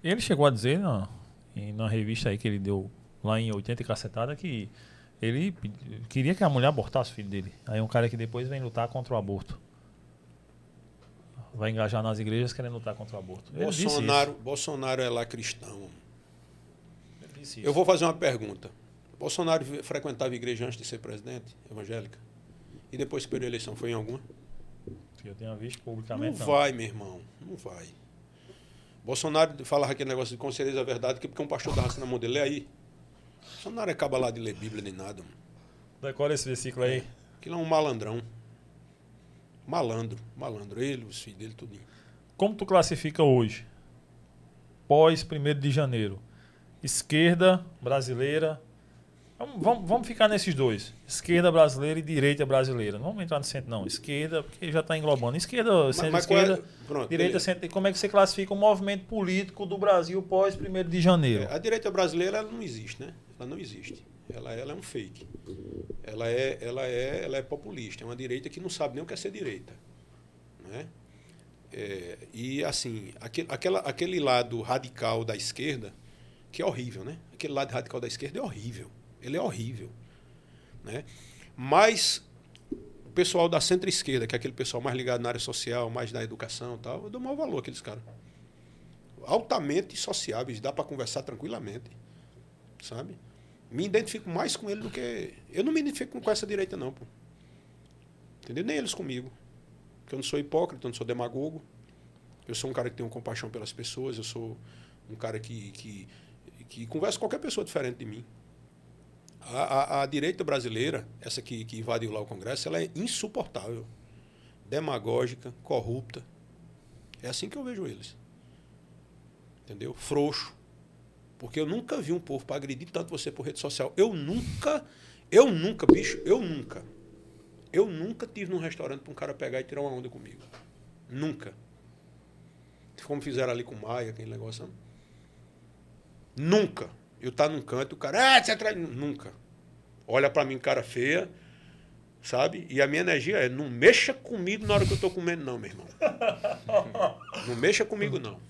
Ele chegou a dizer na, em, na revista aí que ele deu lá em 80 e cacetada que ele queria que a mulher abortasse o filho dele. Aí um cara que depois vem lutar contra o aborto. Vai engajar nas igrejas querendo lutar contra o aborto. Ele. Bolsonaro, Bolsonaro é lá cristão. Eu vou fazer uma pergunta. Bolsonaro frequentava igreja antes de ser presidente, evangélica? E depois que perdeu a eleição, foi em alguma? Eu tenha visto Não publicamente. Não, vai, meu irmão. Não vai. Bolsonaro falava aquele negócio de com certeza é verdade, que porque um pastor dava assim na mão dele. Lê aí. Bolsonaro acaba lá de ler Bíblia nem nada. Mano. Decora esse versículo aí. Aquilo é um malandrão. Malandro, malandro. Ele, os filhos dele, tudinho. Como tu classifica hoje? Pós 1 de janeiro. Esquerda brasileira Vamos, vamos, vamos ficar nesses dois. Esquerda brasileira e direita brasileira. Não vamos entrar no centro, não. Esquerda, porque já está englobando. Esquerda, centro-esquerda, é- pronto, direita, centro. Como é que você classifica o movimento político do Brasil pós 1 de janeiro? É, A direita brasileira não existe, né? Ela não existe. Ela, ela é um fake. Ela é, ela, é, ela é populista. É uma direita que não sabe nem o que é ser direita. Né? É, e, assim, aquele, aquela, aquele lado radical da esquerda, que é horrível, né? Aquele lado radical da esquerda é horrível. Ele é horrível. Né? Mas o pessoal da centro-esquerda, que é aquele pessoal mais ligado na área social, mais na educação tal, eu dou maior valor àqueles caras. Altamente sociáveis, dá para conversar tranquilamente. Sabe? Me identifico mais com ele do que. Eu não me identifico com essa direita, não, pô. Entendeu? Nem eles comigo. Porque eu não sou hipócrita, eu não sou demagogo. Eu sou um cara que tem uma compaixão pelas pessoas, eu sou um cara que, que, que conversa com qualquer pessoa diferente de mim. A, a, a direita brasileira, essa que, que invadiu lá o Congresso, ela é insuportável. Demagógica, corrupta. É assim que eu vejo eles. Entendeu? Frouxo. Porque eu nunca vi um povo para agredir tanto você por rede social. Eu nunca, eu nunca, bicho, eu nunca. Eu nunca tive num restaurante para um cara pegar e tirar uma onda comigo. Nunca. Como fizeram ali com o Maia, aquele negócio. Não? Nunca. Eu tá num canto, o cara, ah, você atrai. Nunca. Olha para mim, cara feia, sabe? E a minha energia é: não mexa comigo na hora que eu tô comendo, não, meu irmão. Não mexa comigo, não.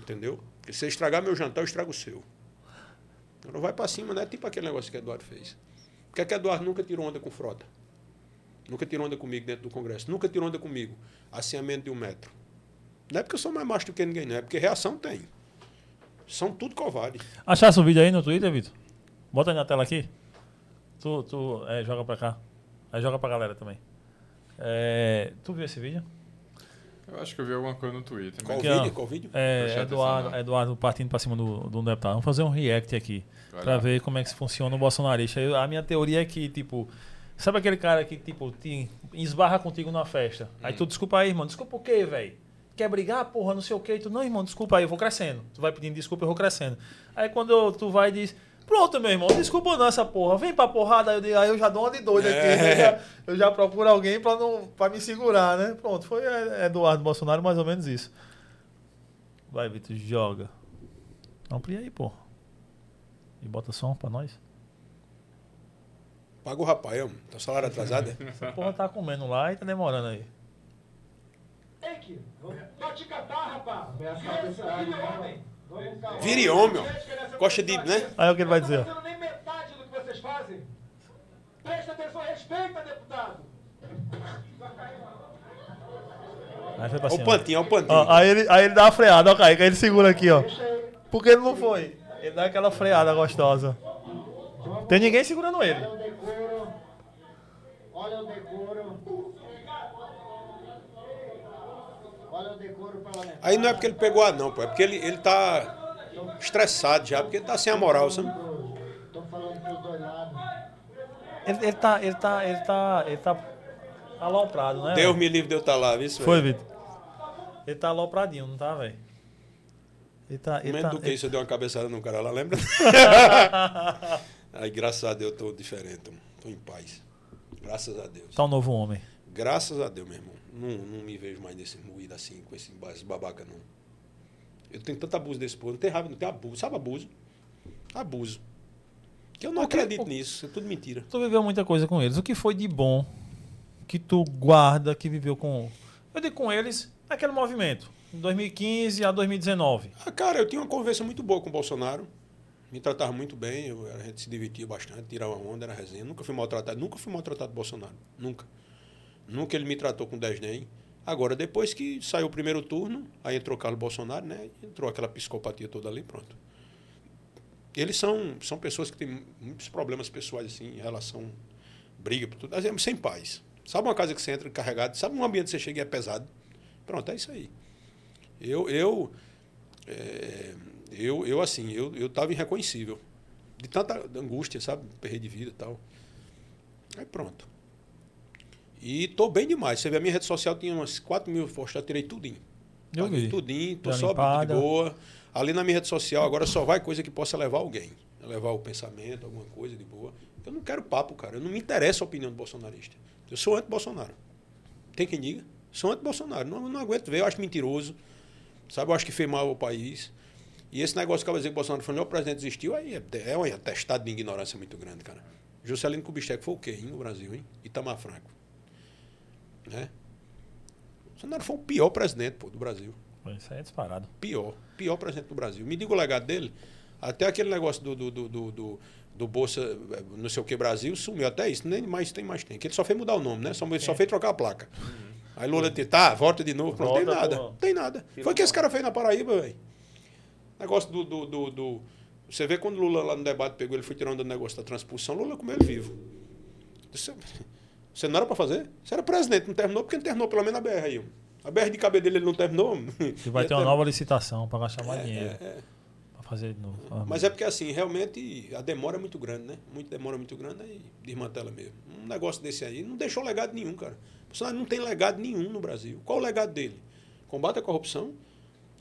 Entendeu? Porque se você estragar meu jantar, eu estrago o seu. Não vai para cima, né? Tipo aquele negócio que Eduardo fez. Por que, é que Eduardo nunca tirou onda com frota? Nunca tirou onda comigo dentro do Congresso. Nunca tirou onda comigo. Acimento de um metro. Não é porque eu sou mais macho do que ninguém, não. É porque reação tem. São tudo covarde. Achasse o vídeo aí no Twitter, Vitor? Bota aí na tela aqui. Tu, tu é, joga pra cá. Aí joga pra galera também. É, tu viu esse vídeo? Eu acho que eu vi alguma coisa no Twitter. Qual Mas... Aqui, vídeo? Qual vídeo? É, Eduardo, atenção, não. Eduardo partindo pra cima do, do deputado. Vamos fazer um react aqui. Vai Pra lá. ver como é que funciona o bolsonarista. Eu- a minha teoria é que, tipo, sabe aquele cara que, tipo, te esbarra contigo na festa? Aí Hum. tu, desculpa aí, irmão. Desculpa o quê, velho? Quer brigar, porra, não sei o quê. E Tu, não, irmão, desculpa aí, eu vou crescendo. Tu vai pedindo desculpa, eu vou crescendo. Aí quando tu vai e diz, pronto, meu irmão, desculpa não essa porra. Vem pra porrada. Aí eu, digo, aí eu já dou uma de doido aqui. É. Eu, já, eu já procuro alguém pra, não, pra me segurar, né? Pronto, foi é, Eduardo Bolsonaro mais ou menos isso. Vai, Vitor, joga. Amplia aí, porra. E bota som pra nós. Paga o rapaz, ó. Tá salário atrasado? é? Essa porra tá comendo lá e tá demorando aí. Pode te catar, rapaz. Vire homem, ó. Gosta de, né? Aí é o que ele vai dizer. Não nem metade do que vocês fazem. Presta atenção, respeita, deputado. Aí foi pra Ó o cima. pantinho, ó o pantinho. Ó, aí, ele, aí ele dá uma freada, ó, Kaique. Aí ele segura aqui, ó. Porque ele não foi. Ele dá aquela freada gostosa. Tem ninguém segurando ele. Olha o decoro. Olha o decoro. Olha o decoro parlamentar. Aí não é porque ele pegou a não, pô. É porque ele, ele tá estressado já, porque ele tá sem a moral, sabe? Tô falando pros dois lados. Ele, ele tá. Ele tá. Ele tá. Ele tá aloprado, né? Deus me livre de eu estar lá, viu? Foi? Vitor. Ele tá alopradinho, não tá, velho? Ele tá. Ele Menos tá do que isso, eu dei uma cabeçada no cara lá, lembra? Aí, graças a Deus, eu tô diferente, tô em paz. Graças a Deus. Tá um novo homem. Graças a Deus, meu irmão. Não, não me vejo mais nesse moído assim, com esse, ba- esse babaca, não. Eu tenho tanto abuso desse povo, não tem raiva, não tem abuso. Sabe abuso? Abuso. Que eu não O que- acredito o- nisso, é tudo mentira. Tu viveu muita coisa com eles. O que foi de bom que tu guarda, que viveu com. Eu digo com eles, naquele movimento. De 2015 a 2019. Ah, cara, eu tinha uma conversa muito boa com o Bolsonaro. Me tratava muito bem, eu- a gente se divertia bastante, tirava onda, era resenha. Nunca fui maltratado, nunca fui maltratado do Bolsonaro. Nunca. Nunca ele me tratou com desdém. Agora, depois que saiu o primeiro turno, aí entrou Carlos Bolsonaro, né? Entrou aquela psicopatia toda ali, pronto. Eles são, são pessoas que têm muitos problemas pessoais, assim, em relação briga, tudo, assim, sem paz. Sabe uma casa que você entra carregado, sabe um ambiente que você chega e é pesado? Pronto, é isso aí. Eu, eu, é, eu, eu assim, eu, eu irreconhecível. De tanta angústia, sabe? Perder de vida e tal. Aí pronto. E tô bem demais. Você vê, a minha rede social tinha umas 4 mil posts, eu tirei tudinho. Eu Paguei vi. Tudinho, tô só limpada. de boa. Ali na minha rede social agora só vai coisa que possa levar alguém. levar o pensamento, alguma coisa de boa. Eu não quero papo, cara. Eu não me interessa a opinião do bolsonarista. Eu sou anti-Bolsonaro. Tem quem diga? Sou anti-Bolsonaro. Não, não aguento ver, eu acho mentiroso. Sabe, eu acho que fez mal ao país. E esse negócio que eu dizer que o Bolsonaro foi o presidente existiu, aí é, é um atestado de ignorância muito grande, cara. Juscelino Kubitschek foi o quê, hein, no Brasil, hein? Itamar Franco. Né? Bolsonaro foi o pior presidente, pô, do Brasil. Isso aí é disparado. Pior. Pior presidente do Brasil. Me diga o legado dele. Até aquele negócio do, do, do, do, do, Bolsa, não sei o que, Brasil, sumiu. Até isso. Nem mais tem mais tem. Que ele só fez mudar o nome, né? Só, só fez trocar a placa. Uhum. Aí Lula disse, tá, volta de novo. Não tem nada. Não tem nada. Foi o que esse cara fez na Paraíba, velho. Negócio do, do, do, do, Você vê quando Lula lá no debate pegou, ele foi tirando o negócio da transpulsão, Lula comeu ele vivo. Você não era para fazer? Você era presidente, não terminou, porque não terminou pelo menos a BR aí. A BR de cabelo dele ele não terminou. E vai ter uma nova licitação para gastar mais é, dinheiro. É, é. Para fazer de novo. Ah, Mas é porque assim, realmente a demora é muito grande, né? Muito demora muito grande, aí desmantela mesmo. Um negócio desse aí não deixou legado nenhum, cara. O não tem legado nenhum no Brasil. Qual o legado dele? Combate a corrupção,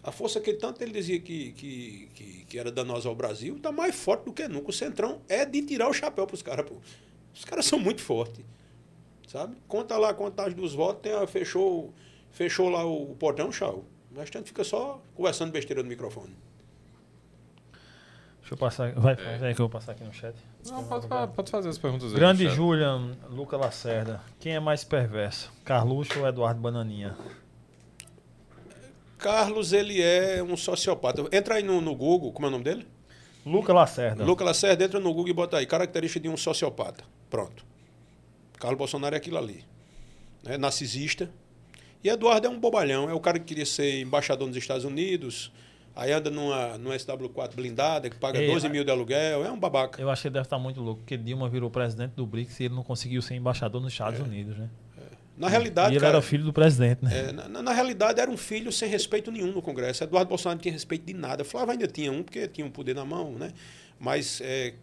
a força que tanto ele dizia que, que, que, que era danosa ao Brasil está mais forte do que nunca. O Centrão é de tirar o chapéu para os caras. Os caras são muito fortes. Sabe? Conta lá a contagem dos votos, tem a, fechou, fechou lá o portão, tchau. O restante fica só conversando besteira no microfone. Deixa eu passar. Vai, é. que eu vou passar aqui no chat. Não, pode, pode fazer as perguntas aí. Grande Julian, Luca Lacerda. Quem é mais perverso? Carluxo ou Eduardo Bananinha? Carlos, ele é um sociopata. Entra aí no, no Google, como é o nome dele? Luca Lacerda. Luca Lacerda, entra no Google e bota aí, característica de um sociopata. Pronto. Carlos Bolsonaro é aquilo ali. Né? Narcisista. E Eduardo é um bobalhão, é o cara que queria ser embaixador nos Estados Unidos, aí anda numa, numa SW4 blindada, que paga Ei, 12 mil de aluguel, é um babaca. Eu acho que ele deve estar muito louco, porque Dilma virou presidente do BRICS e ele não conseguiu ser embaixador nos Estados é. Unidos, né? Na realidade. E ele cara, era filho do presidente, né? É, na, na, realidade, era um filho sem respeito nenhum no Congresso. Eduardo Bolsonaro não tinha respeito de nada. Flávio ainda tinha um, porque tinha um poder na mão, né? Mas é, é,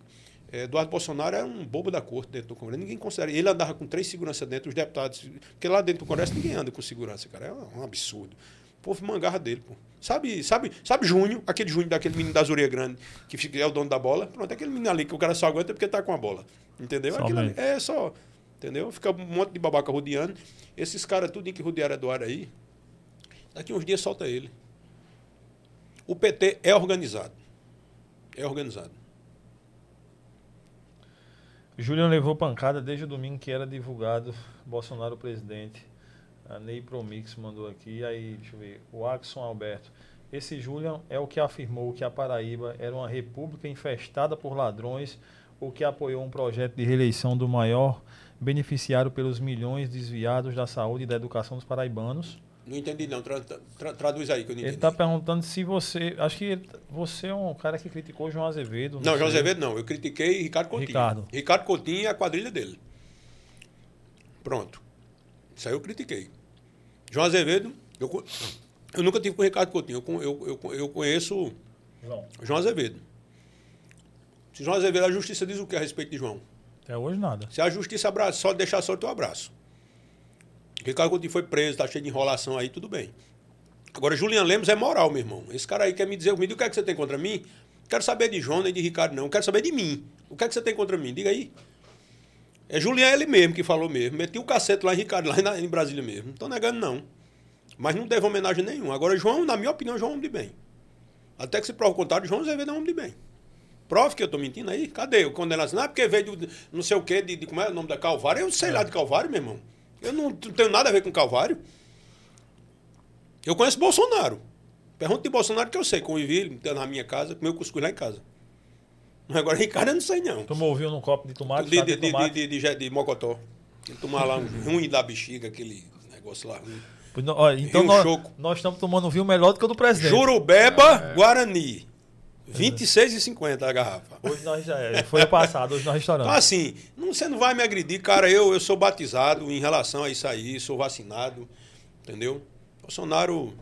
Eduardo Bolsonaro era um bobo da corte dentro do Congresso. Ninguém considera. Ele andava com três seguranças dentro, os deputados. Porque lá dentro do Congresso ninguém anda com segurança, cara. É um absurdo. O povo mangarra dele, pô. Sabe, sabe, sabe Júnior, aquele Júnior daquele menino da Zuria Grande, que é o dono da bola? Pronto, aquele menino ali que o cara só aguenta porque tá com a bola. Entendeu? Ali, é só. Entendeu? Fica um monte de babaca rodeando. Esses caras, tudo em que rodearam Eduardo aí, daqui uns dias solta ele. O PT é organizado. É organizado. Julian levou pancada desde o domingo que era divulgado Bolsonaro presidente. A Ney Promix mandou aqui. Aí, deixa eu ver. O Axon Alberto. Esse Julian é o que afirmou que a Paraíba era uma república infestada por ladrões, ou que apoiou um projeto de reeleição do maior beneficiário pelos milhões desviados da saúde e da educação dos paraibanos. Não entendi, não. Tra, tra, traduz aí que eu não entendi. Ele está perguntando se você. Acho que você é um cara que criticou João Azevedo. Não, não João Azevedo não. Eu critiquei Ricardo Coutinho. Ricardo. Ricardo Coutinho e a quadrilha dele. Pronto. Isso aí eu critiquei. João Azevedo, eu, eu nunca tive com o Ricardo Coutinho. Eu, eu, eu, eu conheço João. João Azevedo. Se João Azevedo, a justiça diz o que a respeito de João? Até hoje nada. Se a justiça abraça, só deixar só o abraço. Ricardo Coutinho foi preso, tá cheio de enrolação aí, tudo bem. Agora, Julian Lemos é moral, meu irmão. Esse cara aí quer me dizer, diga o que é que você tem contra mim? Quero saber de João nem de Ricardo, não. Quero saber de mim. O que é que você tem contra mim? Diga aí. É Julian ele mesmo que falou mesmo. Meti o cacete lá em Ricardo, lá em Brasília mesmo. Não tô negando, não. Mas não teve homenagem nenhuma. Agora, João, na minha opinião, João é um homem de bem. Até que se prova o contrário, João Azevedo é um homem de bem. Prove que eu estou mentindo aí. Cadê o condenação? Não é porque veio do, não sei o quê, de, de, como é o nome da Calvário. Eu sei é. lá de Calvário, meu irmão. Eu não, tenho nada a ver com Calvário. Eu conheço Bolsonaro. Pergunta de Bolsonaro que eu sei. Convivi na minha casa, comeu cuscuz lá em casa. Agora, Ricardo, eu não sei não. Tomou vinho num copo de tomate? De, de, de, de, de, de, de, mocotó. Ele tomar lá um ruim da bexiga, aquele negócio lá ruim. Então nós, nós, estamos tomando vinho melhor do que o do presidente. Jurubeba, é. Guarani. 26,50 a garrafa. Hoje nós já é, foi passado, hoje no restaurante. Então, assim, não, você não vai me agredir, cara. Eu, eu sou batizado em relação a isso aí, sou vacinado, entendeu? Bolsonaro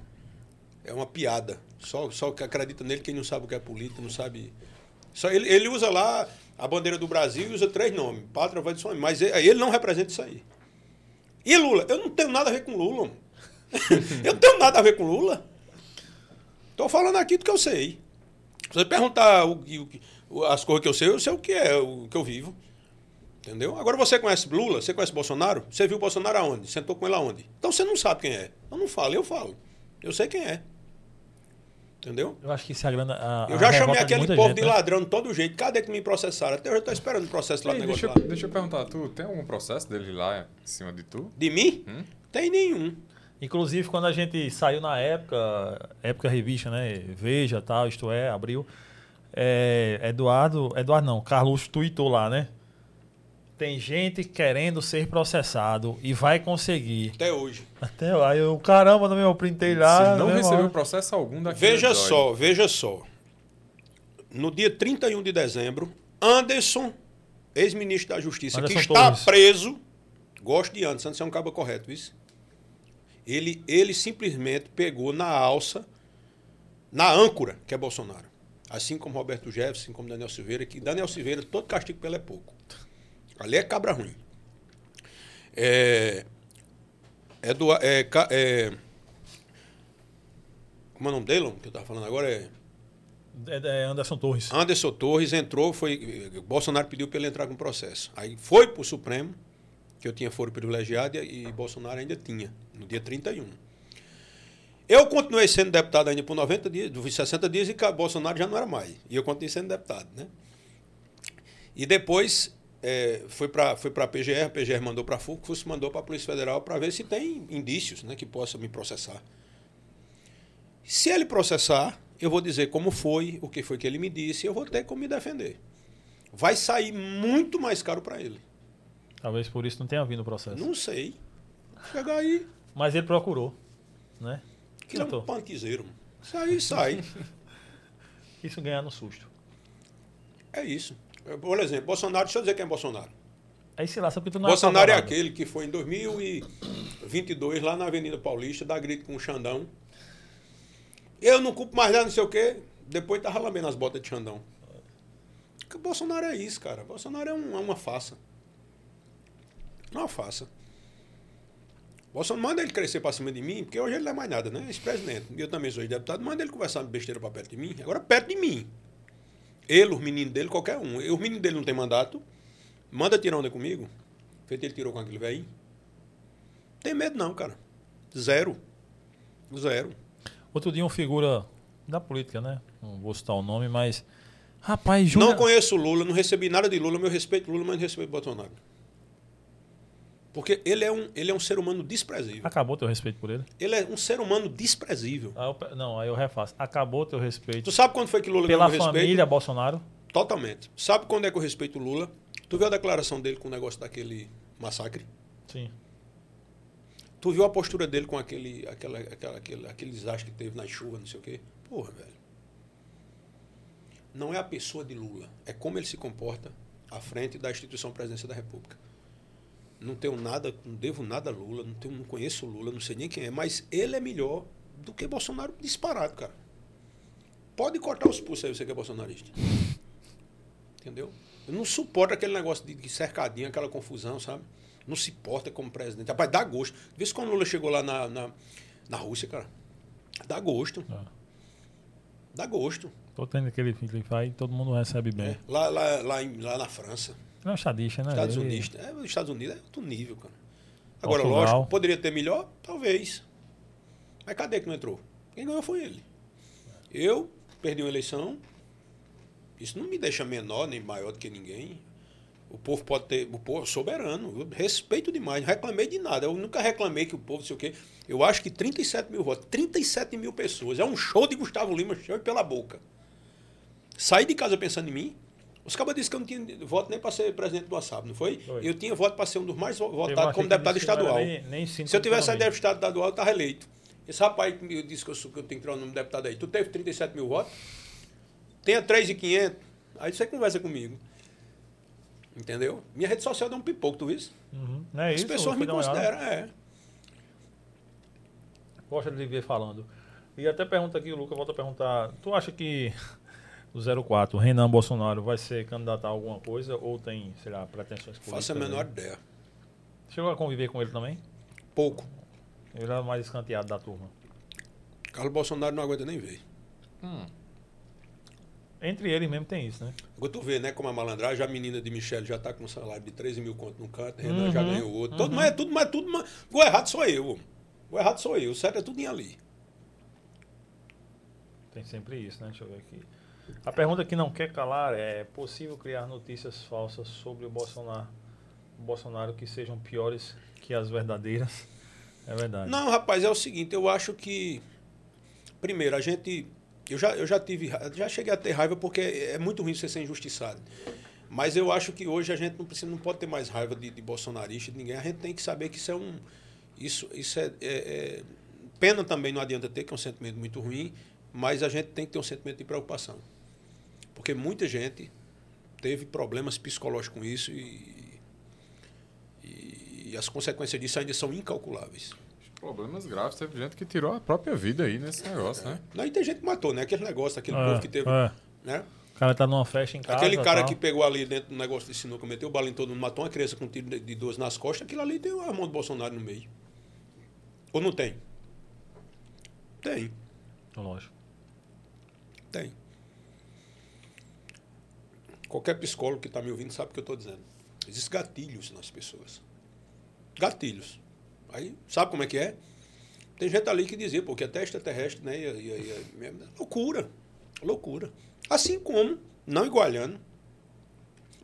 é uma piada. Só, só que acredita nele quem não sabe o que é política, não sabe. Só ele, ele usa lá a bandeira do Brasil e usa três nomes: Pátria, Voz de Sonho. Mas ele, ele não representa isso aí. E Lula? Eu não tenho nada a ver com Lula. eu não tenho nada a ver com Lula. Estou falando aqui do que eu sei. Se você perguntar o, o, as coisas que eu sei, eu sei o que é, o que eu vivo. Entendeu? Agora você conhece Lula, você conhece Bolsonaro? Você viu Bolsonaro aonde? Sentou com ele aonde? Então você não sabe quem é. Eu não falo, eu falo. Eu sei quem é. Entendeu? Eu acho que isso é a grande. A, Eu a já chamei aquele povo gente, de né? ladrão de todo jeito. Cadê que me processaram? Até hoje eu tô esperando o processo lá Ei, no deixa, negócio lá. deixa eu perguntar, tu tem algum processo dele lá em cima de tu? De mim? Hum? Tem nenhum. Inclusive, quando a gente saiu na época, época revista, né? Veja, tal, isto é, abriu. É, Eduardo, Eduardo não, Carlos tweetou lá, né? Tem gente querendo ser processado e vai conseguir. Até hoje. Até lá, eu, caramba, no meu printei lá. Se não na mesma recebeu hora. processo algum daquele Veja só, veja só. No dia 31 de dezembro, Anderson, ex-ministro da Justiça, Anderson que está Torres. preso, gosto de Anderson, Anderson é um cabo correto, isso. Ele, ele simplesmente pegou na alça, na âncora, que é Bolsonaro. Assim como Roberto Jefferson, assim como Daniel Silveira, que Daniel Silveira, todo castigo pelo é pouco. Ali é cabra ruim. É, é, do, é, é, como é o nome dele, que eu estava falando agora? É É, é Anderson Torres. Anderson Torres entrou, foi. Bolsonaro pediu para ele entrar com processo. Aí foi para o Supremo, que eu tinha foro privilegiado e, e Bolsonaro ainda tinha, no dia 31. Eu continuei sendo deputado ainda por 90 dias, dos 60 dias, e Bolsonaro já não era mais. E eu continuei sendo deputado, né? E depois é, foi para foi a PGR, a PGR mandou para a FUC, FUC mandou para a Polícia Federal para ver se tem indícios né, que possa me processar. Se ele processar, eu vou dizer como foi, o que foi que ele me disse, eu vou ter como me defender. Vai sair muito mais caro para ele. Talvez por isso não tenha vindo o processo. Não sei. Chegar aí, Mas ele procurou, né? que é um. Isso aí sai. Isso ganhar no susto. É isso. Por exemplo, Bolsonaro, deixa eu dizer quem é Bolsonaro. Aí se que tu não Bolsonaro é apavorado. aquele que foi em 2022, lá na Avenida Paulista, dar grito com o Xandão. Eu não culpo mais nada, não sei o quê. Depois tava lambendo as botas de Xandão. Porque Bolsonaro é isso, cara. Bolsonaro é, um- é uma farsa. Uma farsa. Bolsonaro manda ele crescer pra cima de mim, porque hoje ele não é mais nada, né? Ex-presidente. E eu também sou deputado, manda ele conversar besteira pra perto de mim. Agora perto de mim. Ele, os meninos dele, qualquer um. Os meninos dele não tem mandato. Manda tirar onda comigo. Feito ele tirou com aquele velho. Tem medo não, cara. Zero. Zero. Outro dia, uma figura da política, né? Não vou citar o nome, mas. Rapaz, Júlia. Não conheço Lula, não recebi nada de Lula, meu respeito Lula, mas não respeito Bolsonaro. Porque ele é um, ele é um ser humano desprezível. Acabou teu respeito por ele? Ele é um ser humano desprezível. Aí eu não, aí eu refaço. Acabou teu respeito Tu sabe quando foi que Lula pela ganhou respeito? família Bolsonaro? Totalmente. Sabe quando é que eu respeito o Lula? Tu viu a declaração dele com o negócio daquele massacre? Sim. Tu viu a postura dele com aquele, aquela, aquela, aquele, aquele desastre que teve na chuva, não sei o quê? Porra, velho. Não é a pessoa de Lula, é como ele se comporta à frente da instituição presidência da República. Não tenho nada, não devo nada a Lula, não, tenho, não conheço o Lula, não sei nem quem é, mas ele é melhor do que Bolsonaro disparado, cara. Pode cortar os pulsos aí, você que é bolsonarista. Entendeu? Eu não suporto aquele negócio de, cercadinho, aquela confusão, sabe? Não se porta como presidente. Rapaz, dá gosto. Vê se quando o Lula chegou lá na, na, na Rússia, cara. Dá gosto. Ah. Dá gosto. Tô tendo aquele filho que vai e todo mundo recebe bem. É. Lá, lá, lá, em- lá na França, Não é um estadista, né? Estados Unidos. É, os Estados Unidos é outro nível, cara. Agora, Portugal. lógico, poderia ter melhor? Talvez. Mas cadê que não entrou? Quem ganhou foi ele. Eu perdi uma eleição. Isso não me deixa menor nem maior do que ninguém. O povo pode ter. O povo é soberano. Eu respeito demais. Não reclamei de nada. Eu nunca reclamei que o povo, sei o quê. Eu acho que 37 mil votos. 37 mil pessoas. É um show de Gustavo Lima, show pela boca. Saí de casa pensando em mim. Os cabas disseram que eu não tinha voto nem para ser presidente do ASAB, não foi? Foi. Eu tinha voto para ser um dos mais votados como deputado estadual. nem- nem Se eu tivesse saído economia. deputado estadual, eu estava eleito. Esse rapaz que me disse que eu, sou- que eu tenho que tirar o nome do deputado aí. Tu teve 37 mil votos? Tenha 3,500. Aí você conversa comigo. Entendeu? Minha rede social dá um pipoco, tu viu? isso? Uhum. Não é As isso? pessoas me consideram, é. Gosta de ver falando. E até pergunta aqui, o Lucas volta a perguntar. Tu acha que o 04, Renan Bolsonaro, vai ser candidato a alguma coisa ou tem, sei lá, pretensões políticas? Faço a menor ideia. Chegou a conviver com ele também? Pouco. Ele era mais escanteado da turma. Carlos Bolsonaro não aguenta nem ver. Hum. Entre eles mesmo tem isso, né? Agora tu vê, né, como a malandragem, a menina de Michelle já tá com um salário de 13 mil conto no canto, Renan já Uhum, ganhou outro. Todo, mas é tudo, mas é tudo. Mas, o errado sou eu. O errado sou eu. O certo é tudo ali. Tem sempre isso, né? Deixa eu ver aqui. A pergunta que não quer calar é: é possível criar notícias falsas sobre o Bolsonaro, o Bolsonaro que sejam piores que as verdadeiras? É verdade. Não, rapaz, é o seguinte, eu acho que. Primeiro, a gente. Eu já, eu já tive. Já cheguei a ter raiva porque é muito ruim você ser injustiçado. Mas eu acho que hoje a gente não, precisa, não pode ter mais raiva de, de bolsonarista, de ninguém. A gente tem que saber que isso é um. Isso, isso é, é- é- Pena também não adianta ter, que é um sentimento muito ruim, mas a gente tem que ter um sentimento de preocupação. Porque muita gente teve problemas psicológicos com isso e, e as consequências disso ainda são incalculáveis. Problemas graves. Teve gente que tirou a própria vida aí nesse negócio, né? Não, e tem gente que matou, né? Aquele negócio, aquele É, povo que teve. é. Né? O cara tá numa festa em casa. Aquele cara tal. que pegou ali dentro do negócio de sinuca, meteu o bala em todo mundo, matou uma criança com um tiro de de 12 nas costas, aquilo ali tem a mão do Bolsonaro no meio. Ou não tem? Tem, Lógico. tem. Qualquer psicólogo que está me ouvindo sabe o que eu estou dizendo. Existem gatilhos nas pessoas. Gatilhos. Aí, sabe como é que é? Tem gente ali que dizia, porque até extraterrestre, né? Ia, ia, ia, loucura. Loucura. Assim como, não igualhando,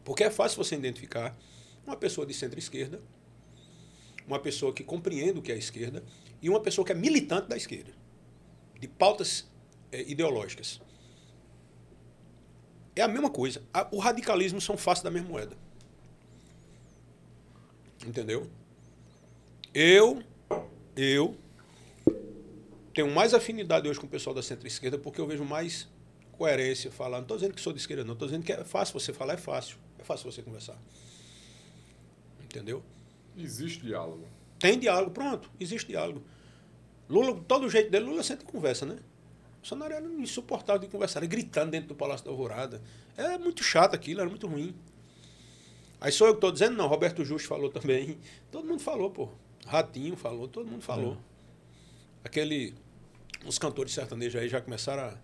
porque é fácil você identificar uma pessoa de centro-esquerda, uma pessoa que compreende o que é a esquerda e uma pessoa que é militante da esquerda, de pautas eh, ideológicas. É a mesma coisa. O radicalismo são faces da mesma moeda. Entendeu? Eu, eu tenho mais afinidade hoje com o pessoal da centro-esquerda porque eu vejo mais coerência falar. Não estou dizendo que sou de esquerda, não. Estou dizendo que é fácil você falar, é fácil. É fácil você conversar. Entendeu? Existe diálogo. Tem diálogo, pronto, existe diálogo. Lula, todo jeito dele, Lula sempre conversa, né? Bolsonaro era insuportável de conversar, era gritando dentro do Palácio da Alvorada. É muito chato aquilo, era muito ruim. Aí sou eu que estou dizendo, não, Roberto Justo falou também. Todo mundo falou, pô. Ratinho falou, todo mundo falou. Aquele. Os cantores sertanejos aí já começaram a.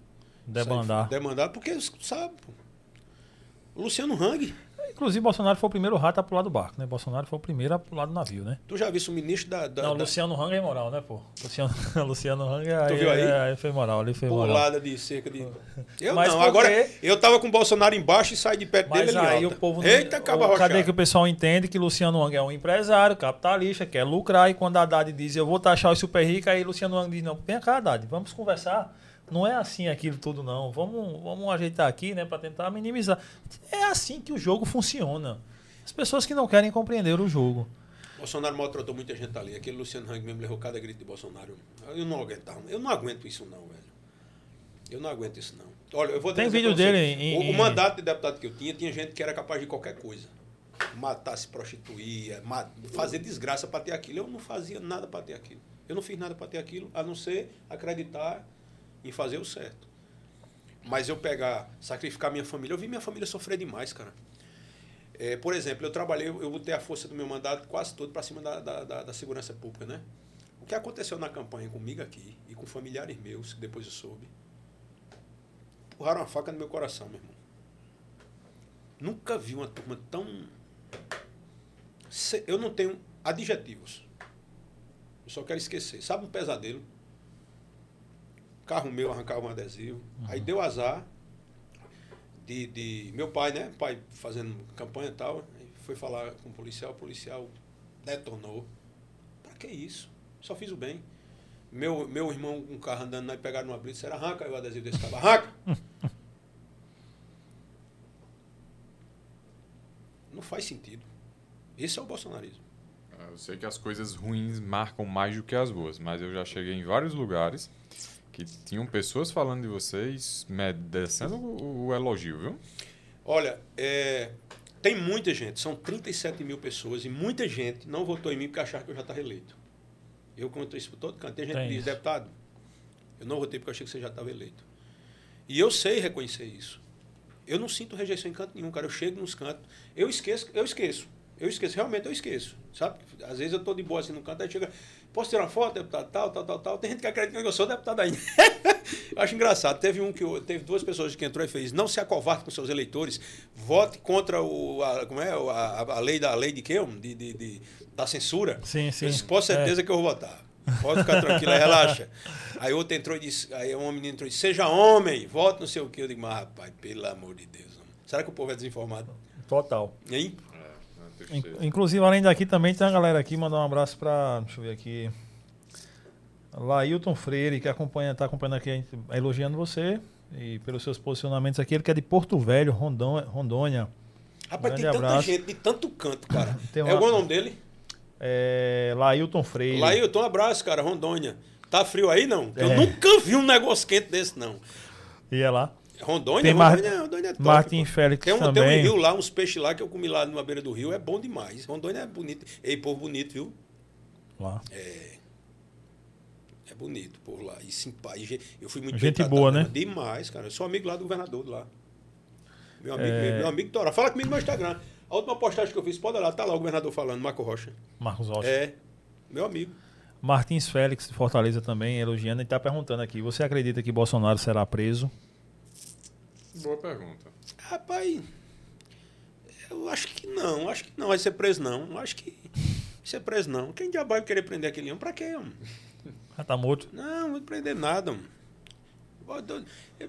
Debandar. sair- Debandar, porque sabe, pô. O Luciano Hang, Inclusive, Bolsonaro foi o primeiro rato a pular do barco, né? Bolsonaro foi o primeiro a pular do navio, né? tu já viste o ministro da. da, não, da Luciano Hang é moral, né, pô? Luciano, Luciano Hang aí, Tu viu aí? é- aí foi moral, ali foi moral. pulada de cerca de. Eu Mas não, por agora eu tava com o Bolsonaro embaixo e saí de perto Mas dele ele aí alta. o povo não- Eita, acaba o- Cadê que o pessoal entende que Luciano Hang é um empresário, capitalista, quer lucrar, e quando a Haddad diz eu vou taxar os super ricos, aí Luciano Hang diz, não, vem cá, Haddad, vamos conversar. Não é assim aquilo tudo, não. Vamos, vamos ajeitar aqui, né, para tentar minimizar. É assim que o jogo funciona. As pessoas que não querem compreender o jogo. Bolsonaro maltratou muita gente ali. Aquele Luciano Hang mesmo levou cada grito de Bolsonaro. Eu não aguentava. Eu não aguento isso, não, velho. Eu não aguento isso, não. Olha, eu vou Tem vídeo dele em- o, o em- mandato de deputado que eu tinha, tinha gente que era capaz de qualquer coisa. Matar, se prostituir, ma- fazer desgraça para ter aquilo. Eu não fazia nada para ter aquilo. Eu não fiz nada para ter aquilo, a não ser acreditar em fazer o certo. Mas eu pegar, sacrificar minha família, eu vi minha família sofrer demais, cara. É, por exemplo, eu trabalhei, eu botei a força do meu mandato quase todo para cima da, da, da- da segurança pública, né? O que aconteceu na campanha comigo aqui e com familiares meus, que depois eu soube, empurraram uma faca no meu coração, meu irmão. Nunca vi uma turma tão. Eu não tenho adjetivos. Eu só quero esquecer. Sabe um pesadelo? Carro meu arrancava um adesivo. Aí deu azar de, de meu pai, né? Pai fazendo campanha e tal. Foi falar com o policial, o policial detonou. Pra que isso? Só fiz o bem. Meu, meu irmão com um carro andando aí pegaram uma blitz, era arranca o adesivo desse cara. Arranca! Não faz sentido. Esse é o bolsonarismo. Eu sei que as coisas ruins marcam mais do que as boas, mas eu já cheguei em vários lugares que tinham pessoas falando de vocês, descendo o, o elogio, viu? Olha, é, tem muita gente, são 37 mil pessoas, e muita gente não votou em mim porque achava que eu já estava eleito. Eu conto isso por todo canto. Tem gente Tem que diz, isso. deputado, eu não votei porque eu achei que você já estava eleito. E eu sei reconhecer isso. Eu não sinto rejeição em canto nenhum, cara. Eu chego nos cantos, eu esqueço, eu esqueço. Eu esqueço, realmente eu esqueço. Sabe? Às vezes eu tô de boa assim no canto, aí chega. Posso tirar uma foto, deputado? Tal, tal, tal, tal. Tem gente que acredita que eu sou deputado ainda. eu acho engraçado. Teve um que eu- teve duas pessoas que entrou e fez: não se acovarde com seus eleitores, vote contra o. A, como é? A, a lei da a lei de quê? De, de, de- da censura. Sim, sim. Eu disse, com certeza que eu vou votar. Pode ficar tranquilo, aí relaxa. Aí outro entrou e disse, aí uma menina entrou e disse, seja homem, vote não sei o quê. Eu digo, mas rapaz, pelo amor de Deus. homem. Será que o povo é desinformado? Total. Hein? É, é uma In- tristeza. Inclusive, além daqui, também tem uma galera aqui, mandar um abraço pra. Deixa eu ver aqui. Lailton Freire, que acompanha, tá acompanhando aqui, a gente- elogiando você e pelos seus posicionamentos aqui. Ele que é de Porto Velho, Rondônia. Rondônia. Rapaz, Grande tem tanta abraço. gente de tanto canto, cara. Tem É uma- o nome dele? É, Lailton Freire. Lailton, um abraço, cara, Rondônia. Tá frio aí, não? Eu É. nunca vi um negócio quente desse, não. E é lá. Rondônia, Tem Mar- Rondônia, Rondônia é top, Martin pô. Félix Tem um, tem um também. rio lá, uns peixes lá que eu comi lá numa beira do rio, é bom demais. Rondônia é bonito. Ei, povo bonito, viu? lá. É bonito por lá. E simpático. Eu fui muito Gente boa, né? Demais, cara. Eu sou amigo lá do governador lá. Meu amigo, É. meu, meu amigo Tora. Fala comigo no Instagram. A última postagem que eu fiz, pode olhar, tá lá o governador falando, Marco Rocha. Marcos Rocha. É, meu amigo. Martins Félix, de Fortaleza também, elogiando. E tá perguntando aqui: você acredita que Bolsonaro será preso? Boa pergunta. Rapaz, eu acho que não. Acho que não vai ser preso, não. Acho que ser preso, não. Quem diabo vai querer prender aquele homem? Pra quê, homem? Já tá morto. Não, não vai prender nada, homem.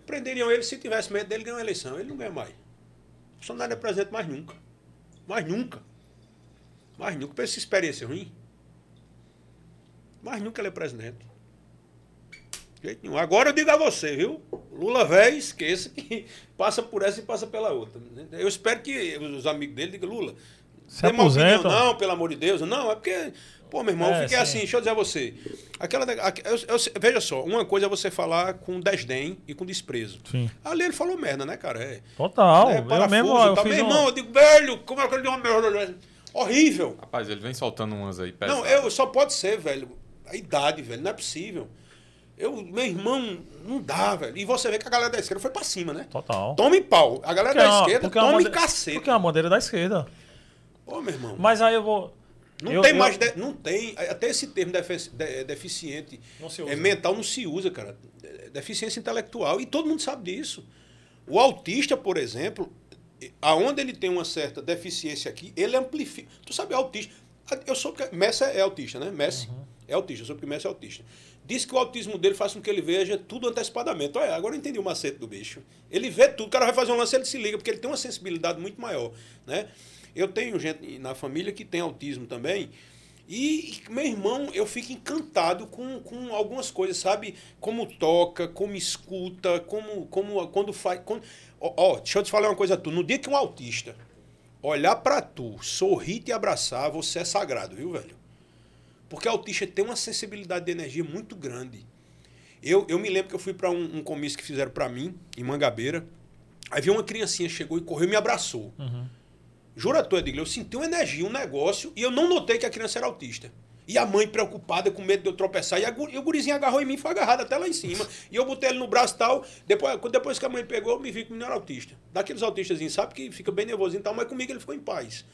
Prenderiam ele se tivesse medo dele ganhar uma eleição. Ele não ganha mais. Bolsonaro não é presidente mais nunca. Mais nunca. Mais nunca. Pensa essa experiência ruim. Mais nunca ele é presidente. De Jeito nenhum. Agora eu digo a você, viu? Lula velho, esqueça que passa por essa e passa pela outra. Eu espero que os amigos dele digam, Lula, Se opinião, aposenta. não, pelo amor de Deus. Não, é porque, pô, meu irmão, eu É, fiquei sim. assim, deixa eu dizer a você. Aquela, a- eu- eu- veja só, uma coisa é você falar com desdém e com desprezo. Sim. Ali ele falou merda, né, cara? É, Total. é eu parafuso, mesmo, ó, eu tá, fiz meu um- irmão, eu digo, velho, como é que ele deu uma merda? Horrível. Rapaz, ele vem soltando umas aí pesadas. Não, eu só pode ser, velho. A idade, velho, não é possível. Eu, meu irmão, não dá, velho. E você vê que a galera da esquerda foi pra cima, né? Total. Tome pau. A galera Porque é da uma- esquerda porque é tome bandeira- cacete. Porque é uma bandeira da esquerda. Ô, meu irmão. Mas aí eu vou. Não eu- tem eu- mais. de- não tem. Até esse termo de- deficiente Não se é, mental não se usa, cara. É Deficiência intelectual. E todo mundo sabe disso. O autista, por exemplo, aonde ele tem uma certa deficiência aqui, ele amplifica. Tu sabe, autista. Eu sou. Messi é autista, né? Messi Uhum. é autista. Eu soube que Messi é autista. Diz que o autismo dele faz com que ele veja tudo antecipadamente. Olha, agora eu entendi o macete do bicho. Ele vê tudo. O cara vai fazer um lance, ele se liga, porque ele tem uma sensibilidade muito maior. Né? Eu tenho gente na família que tem autismo também. E, meu irmão, eu fico encantado com, com algumas coisas, sabe? Como toca, como escuta, como, como quando faz. Quando... Ó, ó, deixa eu te falar uma coisa, tu. No dia que um autista olhar pra tu, sorrir e abraçar, você é sagrado, viu, velho? Porque o autista tem uma sensibilidade de energia muito grande. Eu, eu me lembro que eu fui para um, um comício que fizeram para mim, em Mangabeira. Aí viu uma criancinha, chegou e correu e me abraçou. Jura tu, Edgley, eu senti uma energia, um negócio, e eu não notei que a criança era autista. E a mãe preocupada, com medo de eu tropeçar. E, a, e o gurizinho agarrou em mim e foi agarrado até lá em cima. E eu botei ele no braço e tal. Depois, depois que a mãe pegou, eu me vi que o menino era autista. Daqueles autistas, sabe, que fica bem nervosinho e tal, mas comigo ele ficou em paz.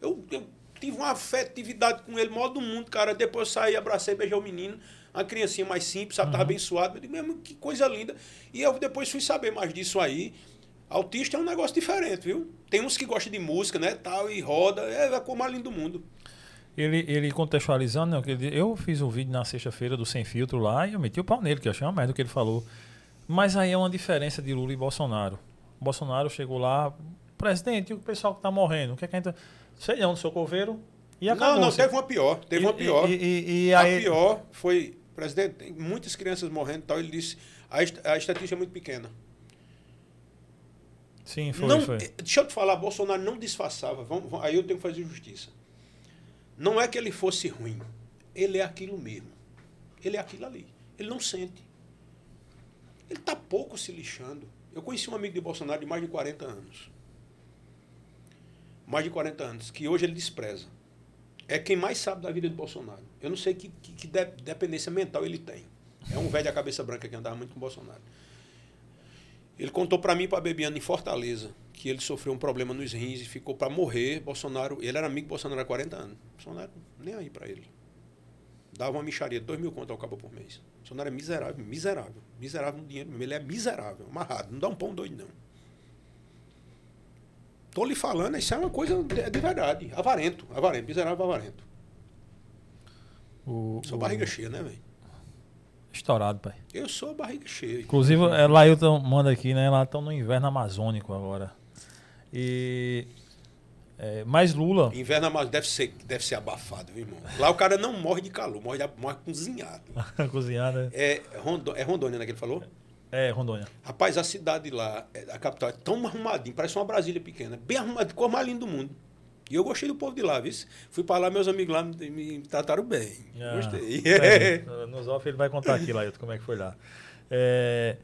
Eu, eu tive uma afetividade com ele, maior do mundo, cara. Depois eu saí, abracei, beijei o menino. Uma criancinha mais simples, sabe? Tava abençoado. Eu digo, mesmo, que coisa linda. E eu depois fui saber mais disso aí. Autista é um negócio diferente, viu? Tem uns que gostam de música, né? Tal, e roda. É a cor mais linda do mundo. Ele, ele contextualizando, né, eu fiz um vídeo na sexta-feira do Sem Filtro lá e eu meti o pau nele, que eu achei uma merda o que ele falou. Mas aí é uma diferença de Lula e Bolsonaro. O Bolsonaro chegou lá, presidente, e o pessoal que tá morrendo? O que é que a gente. Sei não, do seu coveiro. E acabou. não, não, teve uma pior. Teve uma E- pior. E, e- e a aí, pior foi, presidente, tem muitas crianças morrendo e tal. Ele disse, a, a estatística é muito pequena. Sim, foi, não, foi. eh, Deixa eu te falar, Bolsonaro não disfarçava. Vamos, vamos- aí eu tenho que fazer justiça. Não é que ele fosse ruim. Ele é aquilo mesmo. Ele é aquilo ali. Ele não sente. Ele está pouco se lixando. Eu conheci um amigo de Bolsonaro de mais de 40 anos. Mais de 40 anos, que hoje ele despreza. É quem mais sabe da vida de Bolsonaro. Eu não sei que, que, que de- dependência mental ele tem. É um velho da cabeça branca que andava muito com Bolsonaro. Ele contou para mim e para Bebiano em Fortaleza que ele sofreu um problema nos rins e ficou para morrer. Bolsonaro, ele era amigo do Bolsonaro há 40 anos. Bolsonaro nem aí para ele. Dava uma micharia, 2 mil conto ao cabo por mês. Bolsonaro é miserável, miserável. Miserável no dinheiro mesmo. Ele é miserável, amarrado. Não dá um pão doido, não. Tô lhe falando, isso é uma coisa de, de verdade. Avarento, avarento, miserável avarento. O, Sou o- barriga cheia, né, velho? Estourado, pai. Eu sou barriga cheia. Inclusive, é, Lailton manda aqui, né? Lá estão no inverno amazônico agora. E. é, mas Lula. Inverno mas deve ser, deve ser abafado, viu, irmão? Lá o cara não morre de calor, morre, de- morre cozinhado. cozinhada. É, Rondo, é Rondônia, né, que ele falou? É, Rondônia. Rapaz, a cidade lá, é, a capital, é tão arrumadinho, parece uma Brasília pequena, bem arrumadinho, cor mais linda do mundo. E eu gostei do povo de lá, viu? Fui pra lá, meus amigos lá me, me trataram bem. Ah, Gostei. é, nos off ele vai contar aqui, Lailton, como é que foi lá. É,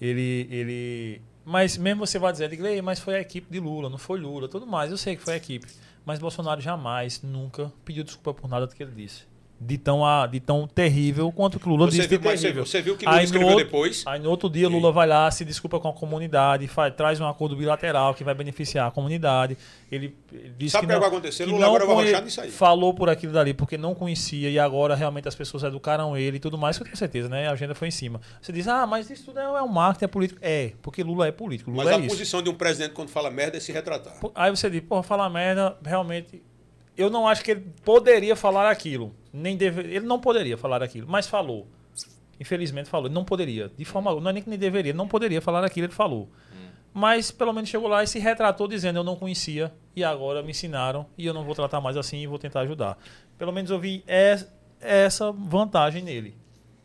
ele, ele. Mas mesmo você vai dizer, Edgley, mas foi a equipe de Lula, não foi Lula, tudo mais. Eu sei que foi a equipe. Mas Bolsonaro jamais, nunca pediu desculpa por nada do que ele disse. De tão, a, de tão terrível quanto que Lula Você disse viu, você, terrível. viu- você viu que Lula Aí escreveu outro- depois? Aí no outro dia Lula vai lá, se desculpa com a comunidade, faz, traz um acordo bilateral que vai beneficiar a comunidade. Ele, ele disse Sabe que o que vai acontecer? Lula agora vai arrochar nisso aí. Falou por aquilo dali porque não conhecia e agora realmente as pessoas educaram ele e tudo mais, que eu tenho certeza, né? A agenda foi em cima. Você diz, ah, mas isso tudo é, é um marketing, é político. É, porque Lula é político. Lula Mas é a isso. posição de um presidente quando fala merda é se retratar. Aí você diz, porra, falar merda, realmente. Eu não acho que ele poderia falar aquilo. Nem deve, ele não poderia falar aquilo, mas falou. Infelizmente falou. Ele não poderia. De forma alguma. Não é nem que nem deveria, ele não poderia falar aquilo, ele falou. Mas pelo menos chegou lá e se retratou dizendo: Eu não conhecia e agora me ensinaram e eu não vou tratar mais assim e vou tentar ajudar. Pelo menos eu vi es- essa vantagem nele.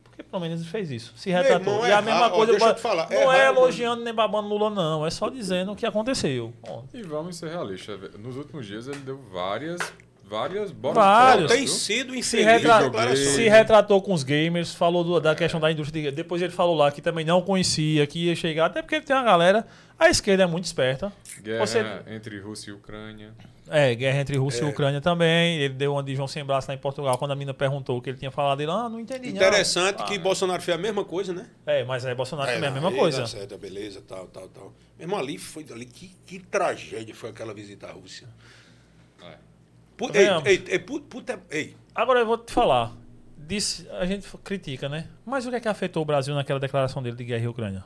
Porque pelo menos ele fez isso. Se retratou. irmão, e é a mesma ó, coisa. deixa eu te falar, não é é, elogiando nem babando Lula, não. É só dizendo o que aconteceu. Ponto. E vamos ser realistas. Nos últimos dias ele deu várias, várias bolas Vários. Tem sido se, retra- se retratou com os gamers, falou do- da questão da indústria. de- Depois ele falou lá que também não conhecia, que ia chegar, até porque ele tem uma galera. A esquerda é muito esperta. Guerra Você- entre Rússia e Ucrânia. É, guerra entre Rússia É. e Ucrânia também. Ele deu uma de João Sem Braço lá em Portugal, quando a mina perguntou o que ele tinha falado. Ele, ah, não entendi. não." Interessante Ah, que Bolsonaro fez a mesma coisa, né? É, mas aí Bolsonaro também é a mesma aí, coisa. Certo, beleza, tal, tal, tal. Mesmo ali foi ali, que, que tragédia foi aquela visita à Rússia. É. Pu- Também ei, ei, ei, pu- puta, ei, Agora eu vou te falar. Disse, a gente critica, né? Mas o que é que afetou o Brasil naquela declaração dele de guerra e Ucrânia?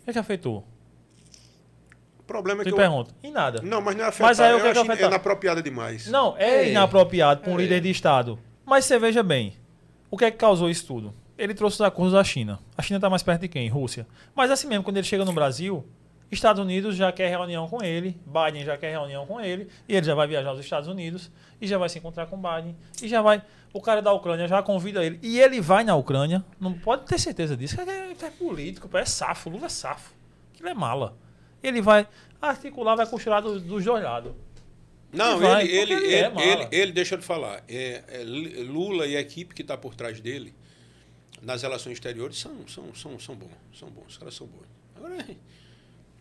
O que é que afetou? o problema é Te que eu, pergunto. Em nada. Não, mas não é afetar, Mas aí o eu que é que acho afetar? inapropriada demais. Não, é, É. inapropriado para um É. líder de Estado. Mas você veja bem, o que é que causou isso tudo? Ele trouxe os acordos da China. A China está mais perto de quem? Rússia. Mas assim mesmo, quando ele chega no Brasil, Estados Unidos já quer reunião com ele, Biden já quer reunião com ele, e ele já vai viajar aos Estados Unidos e já vai se encontrar com Biden, e já vai. O cara da Ucrânia já convida ele. E ele vai na Ucrânia, não pode ter certeza disso, que é, é político, é safo, Lula é safo. Aquilo é mala. Ele vai articular, vai costurar dos, dos dois lados. Não, Ele ele, ele, ele, é ele, ele, deixa eu falar, é, é, Lula e a equipe que está por trás dele, nas relações exteriores, são, são, são, são bons. São bons, os caras são bons. Agora, é,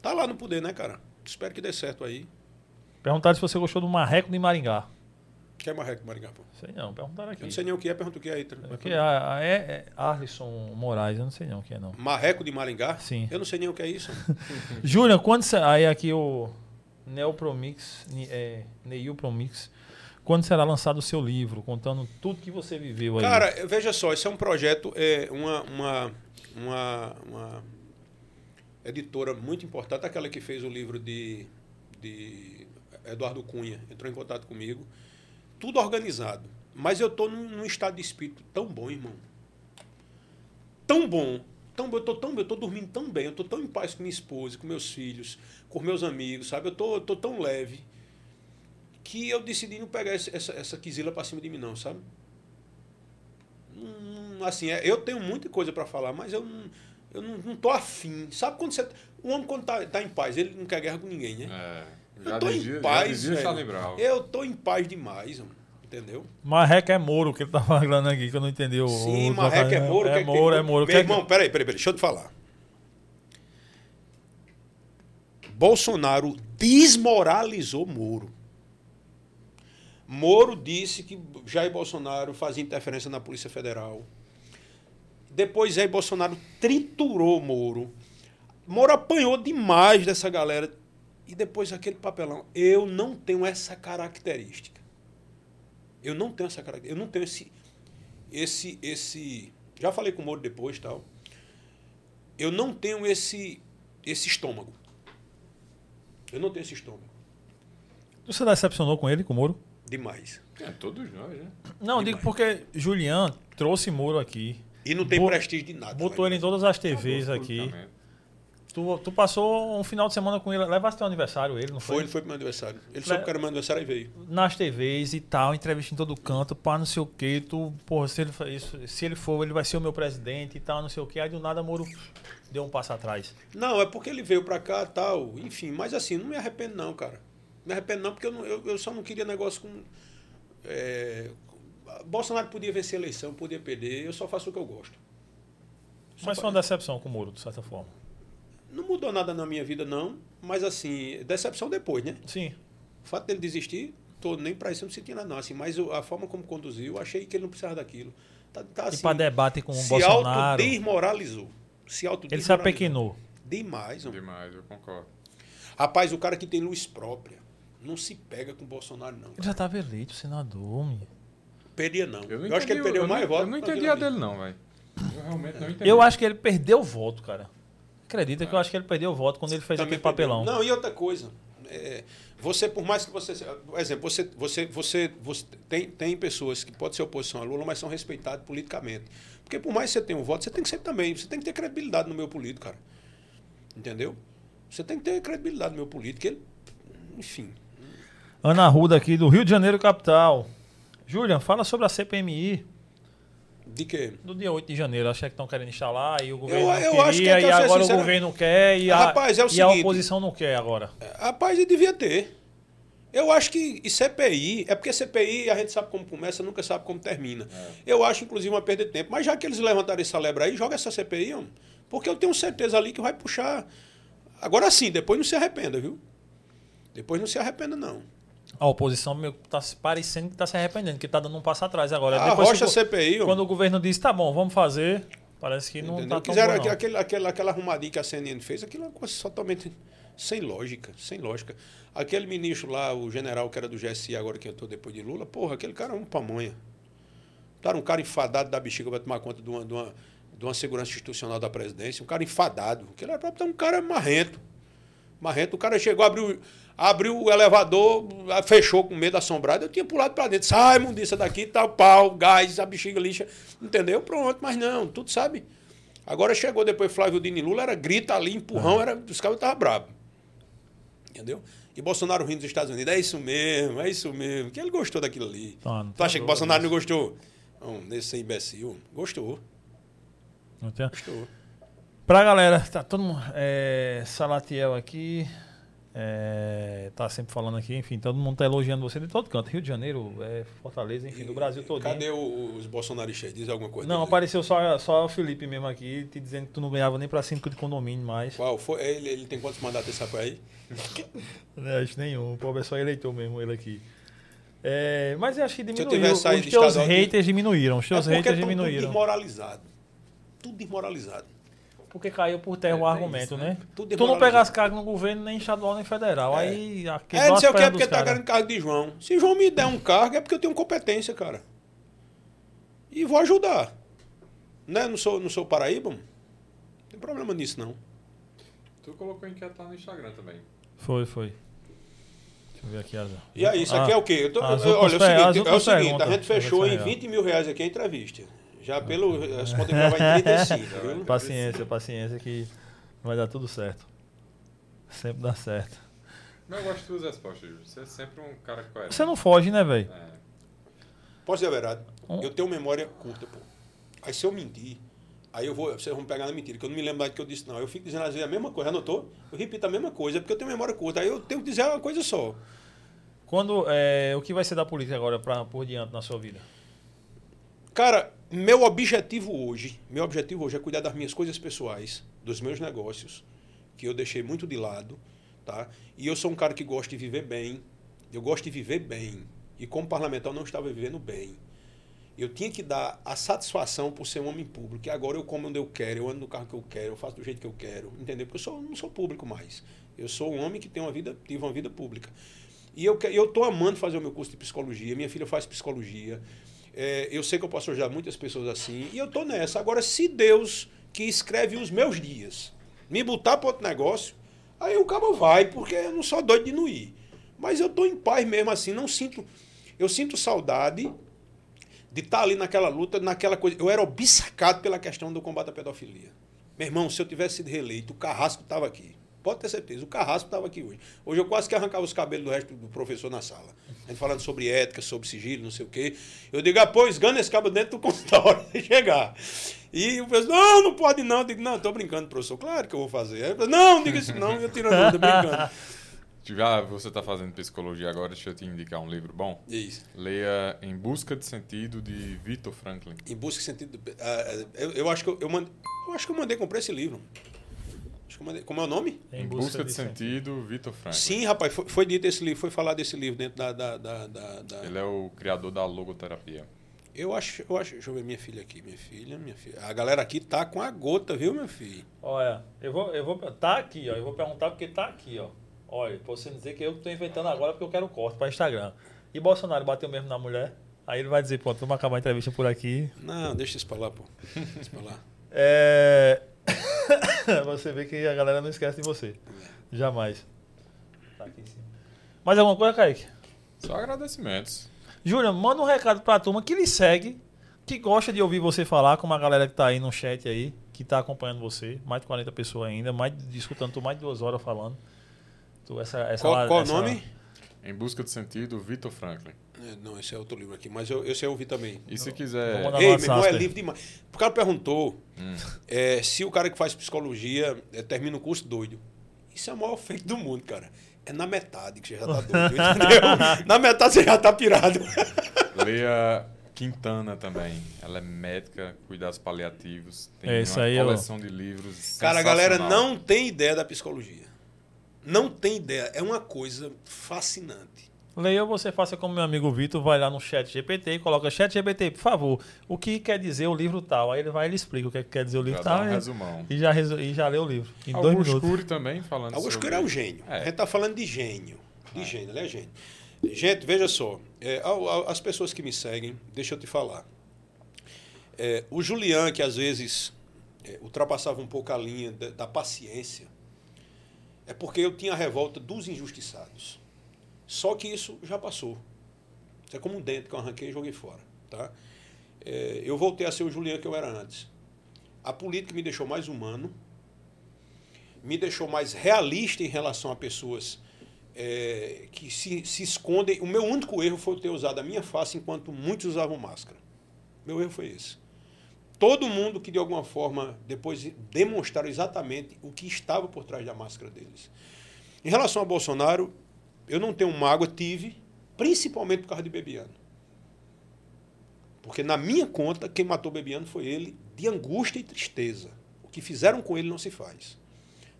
tá lá no poder, né, cara? Espero que dê certo aí. Perguntaram se você gostou do Marreco de Maringá. Quer Marreco Maringá, pô? Sei não, perguntaram aqui. Eu não sei nem o que é, pergunta o que é aí. É que a- a- é, é Arlisson Moraes, eu não sei não o que é não. Marreco de Maringá? Sim. Eu não sei nem o que é isso. Júlia, quando você, aí aqui o Neopromix, é, Neil Promix, quando será lançado o seu livro, contando tudo que você viveu aí? Cara, veja só, esse é um projeto, é uma, uma, uma, uma editora muito importante, aquela que fez o livro de, de Eduardo Cunha, entrou em contato comigo. Tudo organizado. Mas eu estou num, num estado de espírito tão bom, irmão. Tão bom. Tão bom, eu tô tão eu tô dormindo tão bem, eu tô tão em paz com minha esposa, com meus filhos, com meus amigos, sabe? Eu tô, eu tô tão leve que eu decidi não pegar esse- essa, essa quisila para cima de mim, não, sabe? Hum, assim, é, eu tenho muita coisa para falar, mas eu não, eu não, não tô afim. Sabe quando você. O homem, quando tá, tá em paz, ele não quer guerra com ninguém, né? É. Eu Já tô dizia, em paz. Eu tô em paz demais, mano, entendeu? Marreco é Moro, que ele tá falando aqui, que eu não entendi o. Sim, o- Marreco é Moro. É que- que- Moro, é Moro. Meu Que- irmão, peraí, peraí, peraí, deixa eu te falar. Bolsonaro desmoralizou Moro. Moro disse que Jair Bolsonaro fazia interferência na Polícia Federal. Depois Jair Bolsonaro triturou Moro. Moro apanhou demais dessa galera. E depois aquele papelão. Eu não tenho essa característica. Eu não tenho essa característica. Eu não tenho esse. Esse. esse já falei com o Moro depois tal. Eu não tenho esse. Esse estômago. Eu não tenho esse estômago. Você decepcionou com ele, com o Moro? Demais. É, todos nós, né? Não, Demais. digo porque Julian trouxe Moro aqui. E não tem Bo- prestígio de nada. Botou ele em todas as TVs aqui. Tu, tu passou um final de semana com ele. Levaste teu aniversário, ele, não Foi, foi? ele foi pro meu aniversário. Ele Le- soube que era meu aniversário e veio. Nas TVs e tal, entrevista em todo canto, pá, não sei o que. Tu, porra, se ele, isso, se ele for, ele vai ser o meu presidente e tal, não sei o que. Aí do nada Moro deu um passo atrás. Não, é porque ele veio pra cá tal, enfim. Mas assim, não me arrependo não, cara. Não me arrependo não, porque eu, não- eu, eu só não queria negócio com... é, Bolsonaro podia vencer a eleição, podia perder. Eu só faço o que eu gosto. Só Mas foi uma decepção com o Moro, de certa forma. Não mudou nada na minha vida, não. Mas assim, decepção depois, né? Sim. O fato dele desistir, tô, nem pra isso eu não senti nada, não. Assim, mas a forma como conduziu, eu achei que ele não precisava daquilo. Tá, tá, e assim, pra debate com o se Bolsonaro, autodesmoralizou. Se ele se autodesmoralizou. apequinou. Demais, homem. Demais, eu concordo. Rapaz, o cara que tem luz própria não se pega com o Bolsonaro, não. Ele já tava eleito, senador, menino. Perdia, não. Eu, Eu, não acho que ele perdeu eu mais não, votos. Eu não entendi a dele, não, velho. Eu realmente não entendi. Eu acho que ele perdeu o voto, cara. Acredita que eu acho que ele perdeu o voto quando ele fez Também aquele papelão. perdeu. Não, e outra coisa. é, você, por mais que você. Por exemplo, você, você, você, você tem, tem pessoas que podem ser oposição a Lula, mas são respeitadas politicamente. Porque por mais que você tenha um voto, você tem que ser também. Você tem que ter credibilidade no meio político, cara. Entendeu? Você tem que ter credibilidade no meio político. Ele, enfim. Ana Ruda aqui do Rio de Janeiro, capital. Julian, fala sobre a CPMI De que? do dia 8 de janeiro. Acho que estão querendo instalar e o governo eu não acho que queria, é e eu agora o sincero- governo quer e a, Rapaz, é o e a seguinte- oposição não quer agora. Rapaz, ele devia ter. Eu acho que e CPI, é porque CPI a gente sabe como começa, nunca sabe como termina. Eu acho, inclusive, uma perda de tempo. Mas já que eles levantaram essa lebre aí, joga essa CPI, homem. Porque eu tenho certeza ali que vai puxar. Agora sim, depois não se arrependa, viu? Depois não se arrependa, não. A oposição meio que tá se parecendo que está se arrependendo, que está dando um passo atrás agora. A Depois rocha o- CPI, quando o governo disse, tá bom, vamos fazer, parece que não está tão bom, aquele, não. aquele, aquele- aquela arrumadinha que a CNN fez, aquilo é uma coisa totalmente sem lógica, sem lógica. Aquele ministro lá, o general que era do GSI, agora que entrou depois de Lula, porra, aquele cara é um pamonha. Era um cara enfadado da bexiga para tomar conta de uma, de, uma, de uma segurança institucional da presidência, um cara enfadado. Aquele era pra- um cara marrento. Marrento, o cara chegou, abriu, abriu o elevador, fechou com medo assombrado. Eu tinha pulado para dentro. Sai, mundiça daqui, tal, pau, gás, a bexiga lixa. Entendeu? Pronto, mas não, tudo sabe. Agora chegou depois Flávio Dini Lula, era grita ali, empurrão, era, os caras estavam bravos. Entendeu? E Bolsonaro rindo dos Estados Unidos, é isso mesmo, é isso mesmo. Que ele gostou daquilo ali. Tá, tu acha que Bolsonaro não gostou? Não, desse imbecil. Gostou, Não tem- gostou. Pra galera, tá todo mundo. É, Salatiel aqui. É, tá sempre falando aqui, enfim, todo mundo tá elogiando você de todo canto. Rio de Janeiro, é, Fortaleza, enfim, do Brasil todo. Cadê o- os bolsonaristas? Diz alguma coisa. Não, apareceu só, só o Felipe mesmo aqui, te dizendo que tu não ganhava nem pra síndico de condomínio mais. Qual foi? Ele, ele tem quantos mandatos esse rapaz aí? É, acho nenhum, o pobre é só eleitor mesmo, ele aqui. É, mas eu acho que diminuiu. Os teus haters diminuíram, os teus é haters tudo diminuíram. desmoralizado. Tudo desmoralizado. Porque caiu por terra É, o argumento, isso, né? né? Tudo Tu não pegasse cargo no governo, nem estadual, nem federal. É. Aí aqui É, não sei o que, é porque tá querendo cargo de João. Se João me der um cargo, é porque eu tenho competência, cara. E vou ajudar. Né? Não sou, não sou Paraíba. Não tem problema nisso, não. Tu colocou enquete lá no Instagram também. Foi, foi. Deixa eu ver aqui as. E aí, isso aqui é o quê? Eu tô- olha, é o seguinte, é o seguinte a gente fechou em ver. 20 mil reais aqui a entrevista. Já pelo. As contas que já vai em 35, viu? Paciência, paciência que vai dar tudo certo. Sempre dá certo. Mas eu gosto de tuas respostas, Júlio. Você é sempre um cara coerente. Você não foge, né, velho? É. Posso dizer a verdade? Hum. Eu tenho memória curta, pô. Aí se eu mentir, aí eu vou, vocês vão pegar na mentira, que eu não me lembro mais do que eu disse, não. Eu fico dizendo às vezes a mesma coisa, anotou? Eu repito a mesma coisa, porque eu tenho memória curta. Aí eu tenho que dizer uma coisa só. Quando, é, o que vai ser da política agora pra, por diante na sua vida? Cara, meu objetivo hoje, meu objetivo hoje é cuidar das minhas coisas pessoais, dos meus negócios, que eu deixei muito de lado, tá? E eu sou um cara que gosta de viver bem. Eu gosto de viver bem. E como parlamentar eu não estava vivendo bem. Eu tinha que dar a satisfação por ser um homem público. E agora eu como onde eu quero, eu ando no carro que eu quero, eu faço do jeito que eu quero, entendeu? Porque eu sou, não sou público mais. Eu sou um homem que tem uma vida, tive uma vida pública. E eu eu tô amando fazer o meu curso de psicologia. Minha filha faz psicologia. É, eu sei que eu posso ajudar muitas pessoas assim. E eu tô nessa. Agora, se Deus, que escreve os meus dias, me botar para outro negócio, aí o cabo vai, porque eu não sou doido de não ir. Mas eu tô em paz mesmo assim. Não sinto. Eu sinto saudade de estar ali naquela luta, naquela coisa. Eu era obcecado pela questão do combate à pedofilia. Meu irmão, se eu tivesse sido reeleito, o Carrasco estava aqui. Pode ter certeza, o Carrasco estava aqui hoje. Hoje eu quase que arrancava os cabelos do resto do professor na sala. A gente falando sobre ética, sobre sigilo, não sei o quê. Eu digo, ah, pô, esgana esse cabo dentro do consultório de chegar. E o professor, não, não pode não. Eu digo, não, estou brincando, professor. Claro que eu vou fazer. Eu falo, não, não diga isso não, eu tiro a dúvida, brincando. Já você está fazendo psicologia agora, deixa eu te indicar um livro bom. Isso. Leia Em Busca de Sentido, de Victor Franklin. Em busca de sentido. ah, ah, eu, eu acho que eu, eu, eu acho que eu mandei comprar esse livro. Acho que eu mandei. Como é o nome? Em, Busca, de Sentido, Victor Franklin. Sim, rapaz, foi, foi dito esse livro, foi falado desse livro dentro da. da, da, da- da- Ele é o criador da logoterapia. Eu acho, eu acho. Deixa eu ver minha filha aqui. Minha filha, minha filha. A galera aqui tá com a gota, viu, meu filho? Olha, eu vou, eu vou. Tá aqui, ó. Eu vou perguntar porque tá aqui, ó. Olha, pra você dizer que eu tô inventando agora porque eu quero corte pra Instagram. E Bolsonaro bateu mesmo na mulher? Aí ele vai dizer, pronto, vamos acabar a entrevista por aqui. Não, deixa isso pra lá, pô. Deixa isso pra lá. É. você vê que a galera não esquece de você. Jamais. Tá aqui em cima. Mais alguma coisa, Kaique? Só agradecimentos. Júlia, manda um recado pra turma que lhe segue, que gosta de ouvir você falar, como a galera que tá aí no chat aí, que tá acompanhando você. Mais de 40 pessoas ainda, mais, escutando tu mais de duas horas falando. Tu, essa, essa, Qual, qual o nome? Em Busca de Sentido, Victor Franklin. É, não, esse é outro livro aqui, mas eu, esse eu ouvi também. E se quiser... Ei, meu irmão, é livre demais. O cara perguntou Hum. é, se o cara que faz psicologia é, termina o curso doido. Isso é o maior feito do mundo, cara. É na metade que você já tá doido, entendeu? Na metade você já tá pirado. Leia Quintana também. Ela é médica, cuidados paliativos. Tem É, isso uma aí, ó. coleção de livros. Cara, a galera não tem ideia da psicologia. Não tem ideia. É uma coisa fascinante. Leia ou você faça como meu amigo Vitor, vai lá no chat GPT e coloca chat GPT, por favor, o que quer dizer o livro tal? Aí ele vai e ele explica o que é que quer dizer o livro Já dá tal um e- resumão. e, já, resu- e já lê o livro. Em dois Augusto minutos. Cury também falando Augusto sobre... Cury é um gênio. É. A gente tá falando de gênio. De gênio, ele é gênio. Gente, veja só. é, as pessoas que me seguem, deixa eu te falar. É, o Julian, que às vezes é, ultrapassava um pouco a linha da, da paciência, é porque eu tinha a revolta dos injustiçados. Só que isso já passou. Isso é como um dente que eu arranquei e joguei fora. Tá? É, eu voltei a ser o Julian que eu era antes. A política me deixou mais humano, me deixou mais realista em relação a pessoas é, que se, se escondem. O meu único erro foi ter usado a minha face enquanto muitos usavam máscara. Meu erro foi esse. Todo mundo que de alguma forma depois demonstraram exatamente o que estava por trás da máscara deles. Em relação a Bolsonaro, eu não tenho mágoa, tive, principalmente por causa de Bebiano. Porque na minha conta, quem matou Bebiano foi ele, de angústia e tristeza. O que fizeram com ele não se faz.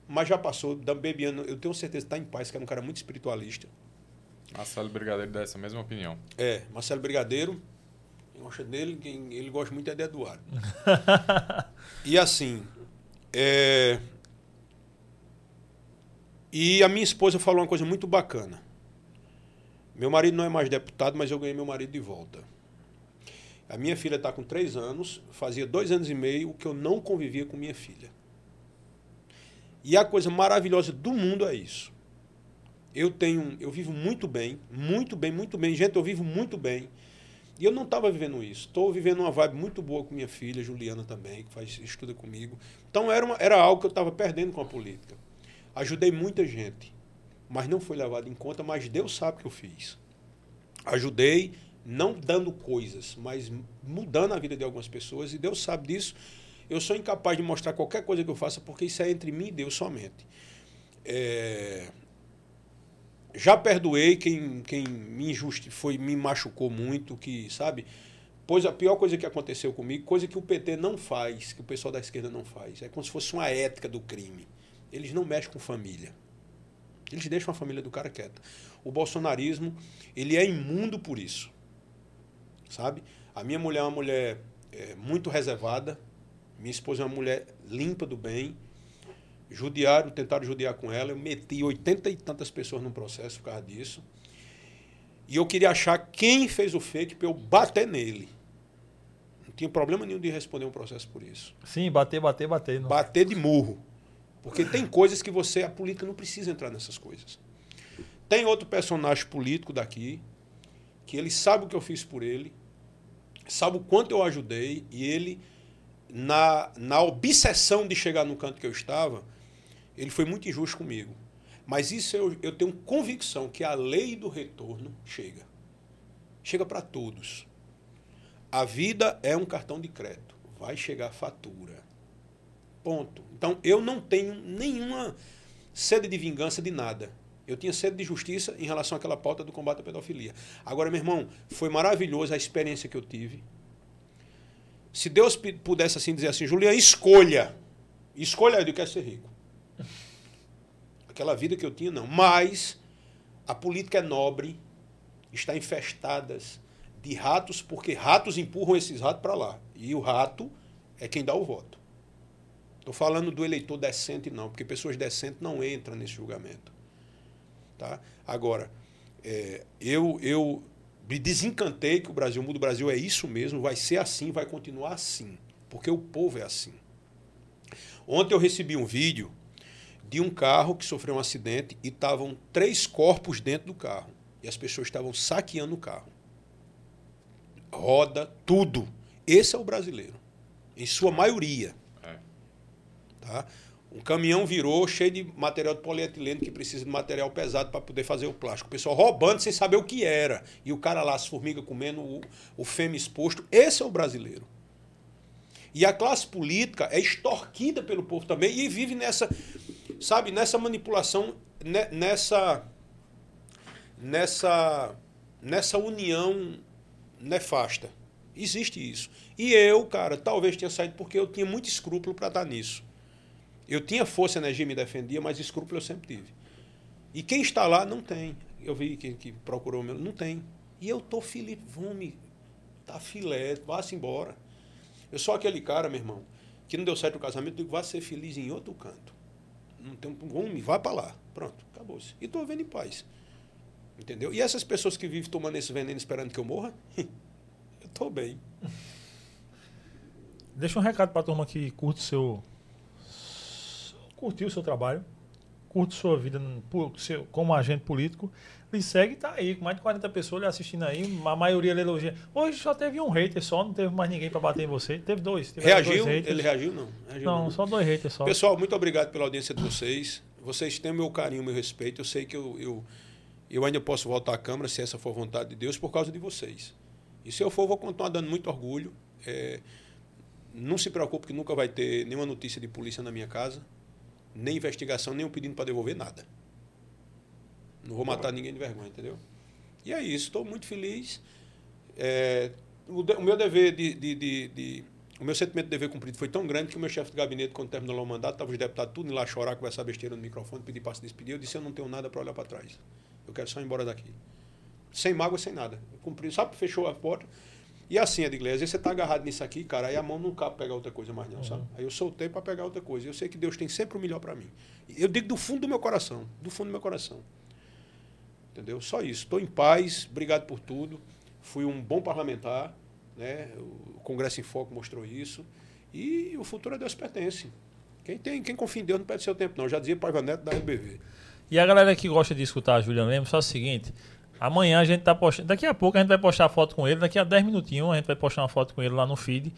Mas já passou, da Bebiano, eu tenho certeza que está em paz, que era um cara muito espiritualista. Marcelo Brigadeiro dá essa mesma opinião. É, Marcelo Brigadeiro, quem gosta dele, quem ele gosta muito é de Eduardo. e assim, é... e a minha esposa falou uma coisa muito bacana. Meu marido não é mais deputado, mas eu ganhei meu marido de volta. A minha filha está com três anos, fazia dois anos e meio que eu não convivia com minha filha. E a coisa maravilhosa do mundo é isso. Eu tenho, eu vivo muito bem, muito bem, muito bem. Gente, eu vivo muito bem. E eu não estava vivendo isso. Estou vivendo uma vibe muito boa com minha filha, Juliana também, que faz estuda comigo. Então era, uma, era algo que eu estava perdendo com a política. Ajudei muita gente, mas não foi levado em conta, mas Deus sabe o que eu fiz. Ajudei, não dando coisas, mas mudando a vida de algumas pessoas, e Deus sabe disso. Eu sou incapaz de mostrar qualquer coisa que eu faça, porque isso é entre mim e Deus somente. É, já perdoei quem, quem me injusti foi me machucou muito, que, sabe? Pois a pior coisa que aconteceu comigo, coisa que o PT não faz, que o pessoal da esquerda não faz, é como se fosse uma ética do crime. Eles não mexem com família. Eles deixam a família do cara quieta. O bolsonarismo, ele é imundo por isso. Sabe? A minha mulher é uma mulher é, muito reservada, minha esposa é uma mulher limpa do bem, Judiaram, tentaram judiar com ela. Eu meti oitenta e tantas pessoas no processo por causa disso. E eu queria achar quem fez o fake para eu bater nele. Não tinha problema nenhum de responder um processo por isso. Sim, bater, bater, bater. Não. Bater de murro. Porque tem coisas que você, a política não precisa entrar nessas coisas. Tem outro personagem político daqui, que ele sabe o que eu fiz por ele, sabe o quanto eu ajudei, e ele, na, na obsessão de chegar no canto que eu estava, ele foi muito injusto comigo. Mas isso eu, eu tenho convicção que a lei do retorno chega. Chega para todos. A vida é um cartão de crédito. Vai chegar fatura. Ponto. Então eu não tenho nenhuma sede de vingança de nada. Eu tinha sede de justiça em relação àquela pauta do combate à pedofilia. Agora, meu irmão, foi maravilhoso a experiência que eu tive. Se Deus pudesse assim dizer assim, Julian, escolha. Escolha, eu quero ser rico. Aquela vida que eu tinha, não. Mas a política é nobre, está infestada de ratos, porque ratos empurram esses ratos para lá. E o rato é quem dá o voto. Estou falando do eleitor decente, não, porque pessoas decentes não entram nesse julgamento. Tá? Agora, é, eu, eu me desencantei que o Brasil muda. O Brasil é isso mesmo, vai ser assim, vai continuar assim, porque o povo é assim. Ontem eu recebi um vídeo de um carro que sofreu um acidente e estavam três corpos dentro do carro. E as pessoas estavam saqueando o carro. Roda, tudo. Esse é o brasileiro. Em sua maioria. Tá? Um caminhão virou cheio de material de polietileno que precisa de material pesado para poder fazer o plástico. O pessoal roubando sem saber o que era. E o cara lá, as formigas comendo o, o fêmea exposto. Esse é o brasileiro. E a classe política é extorquida pelo povo também e vive nessa, sabe, nessa manipulação, nessa, nessa, nessa união nefasta. Existe isso. E eu, cara, talvez tenha saído porque eu tinha muito escrúpulo para estar nisso. Eu tinha força, energia, me defendia, mas escrúpulo eu sempre tive. E quem está lá não tem. Eu vi que, que procurou o meu, não tem. E eu tô vão me tá filé, vá-se embora. Eu sou aquele cara, meu irmão, que não deu certo o casamento, digo, vá ser feliz em outro canto. Não tem um, vai para lá. Pronto, acabou-se. E tô vendo em paz. Entendeu? E essas pessoas que vivem tomando esse veneno esperando que eu morra, eu tô bem. Deixa um recado para a turma que curte o seu curtiu o seu trabalho, curte sua vida como agente político, lhe segue e tá aí, com mais de 40 pessoas lhe assistindo aí, a maioria lhe elogia. Hoje só teve um hater só, não teve mais ninguém para bater em você. Teve dois. Teve reagiu? Dois ele reagiu, não? Reagiu, não, não, só dois haters só. Pessoal, muito obrigado pela audiência de vocês. Vocês têm meu carinho, meu respeito. Eu sei que eu, eu, eu ainda posso voltar à Câmara, se essa for vontade de Deus, por causa de vocês. E se eu for, vou continuar dando muito orgulho. É, não se preocupe que nunca vai ter nenhuma notícia de polícia na minha casa nem investigação, nem um pedido para devolver nada. Não vou matar ninguém de vergonha, entendeu? E é isso, estou muito feliz. É, o, de, o, meu dever de, de, de, de, O meu sentimento de dever cumprido foi tão grande que o meu chefe de gabinete, quando terminou o mandato, estava os deputados tudo lá chorar, conversar besteira no microfone, pedir para se despedir. Eu disse: Eu não tenho nada para olhar para trás. Eu quero só ir embora daqui. Sem mágoa, sem nada. Eu cumpri, sabe? Fechou a porta. E assim, Edgley, às vezes você está agarrado nisso aqui, cara, aí a mão não cabe pegar outra coisa mais não, uhum. sabe? Aí eu soltei para pegar outra coisa. Eu sei que Deus tem sempre o melhor para mim. Eu digo do fundo do meu coração, do fundo do meu coração. Entendeu? Só isso. Estou em paz, obrigado por tudo. Fui um bom parlamentar, né? O Congresso em Foco mostrou isso. E o futuro a Deus pertence. Quem, tem, quem confia em Deus não perde seu tempo, não. Eu já dizia Paiva Neto da RBV. E a galera que gosta de escutar a Juliana Lemos, só o seguinte, Amanhã a gente tá postando. Daqui a pouco a gente vai postar a foto com ele. Daqui a 10 minutinhos a gente vai postar uma foto com ele lá no feed.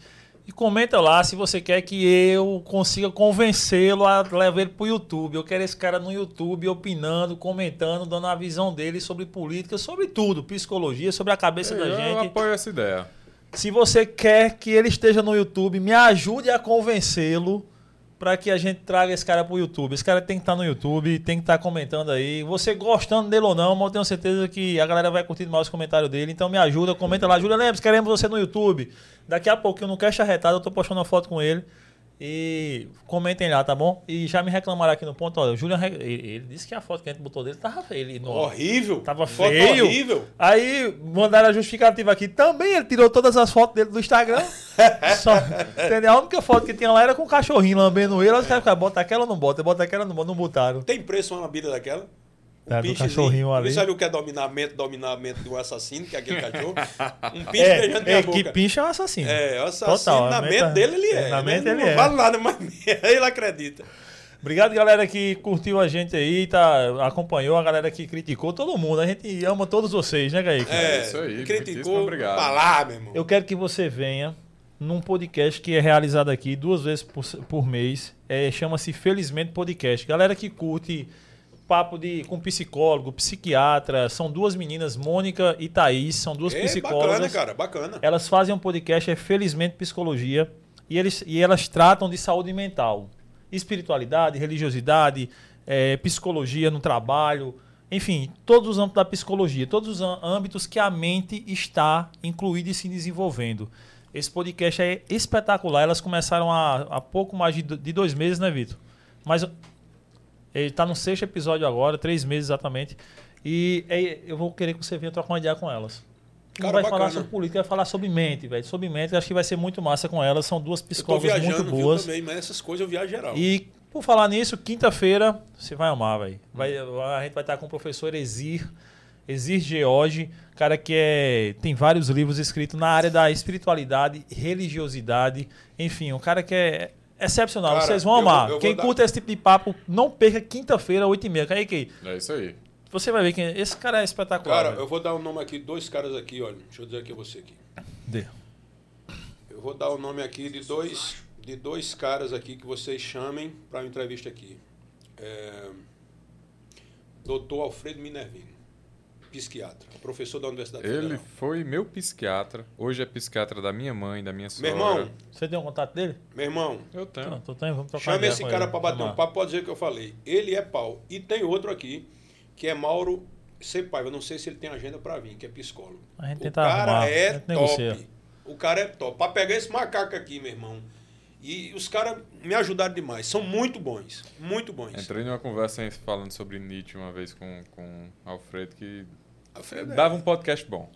E comenta lá se você quer que eu consiga convencê-lo a levar ele pro YouTube. Eu quero esse cara no YouTube opinando, comentando, dando a visão dele sobre política, sobre tudo, psicologia, sobre a cabeça da gente. Eu apoio essa ideia. Se você quer que ele esteja no YouTube, me ajude a convencê-lo para que a gente traga esse cara pro YouTube. Esse cara tem que estar tá no YouTube, tem que estar tá comentando aí. Você gostando dele ou não, mas eu tenho certeza que a galera vai curtir mais os comentários dele. Então me ajuda, comenta lá. Júlia Lemos, queremos você no YouTube. Daqui a pouquinho no Cash Arretado eu tô postando uma foto com ele. E comentem lá, tá bom? E já me reclamaram aqui no ponto, olha, o re- ele, disse que a foto que a gente botou dele tava feia. Ele, no, Horrível. Tava Foto feio. horrível. Aí mandaram a justificativa aqui. Também ele tirou todas as fotos dele do Instagram. Só, entendeu? A única foto que tinha lá era com o cachorrinho lambendo ele. Os caras ficaram, bota aquela ou não bota? Bota aquela ou não bota? Não botaram. Tem preço uma lambida daquela? Tá, do pinchezinho. cachorrinho ali. Você sabe o que é dominamento, dominamento de um assassino, que é aquele cachorro? Um pinche É, beijando minha é boca. que pincha é um assassino. É, o Total, assassino, na a mente meta- dele ele é. na mente ele não é. vale nada, mas ele acredita. Obrigado, galera, que curtiu a gente aí, tá, acompanhou, a galera que criticou, todo mundo. A gente ama todos vocês, né, Kaique? É, isso aí, criticou, obrigado. pra lá, meu irmão. Eu quero que você venha num podcast que é realizado aqui duas vezes por, por mês. É, Chama-se Felizmente Podcast. Galera que curte papo de, com psicólogo, psiquiatra. São duas meninas, Mônica e Thaís. São duas É psicólogas. bacana, cara, bacana. Elas fazem um podcast, é Felizmente Psicologia, e, eles, e elas tratam de saúde mental, espiritualidade, religiosidade, eh, psicologia no trabalho, enfim, todos os âmbitos da psicologia, todos os âmbitos que a mente está incluída e se desenvolvendo. Esse podcast é espetacular. Elas começaram há, há pouco mais de, de dois meses, né, Vitor? Mas ele está no sexto episódio agora, três meses exatamente. E é, eu vou querer que você venha trocar uma ideia com elas. Não Cara, vai falar bacana. sobre política, vai falar sobre mente, velho. Sobre mente, acho que vai ser muito massa com elas. São duas Eu tô psicólogas viajando, muito viu, boas. também, mas essas coisas eu viajo geral. E por falar nisso, quinta-feira você vai amar, velho. Vai, a gente vai estar com o professor Exir, Exir George, cara que é, tem vários livros escritos na área da espiritualidade, religiosidade, enfim, um cara que é excepcional. Cara, Vocês vão eu amar. eu vou Quem dar- curta esse tipo de papo, não perca quinta-feira, 8h30. Kaique, É isso aí. você vai ver que esse cara é espetacular. Cara, velho. eu vou dar o nome aqui, dois caras aqui, olha. Deixa eu dizer aqui a você aqui. Dê. Eu vou dar o nome aqui de dois, de dois caras aqui que vocês chamem para uma entrevista aqui. É, Doutor Alfredo Minervino, psiquiatra, professor da Universidade Ele Federal. foi meu psiquiatra, hoje é psiquiatra da minha mãe, da minha sogra. Meu irmão, Você tem um contato dele? meu irmão, Eu tenho. Não, tô tendo, vamos trocar chame esse cara para bater um papo, pode dizer o que eu falei. Ele é pau. E tem outro aqui, que é Mauro Cepaiva. Não sei se ele tem agenda para vir, que é psicólogo. A gente o tenta cara arrumar, é gente negocia. top. O cara é top. Para pegar esse macaco aqui, meu irmão. E os caras me ajudaram demais. São muito bons. Muito bons. Entrei numa conversa falando sobre Nietzsche uma vez com, com Alfredo que dava um podcast bom.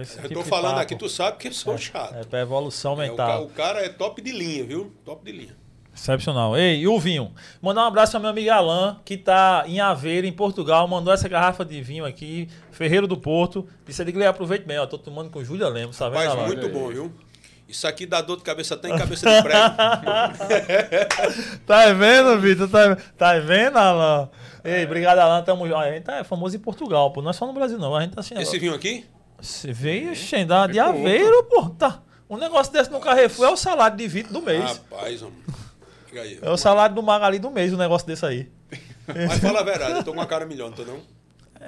Esse Eu tipo tô falando aqui, tu sabe que eu sou chato. É pra evolução É, o, ca- mental. o cara é top de linha, viu? Top de linha. Excepcional. Ei, e o vinho? Mandar um abraço ao meu amigo Alain, que tá em Aveiro, em Portugal. Mandou essa garrafa de vinho aqui, Ferreiro do Porto. Disse ele, aproveite bem, ó. Tô tomando com Júlia Lemos, tá vendo, Mas muito aí. bom, viu? Isso aqui dá dor de cabeça até em cabeça de prego. Tá vendo, Vitor? Tá, tá vendo, Alain? Ei, obrigado, Alain. Tamo. A gente é famoso em Portugal, pô. Não é só no Brasil, não. A gente tá assim. Esse vinho aqui? Você veio Xendá de Ficou Aveiro, pô. Tá. Um negócio desse no Carrefour é o salário de Vitor do mês. Rapaz, homem. Aí. É o salário do Magali do mês, um negócio desse aí. Mas fala a verdade, eu tô com uma cara melhor, não tô não?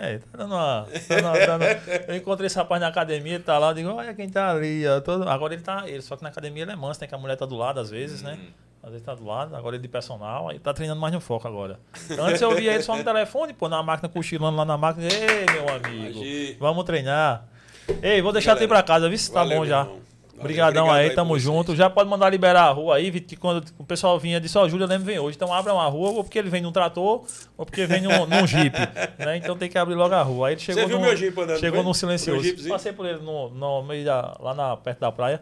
É, tá dando uma. tá dando- dando- Eu encontrei esse rapaz na academia, ele tá lá, eu digo, olha quem tá ali. todo- Agora ele tá. Ele, só que na academia ele é manso, tem que a mulher tá do lado às vezes, né? Às vezes tá do lado, agora ele de personal, aí tá treinando mais no foco agora. Antes eu via ele só no telefone, pô, na máquina, cochilando lá na máquina. Ei, meu amigo, Agi. vamos treinar. Ei, vou deixar tu ir pra casa, viu? Se tá valeu, bom já. irmão. Obrigadão aí, aí tamo por junto. vocês. Já pode mandar liberar a rua aí, que quando o pessoal vinha disse, ó, o Júlia Lemos vem hoje. Então abra uma rua, ou porque ele vem num trator, ou porque vem num, num jeep. Né? Então tem que abrir logo a rua. Aí ele chegou Você viu num, meu jeep andando, Chegou num silencioso. Passei por ele no, no meio da, lá na, perto da praia.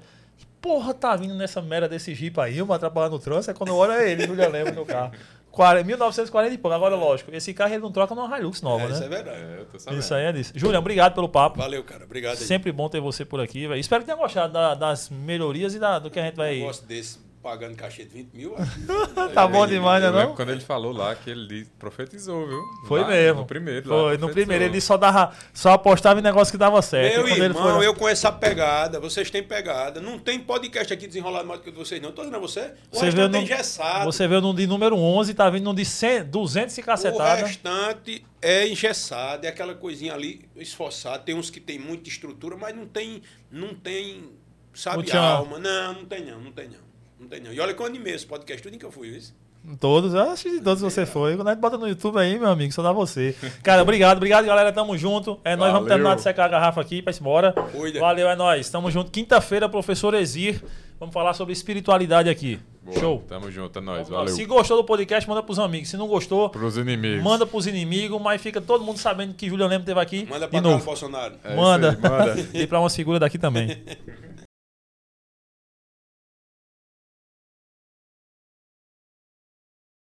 Porra tá vindo nessa merda desse jeep aí, eu vou atrapalhar no trânsito? Aí quando eu olho é ele, Júlia Lemos no carro. 40, 1940 e pouco. Agora, lógico, esse carro ele não troca numa Hilux nova, É, isso é né? verdade. É, eu tô sabendo. Isso aí é disso. Júlia, obrigado pelo papo. Valeu, cara. Obrigado aí. Sempre bom ter você por aqui, velho. Espero que tenha gostado da- das melhorias e da- do que a gente vai. negócio desse, pagando cachê de 20 mil. Tá bom demais, né? Eu lembro Não? quando ele falou lá que ele profetizou, viu? Foi Lá, mesmo. No primeiro. lá, Foi, no profetizou. primeiro ele só dava, só apostava em negócio que dava certo. Meu irmão, foi- eu com essa pegada, vocês têm pegada. Não tem podcast aqui desenrolado mais do que o vocês, não. Tô dizendo a você. O Você restante veio tem no, engessado. você veio no de número 11, tá vindo no de 100, 200 e O cacetada. restante é engessado, é aquela coisinha ali esforçada. Tem uns que tem muita estrutura, mas não tem, não tem, sabe, O alma. Não, não tem não, não tem não. Não tem não. E olha que eu animei esse podcast, tudo em que eu fui, isso. Todos, eu acho que todos você foi. Quando a gente bota no YouTube aí, meu amigo, só dá você. Cara, obrigado, obrigado, galera. Tamo junto. É, nós vamos terminar de secar a garrafa aqui pra ir embora. Cuida. Valeu, é nóis. Tamo junto. Quinta-feira, professor Exir. Vamos falar sobre espiritualidade aqui. Boa, Show. Tamo junto, é nóis. Valeu. Se gostou do podcast, manda pros amigos. Se não gostou, Pros inimigos. manda pros inimigos, mas fica todo mundo sabendo que Julian Lemos esteve aqui. Manda pra novo. Bolsonaro. É manda. aí, manda. e pra umas figuras daqui também.